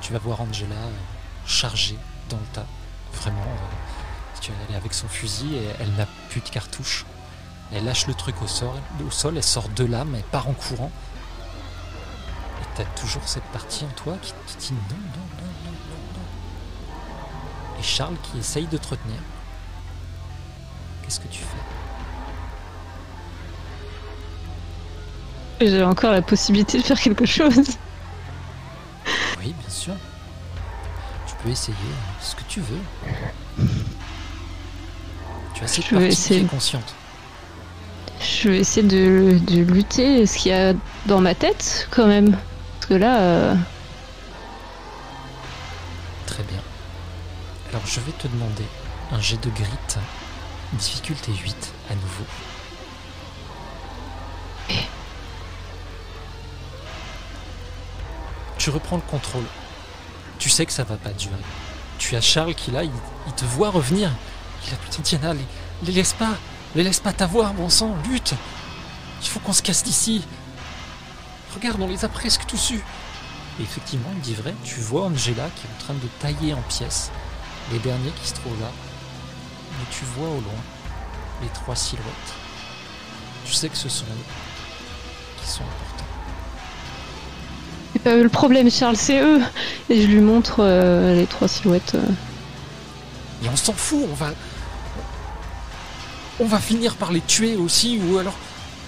Tu vas voir Angela chargée dans le tas. Vraiment, euh, elle est avec son fusil et elle n'a plus de cartouches. Elle lâche le truc au sol, au sol elle sort de l'âme, elle part en courant. Et t'as toujours cette partie en toi qui te dit non, non, non, non, non. Et Charles qui essaye de te retenir. Qu'est-ce que tu fais? J'ai encore la possibilité de faire quelque chose. Oui, bien sûr. Tu peux essayer ce que tu veux. Tu as cette Je vais partie essayer. qui est consciente. Je vais essayer de, de lutter ce qu'il y a dans ma tête quand même. Parce que là, euh, Très bien. Alors je vais te demander un jet de grit, difficulté 8 à nouveau. Reprends le contrôle. Tu sais que ça va pas durer. Tu as Charles qui là, il, te voit revenir. Il a putain Diana, les, les laisse pas, les laisse pas t'avoir, bon sang, lutte. Il faut qu'on se casse d'ici. Regarde, on les a presque tous eus. Et effectivement, il dit vrai, tu vois Angela qui est en train de tailler en pièces les derniers qui se trouvent là. Mais tu vois au loin les trois silhouettes. Tu sais que ce sont eux qui sont importants. Eux le problème, Charles, c'est eux. Et je lui montre euh, les trois silhouettes. euh. Et on s'en fout, on va. On va finir par les tuer aussi, ou alors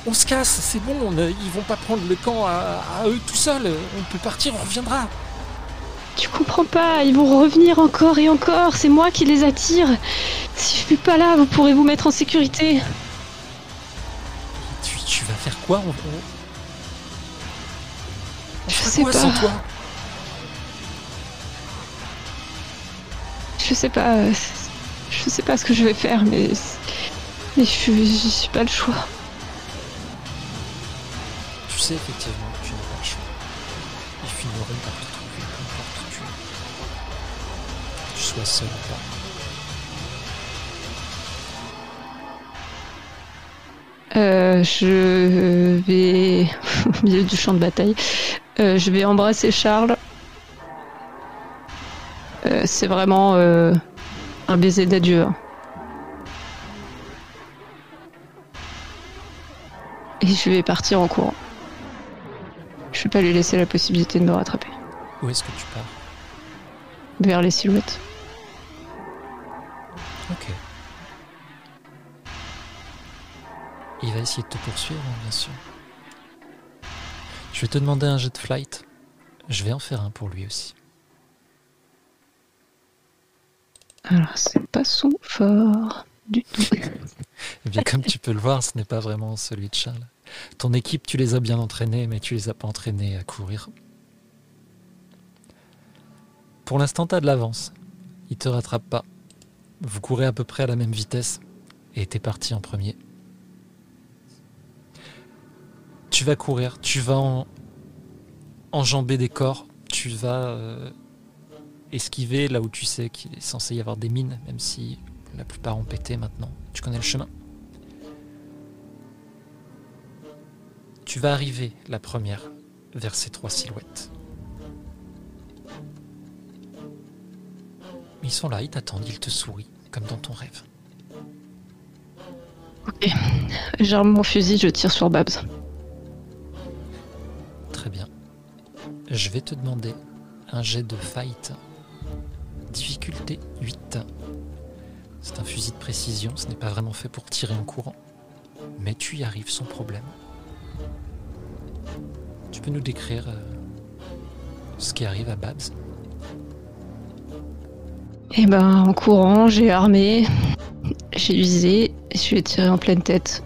on se casse, c'est bon, on, euh, ils vont pas prendre le camp à, à eux tout seuls, on peut partir, on reviendra. Tu comprends pas, ils vont revenir encore et encore. C'est moi qui les attire. Si je suis pas là, vous pourrez vous mettre en sécurité. Tu, tu vas faire quoi on je sais pas. Je sais pas. Euh, je sais pas ce que je vais faire, mais. Mais je, suis pas le choix. Tu sais effectivement que tu n'as pas le choix. Ils finiront par te trouver, par te tuer. Que tu sois seul ou pas. Euh, je vais au milieu du champ de bataille. Euh, je vais embrasser Charles. Euh, c'est vraiment un baiser d'adieu. hein. Et je vais partir en courant. Je vais pas lui laisser la possibilité de me rattraper. Où est-ce que tu pars? Vers les silhouettes. Ok. Il va essayer de te poursuivre, hein, bien sûr. Je vais te demander un jet de flight. Je vais en faire un pour lui aussi. Alors, c'est pas son fort du tout. Eh bien, comme tu peux le voir, ce n'est pas vraiment celui de Charles. Ton équipe, tu les as bien entraînés, mais tu les as pas entraînés à courir. Pour l'instant, tu as de l'avance. Il te rattrape pas. Vous courez à peu près à la même vitesse et t'es parti en premier. Tu vas courir, tu vas en- enjamber des corps, tu vas euh, esquiver là où tu sais qu'il est censé y avoir des mines, même si la plupart ont pété maintenant. Tu connais le chemin. Tu vas arriver la première vers ces trois silhouettes. Ils sont là, ils t'attendent, ils te sourient, comme dans ton rêve. Ok. J'arme mon fusil, je tire sur Babs. Je vais te demander un jet de fight. Difficulté 8. C'est un fusil de précision, ce n'est pas vraiment fait pour tirer en courant. Mais tu y arrives sans problème. Tu peux nous décrire euh, ce qui arrive à Babs? Et ben, en courant, j'ai armé, j'ai visé, et je lui ai tiré en pleine tête.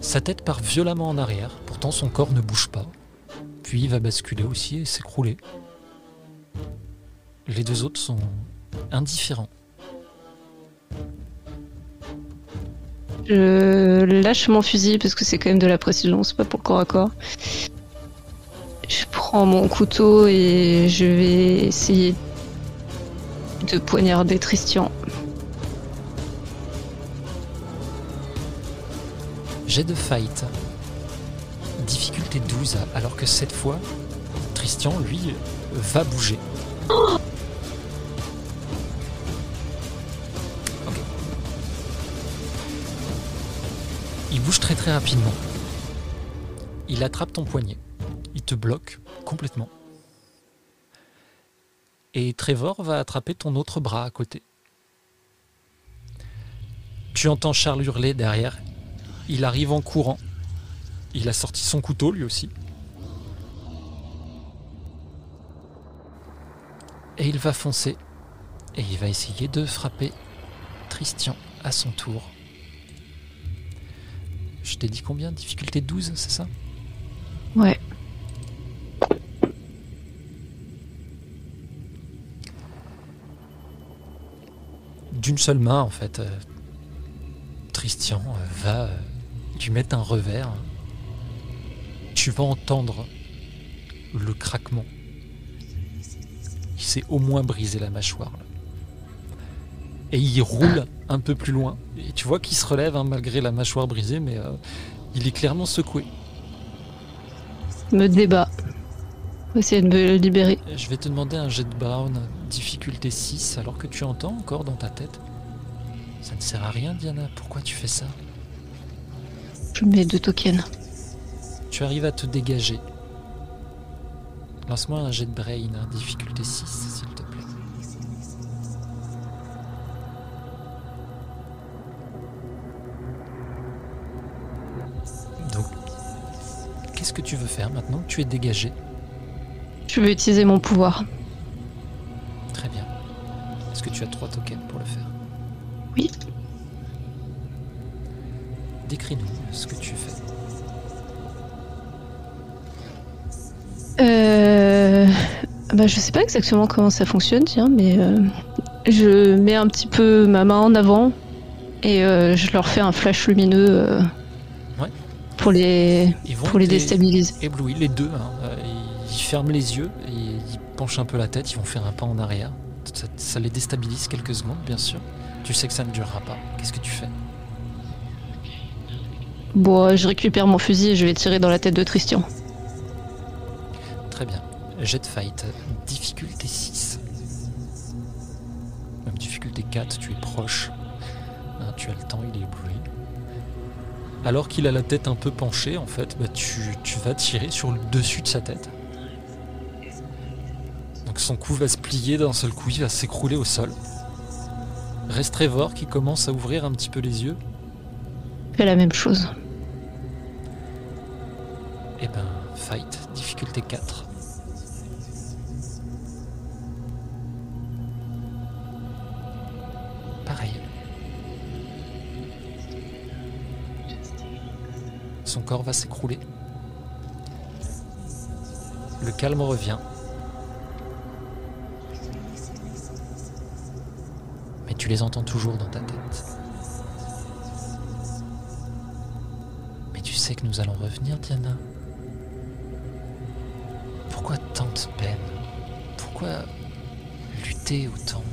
Sa tête part violemment en arrière, pourtant son corps ne bouge pas. Puis il va basculer aussi et s'écrouler. Les deux autres sont indifférents. Je lâche mon fusil parce que c'est quand même de la précision, c'est pas pour le corps à corps. Je prends mon couteau et je vais essayer de poignarder Tristian. Jet de fight. Difficulté 12, alors que cette fois, Tristian, lui, va bouger. Il bouge très très rapidement. Il attrape ton poignet. Il te bloque complètement. Et Trevor va attraper ton autre bras à côté. Tu entends Charles hurler derrière il arrive en courant. Il a sorti son couteau lui aussi. Et il va foncer. Et il va essayer de frapper Tristian à son tour. Je t'ai dit combien? Difficulté 12, c'est ça? Ouais. D'une seule main, en fait, euh, Tristian euh, va euh, lui mettre un revers. Tu vas entendre le craquement. Il s'est au moins brisé la mâchoire. là. Et il roule un peu plus loin. Et tu vois qu'il se relève hein, malgré la mâchoire brisée, mais euh, il est clairement secoué. Me débat. Essayer de me libérer. Je vais te demander un jet de Brown, difficulté 6, alors que tu entends encore dans ta tête. Ça ne sert à rien, Diana. Pourquoi tu fais ça? Je mets deux tokens. Tu arrives à te dégager. Lance-moi un jet de brain, hein, difficulté 6, s'il te plaît. Donc, qu'est-ce que tu veux faire maintenant que tu es dégagé? Je vais utiliser mon pouvoir. Très bien. Est-ce que tu as trois tokens pour le faire? Oui. Décris-nous ce que tu fais. Euh... Bah, je sais pas exactement comment ça fonctionne, tiens, mais euh, je mets un petit peu ma main en avant et euh, je leur fais un flash lumineux euh, Ouais. pour les, pour les déstabiliser. Éblouis, les deux. Hein. Ils ferment les yeux et ils penchent un peu la tête. Ils vont faire un pas en arrière. Ça, les déstabilise quelques secondes, bien sûr. Tu sais que ça ne durera pas. Qu'est-ce que tu fais? Bon, je récupère mon fusil et je vais tirer dans la tête de Tristan. Très bien. Jet fight, difficulté 6. Même difficulté 4, tu es proche. Hein, tu as le temps, il est ébloui alors qu'il a la tête un peu penchée, en fait, bah, tu, vas tirer sur le dessus de sa tête. Donc son cou va se plier d'un seul coup, il va s'écrouler au sol. Reste Trevor qui commence à ouvrir un petit peu les yeux. Fait la même chose. Eh ben, fight, difficulté 4. Son corps va s'écrouler. Le calme revient. Mais tu les entends toujours dans ta tête. Mais tu sais que nous allons revenir, Diana. Pourquoi tant de peine? Pourquoi lutter autant?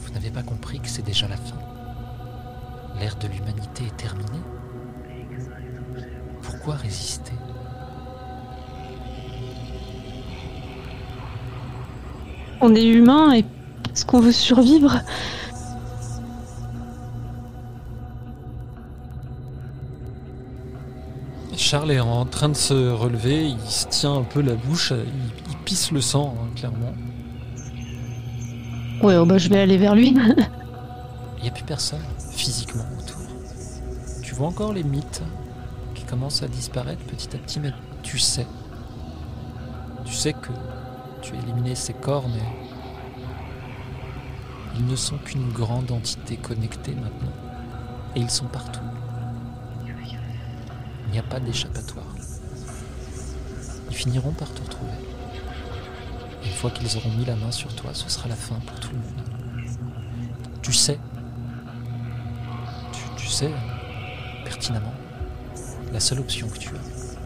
Vous n'avez pas compris que c'est déjà la fin? L'ère de l'humanité est terminée? Pourquoi résister? On est humain et est-ce qu'on veut survivre? Charles est en train de se relever, il se tient un peu la bouche, il, pisse le sang, hein, clairement. Ouais, oh bah je vais aller vers lui. Il n'y a plus personne physiquement autour. Tu vois encore les mythes? Commence à disparaître petit à petit, mais tu sais. Tu sais que tu as éliminé ces corps, mais ils ne sont qu'une grande entité connectée maintenant. Et ils sont partout. Il n'y a pas d'échappatoire. Ils finiront par te retrouver. une fois qu'ils auront mis la main sur toi, ce sera la fin pour tout le monde. Tu sais. Tu, tu sais pertinemment la seule option que tu as.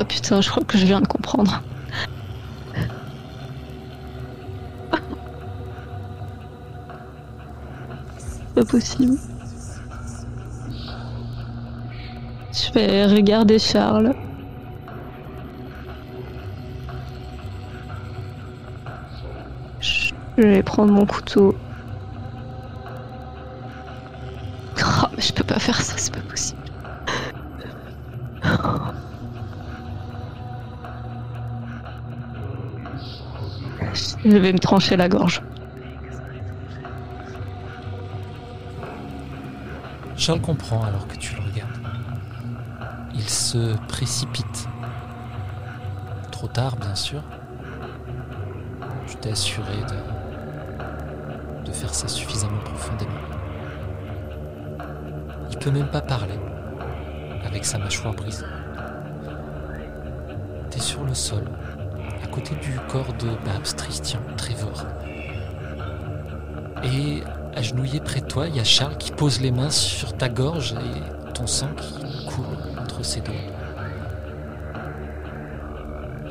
Oh putain, je crois que je viens de comprendre. Pas possible. Je vais regarder Charles. Je vais prendre mon couteau. Oh, mais je peux pas faire ça, c'est pas possible. Je vais me trancher la gorge. Charles comprend alors que tu le regardes. Il se précipite. Trop tard, bien sûr. Je t'ai assuré de ça suffisamment profondément. Il peut même pas parler avec sa mâchoire brisée. T'es sur le sol, à côté du corps de Babs, Tristian, Trevor. Et agenouillé près de toi, il y a Charles qui pose les mains sur ta gorge et ton sang qui coule entre ses doigts.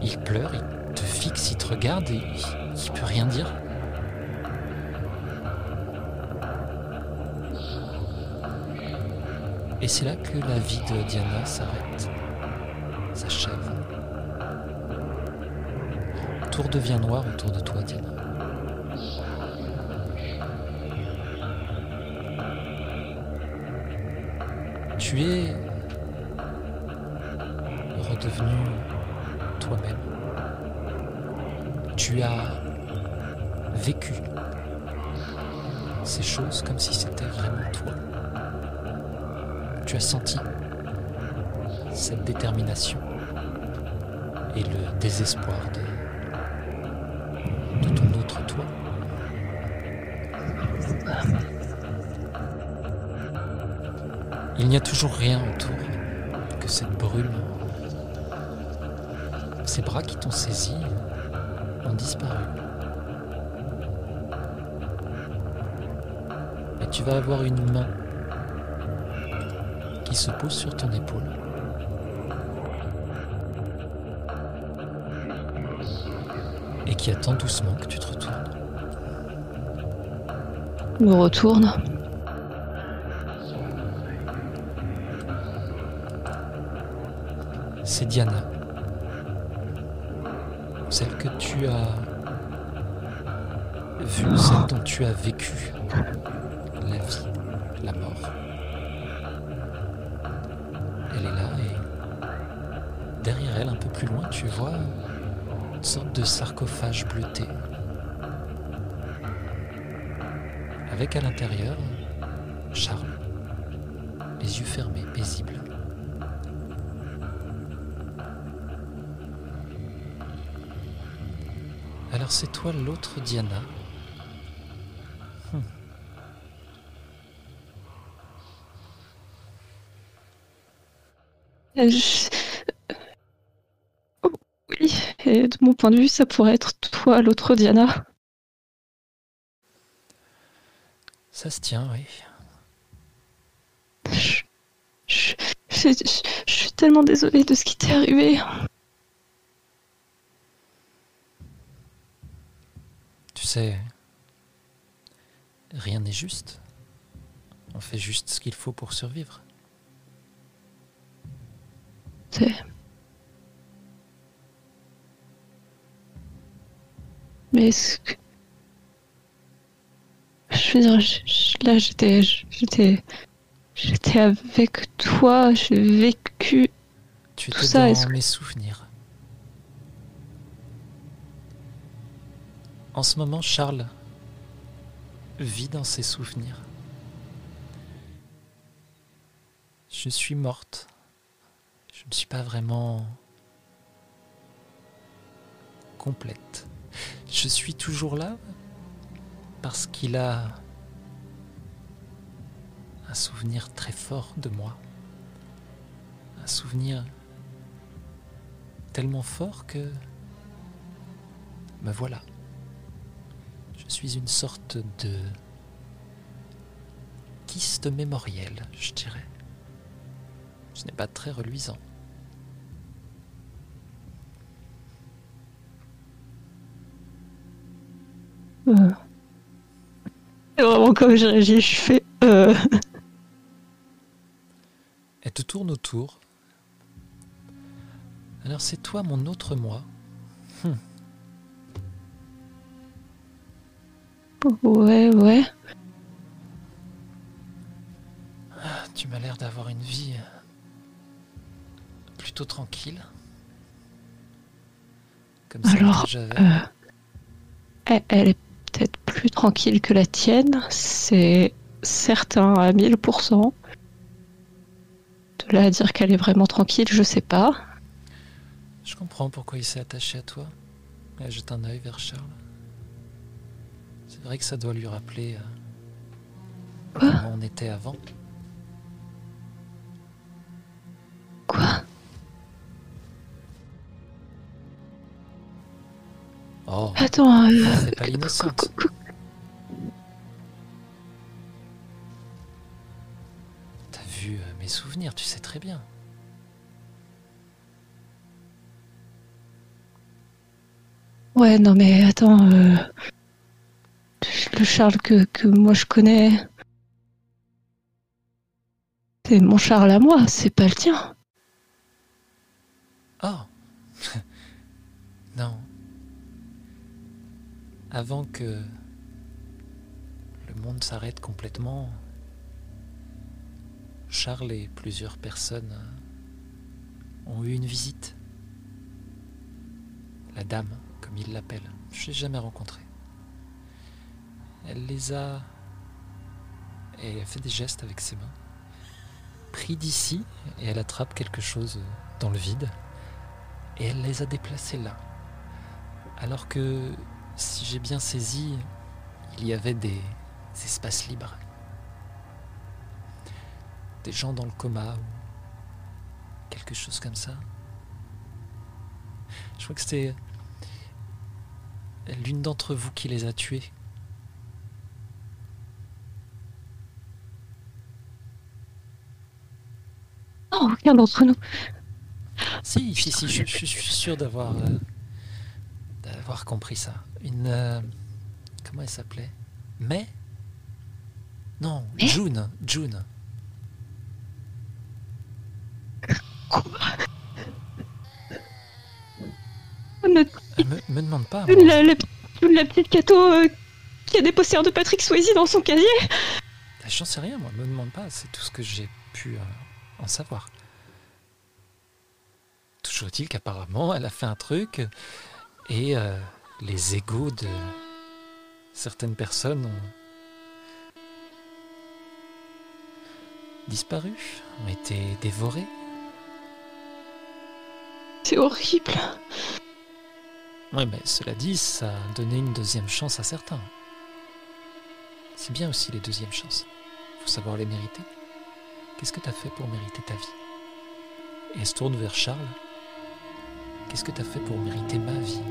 Il pleure, il te fixe, il te regarde et il peut rien dire. Et c'est là que la vie de Diana s'arrête, s'achève. Tout devient noir autour de toi, Diana. Tu es redevenu toi-même. Tu as vécu ces choses comme si c'était vraiment toi tu as senti cette détermination et le désespoir de, ton autre toi? Il n'y a toujours rien autour que cette brume, ces bras qui t'ont saisi, ont disparu. Et tu vas avoir une main qui se pose sur ton épaule. Et qui attend doucement que tu te retournes. Je me retourne. C'est Diana. Celle que tu as vue, celle dont tu as vécu tu vois une sorte de sarcophage bleuté. Avec à l'intérieur Charles, les yeux fermés, paisibles. Alors c'est toi l'autre Diana? Hmm. Euh, et de mon point de vue, ça pourrait être toi, l'autre Diana. Ça se tient, oui. Je, je- je- je- je suis tellement désolée de ce qui t'est arrivé. Tu sais, rien n'est juste. On fait juste ce qu'il faut pour survivre. C'est- Mais est-ce que... Je veux dire, je- je- là j'étais, j'étais, j'étais avec toi, j'ai vécu. Tu Tout ça, dans que- mes souvenirs. En ce moment, Charles vit dans ses souvenirs. Je suis morte. Je ne suis pas vraiment complète. Je suis toujours là parce qu'il a un souvenir très fort de moi. Un souvenir tellement fort que me voilà. Je suis une sorte de kyste mémoriel, je dirais. Ce n'est pas très reluisant. Euh... C'est vraiment comme j'ai réagi, je fais. Euh... Elle te tourne autour. Alors c'est toi mon autre moi. Ouais, ouais. Ah, Tu m'as l'air d'avoir une vie euh, plutôt tranquille. Comme celle Alors, que j'avais. Euh, elle, elle est peut-être plus tranquille que la tienne, c'est certain à 1000%. De là à dire qu'elle est vraiment tranquille, je sais pas. Je comprends pourquoi il s'est attaché à toi. Elle jette un œil vers Charles. C'est vrai que ça doit lui rappeler euh, Quoi? comment on était avant. Quoi? Oh, Attends, euh, c'est pas. Mes souvenirs, tu sais très bien. Ouais, non mais attends, euh, le Charles que, que moi je connais, c'est mon Charles à moi, c'est pas le tien. Oh Non. Avant que le monde s'arrête complètement, Charles et plusieurs personnes ont eu une visite. La dame, comme il l'appelle. Je l'ai jamais rencontrée. Elle les a... Et elle fait des gestes avec ses mains. Pris d'ici, et elle attrape quelque chose dans le vide et elle les a déplacés là. Alors que, si j'ai bien saisi, il y avait des espaces libres. Des gens dans le coma ou quelque chose comme ça. Je crois que c'était l'une d'entre vous qui les a tués. Non, aucun d'entre nous. Si, si, si, je, je suis sûr d'avoir euh, d'avoir compris ça. Une euh, comment elle s'appelait? May? Non, June, June. Euh, me, me demande pas. La, la- petite Cato euh, qui a des posters de Patrick Swayze dans son casier. J'en sais rien, moi. Me demande pas. C'est tout ce que j'ai pu euh, en savoir. Toujours est-il qu'apparemment, elle a fait un truc et euh, les égaux de certaines personnes ont disparu, ont été dévorés. C'est horrible. Ouais, mais cela dit, ça a donné une deuxième chance à certains. C'est bien aussi les deuxièmes chances. Faut savoir les mériter. Qu'est-ce que t'as fait pour mériter ta vie? Et elle se tourne vers Charles. Qu'est-ce que t'as fait pour mériter ma vie?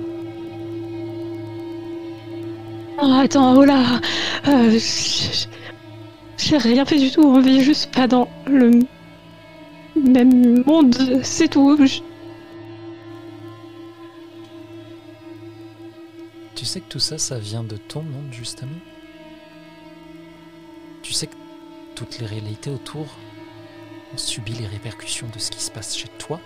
Ah, attends, oh là. Euh, J'ai rien fait du tout. On vit juste pas dans le même monde. C'est tout. Je- sais que tout ça, ça vient de ton monde, justement Tu sais que toutes les réalités autour ont subi les répercussions de ce qui se passe chez toi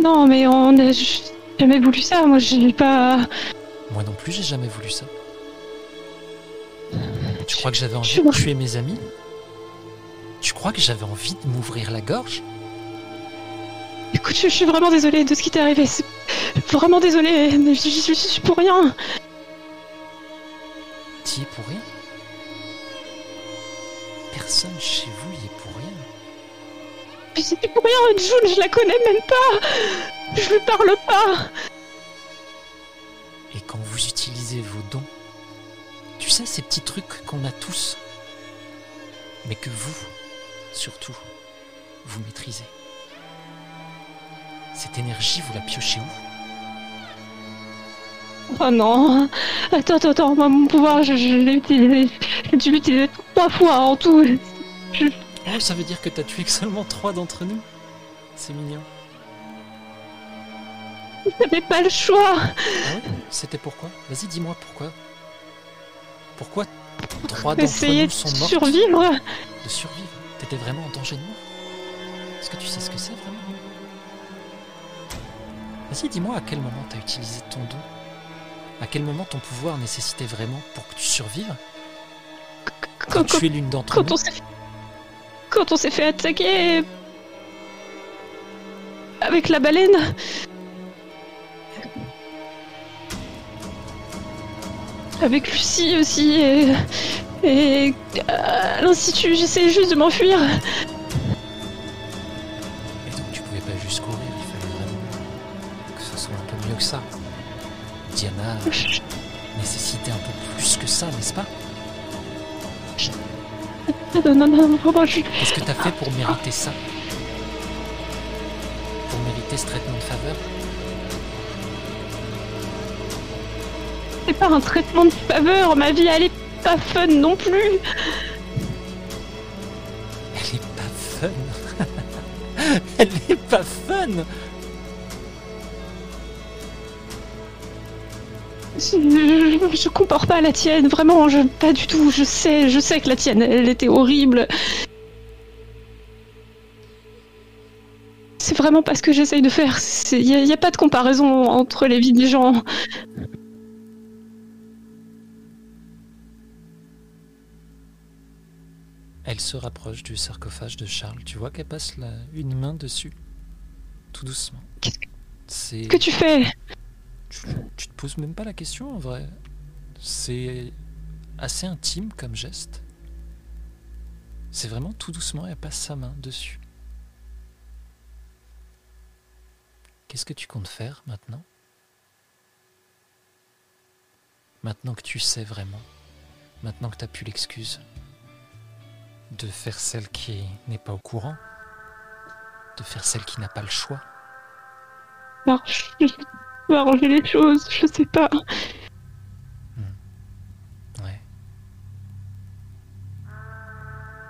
Non, mais on a j- jamais voulu ça. Moi, j'ai pas. Moi non plus, j'ai jamais voulu ça. Tu crois que j'avais envie je- de tuer mes amis? Tu crois que j'avais envie de m'ouvrir la gorge Écoute, je, je suis vraiment désolée de ce qui t'est arrivé. C'est vraiment désolée. Je, je- je- je suis pour rien. T'y es pour rien? Personne chez vous y est pour rien. Je suis pour rien. June, je la connais même pas. Je lui parle pas. Et quand vous utilisez vos dons, tu sais, ces petits trucs qu'on a tous, mais que vous, surtout, vous maîtrisez. Cette énergie, vous la piochez où? Oh non. Attends, attends, attends. Moi, mon pouvoir, je, je l'ai utilisé. J'ai dû l'utiliser trois fois en tout. Oh, ça veut dire que t'as tué que seulement trois d'entre nous? C'est mignon. J'avais pas le choix. Ah ouais? C'était pourquoi? Vas-y, dis-moi pourquoi. Pourquoi trois d'entre nous sont morts survivre. de survivre T'étais vraiment en danger de mort Est-ce que tu sais ce que c'est vraiment Vas-y, dis-moi à quel moment t'as utilisé ton don À quel moment ton pouvoir nécessitait vraiment pour que tu survives Quand, tu es l'une d'entre nous quand on s'est fait attaquer avec la baleine. Avec Lucie aussi et, et à l'institut, j'essayais juste de m'enfuir. Et donc tu pouvais pas juste courir, il fallait vraiment que ce soit un peu mieux que ça. Diana nécessitait un peu plus que ça, n'est-ce pas? Non, non, non, je, Qu'est-ce que t'as fait pour mériter ça? Pour mériter ce traitement de faveur? C'est pas un traitement de faveur. Ma vie, elle est pas fun non plus. Elle est pas fun Elle est pas fun Je, je, compare pas à la tienne, vraiment, je, pas du tout. Je sais, je sais que la tienne, elle était horrible. C'est vraiment pas ce que j'essaye de faire. Il n'y a pas de comparaison entre les vies des gens. Elle se rapproche du sarcophage de Charles. Tu vois qu'elle passe la- une main dessus. Tout doucement. Qu'est-ce C'est... que tu fais? Tu, tu te poses même pas la question en vrai. C'est assez intime comme geste. C'est vraiment tout doucement, elle passe sa main dessus. Qu'est-ce que tu comptes faire maintenant? Maintenant que tu sais vraiment, maintenant que tu as pu l'excuse, De faire celle qui n'est pas au courant De faire celle qui n'a pas le choix Marche. Je arranger les choses, je sais pas. Ouais.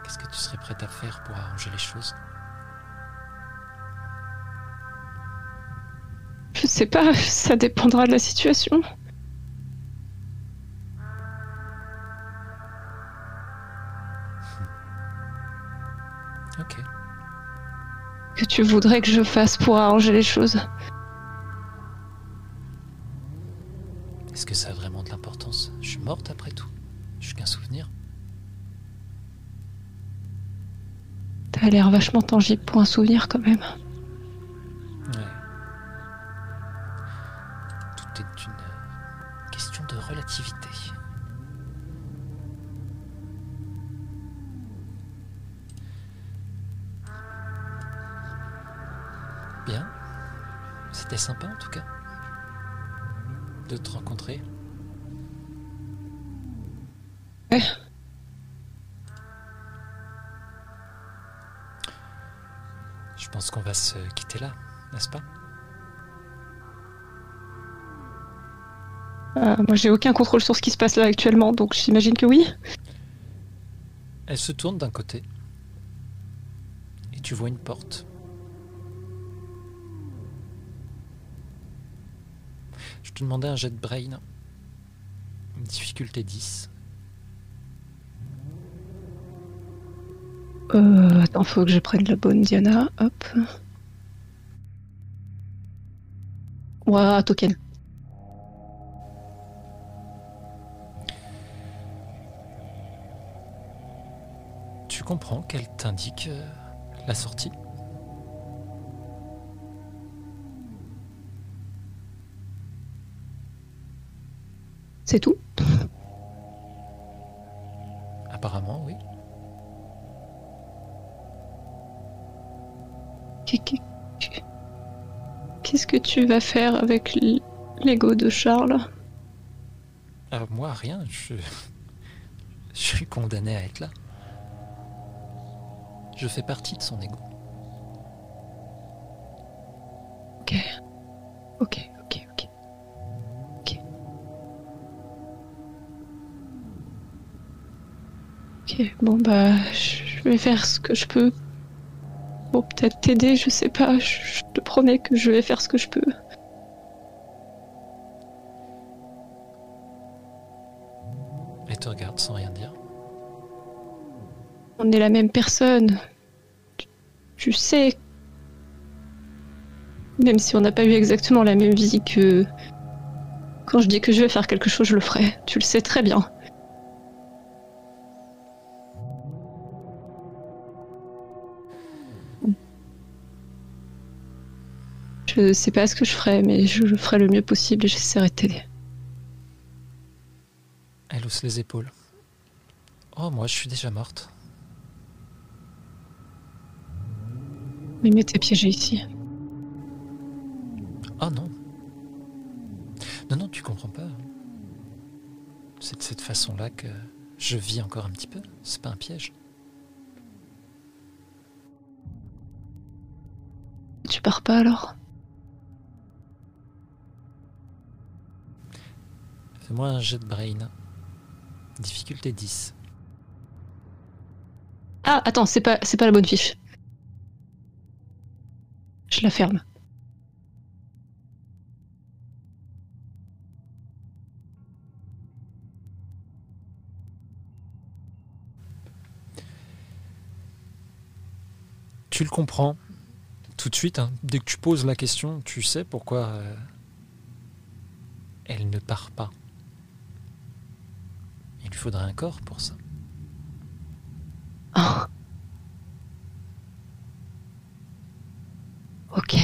Qu'est-ce que tu serais prête à faire pour arranger les choses? Je sais pas, ça dépendra de la situation. Que tu voudrais que je fasse pour arranger les choses Est-ce que ça a vraiment de l'importance? Je suis morte après tout. Je suis qu'un souvenir. T'as l'air vachement tangible pour un souvenir quand même. C'était sympa en tout cas. De te rencontrer. Ouais. Je pense qu'on va se quitter là, n'est-ce pas? Euh, moi j'ai aucun contrôle sur ce qui se passe là actuellement, donc j'imagine que oui. Elle se tourne d'un côté. Et tu vois une porte. Te demandais un jet de brain. Difficulté 10. Euh, attends, faut que je prenne la bonne Diana. Hop. Ouah, token. Tu comprends qu'elle t'indique euh, la sortie? C'est tout Apparemment, oui. Qu'est- qu'est- Qu'est-ce que tu vas faire avec l'ego de Charles? Euh, moi, rien. Je... je suis condamné à être là. Je fais partie de son ego. Ok, bon bah, je vais faire ce que je peux. Pour peut-être t'aider, je sais pas. Je je te promets que je vais faire ce que je peux. Elle te regarde sans rien dire. On est la même personne. Tu, tu sais. Même si on n'a pas eu exactement la même vie que. Quand je dis que je vais faire quelque chose, je le ferai. Tu le sais très bien. Je sais pas ce que je ferai, mais je le ferai le mieux possible et j'essaierai de t'aider. Elle hausse les épaules. Oh, moi, je suis déjà morte. Mais mais t'es piégé ici. Oh non. Non, non, tu comprends pas. C'est de cette façon-là que je vis encore un petit peu. C'est pas un piège. Tu pars pas alors? Fais-moi un jet de brain. Difficulté 10. Ah, attends, c'est pas, c'est pas la bonne fiche. Je la ferme. Tu le comprends tout de suite. hein. Dès que tu poses la question, tu sais pourquoi euh, elle ne part pas. Il lui faudrait un corps pour ça. Oh. Ok.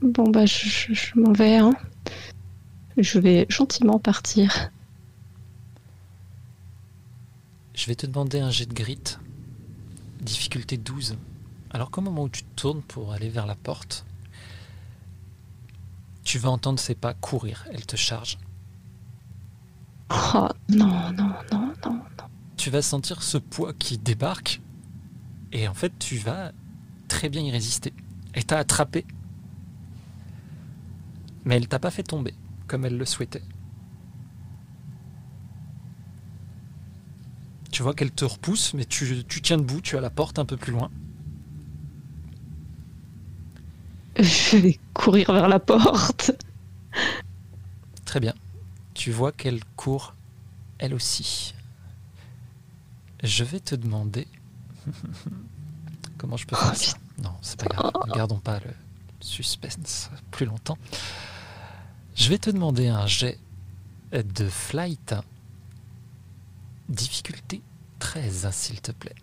Bon bah je, je- je m'en vais. Hein. Je vais gentiment partir. Je vais te demander un jet de grit. Difficulté 12. Alors qu'au moment où tu te tournes pour aller vers la porte, Tu vas entendre ses pas courir, elle te charge. Oh non, non, non, non, non. Tu vas sentir ce poids qui débarque et en fait tu vas très bien y résister. Elle t'a attrapé. Mais elle t'a pas fait tomber comme elle le souhaitait. Tu vois qu'elle te repousse, mais tu, tu tiens debout, tu as la porte un peu plus loin. Je vais courir vers la porte. Très bien. Tu vois qu'elle court elle aussi. Je vais te demander. Comment je peux faire Non, c'est pas grave. Ne gardons pas le suspense plus longtemps. Je vais te demander un jet de flight. Difficulté 13, s'il te plaît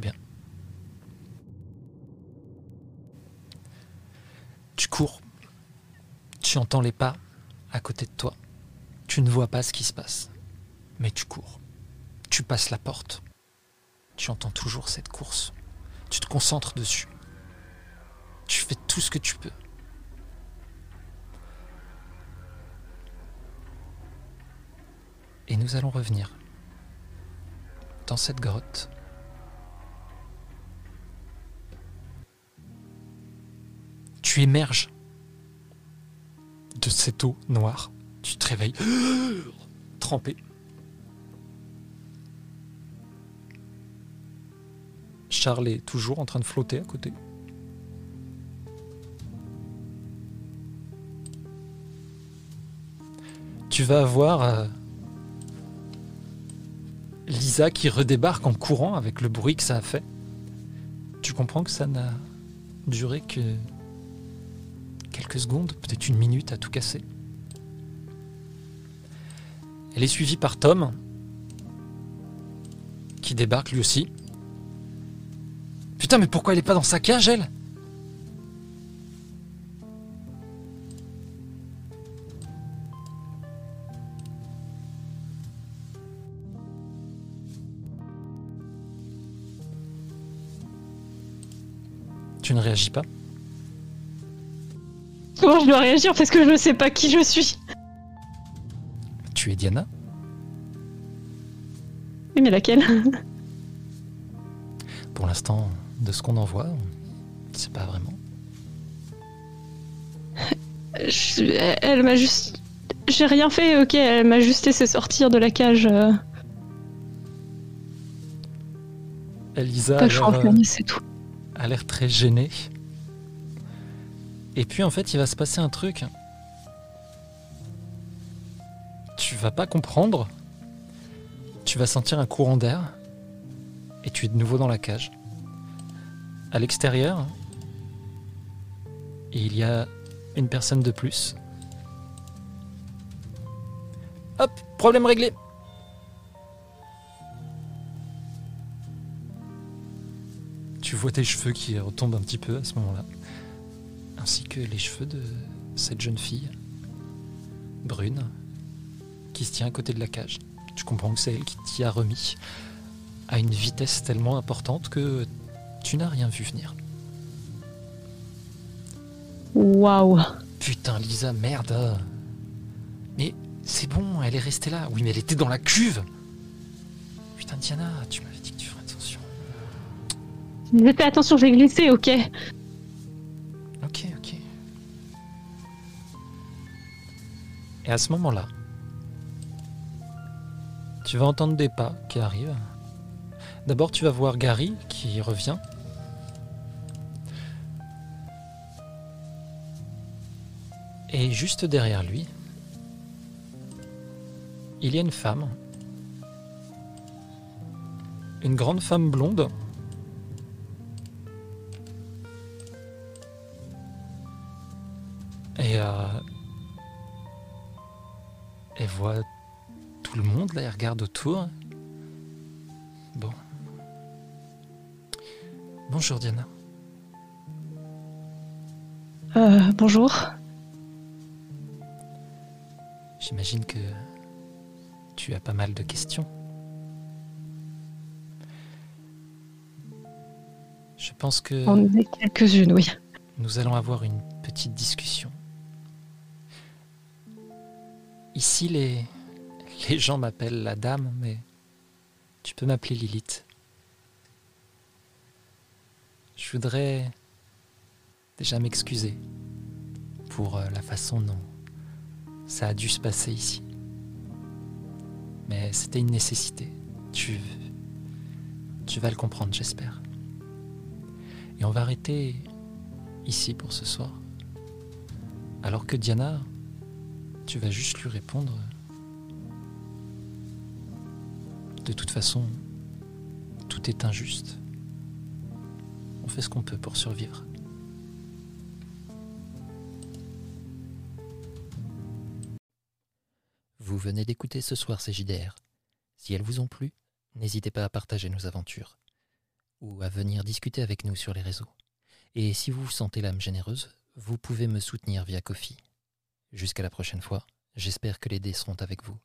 bien. Tu cours. Tu entends les pas à côté de toi. Tu ne vois pas ce qui se passe. Mais tu cours. Tu passes la porte. Tu entends toujours cette course. Tu te concentres dessus. Tu fais tout ce que tu peux. Et nous allons revenir dans cette grotte. Tu émerges de cette eau noire. Tu te réveilles trempé. Charles est toujours en train de flotter à côté. Tu vas avoir euh, Lisa qui redébarque en courant avec le bruit que ça a fait. Tu comprends que ça n'a duré que quelques secondes, peut-être une minute à tout casser. Elle est suivie par Tom, qui débarque lui aussi. Putain, mais pourquoi elle est pas dans sa cage, elle? Tu ne réagis pas? Comment je dois réagir parce que je ne sais pas qui je suis Tu es Diana Oui, mais laquelle? Pour l'instant, de ce qu'on en voit, sait pas vraiment. Je- Elle m'a juste. J'ai rien fait, ok, elle m'a juste laissé sortir de la cage. euh, Elisa a l'air, euh, c'est a l'air très gênée. Et puis en fait, il va se passer un truc. Tu vas pas comprendre. Tu vas sentir un courant d'air. Et tu es de nouveau dans la cage. À l'extérieur, il y a une personne de plus. Hop, problème réglé. Tu vois tes cheveux qui retombent un petit peu à ce moment-là, ainsi que les cheveux de cette jeune fille, brune, qui se tient à côté de la cage. Tu comprends que c'est elle qui t'y a remis à une vitesse tellement importante que tu n'as rien vu venir. Waouh. Putain, Lisa, merde. Mais c'est bon, elle est restée là. Oui, mais elle était dans la cuve. Putain, Diana, tu m'avais dit que tu ferais attention. J'ai fait attention, j'ai glissé, ok. Ok, Et à ce moment-là, tu vas entendre des pas qui arrivent. D'abord, tu vas voir Gary qui revient. Et juste derrière lui, il y a une femme. Une grande femme blonde. Et euh, elle voit tout le monde, là, elle regarde autour. Bon. Bonjour Diana. Euh, bonjour. J'imagine que tu as pas mal de questions. Je pense que... On est quelques-unes, oui. Nous allons avoir une petite discussion. Ici, les, gens m'appellent la dame, mais tu peux m'appeler Lilith. Je voudrais déjà m'excuser pour euh, la façon dont ça a dû se passer ici. Mais c'était une nécessité. Tu, tu vas le comprendre, j'espère. Et on va arrêter ici pour ce soir. Alors que Diana, tu vas juste lui répondre. De toute façon, tout est injuste. On fait ce qu'on peut pour survivre. Vous venez d'écouter ce soir ces JDR. Si elles vous ont plu, n'hésitez pas à partager nos aventures ou à venir discuter avec nous sur les réseaux. Et si vous vous sentez l'âme généreuse, vous pouvez me soutenir via Kofi. Jusqu'à la prochaine fois, j'espère que les dés seront avec vous.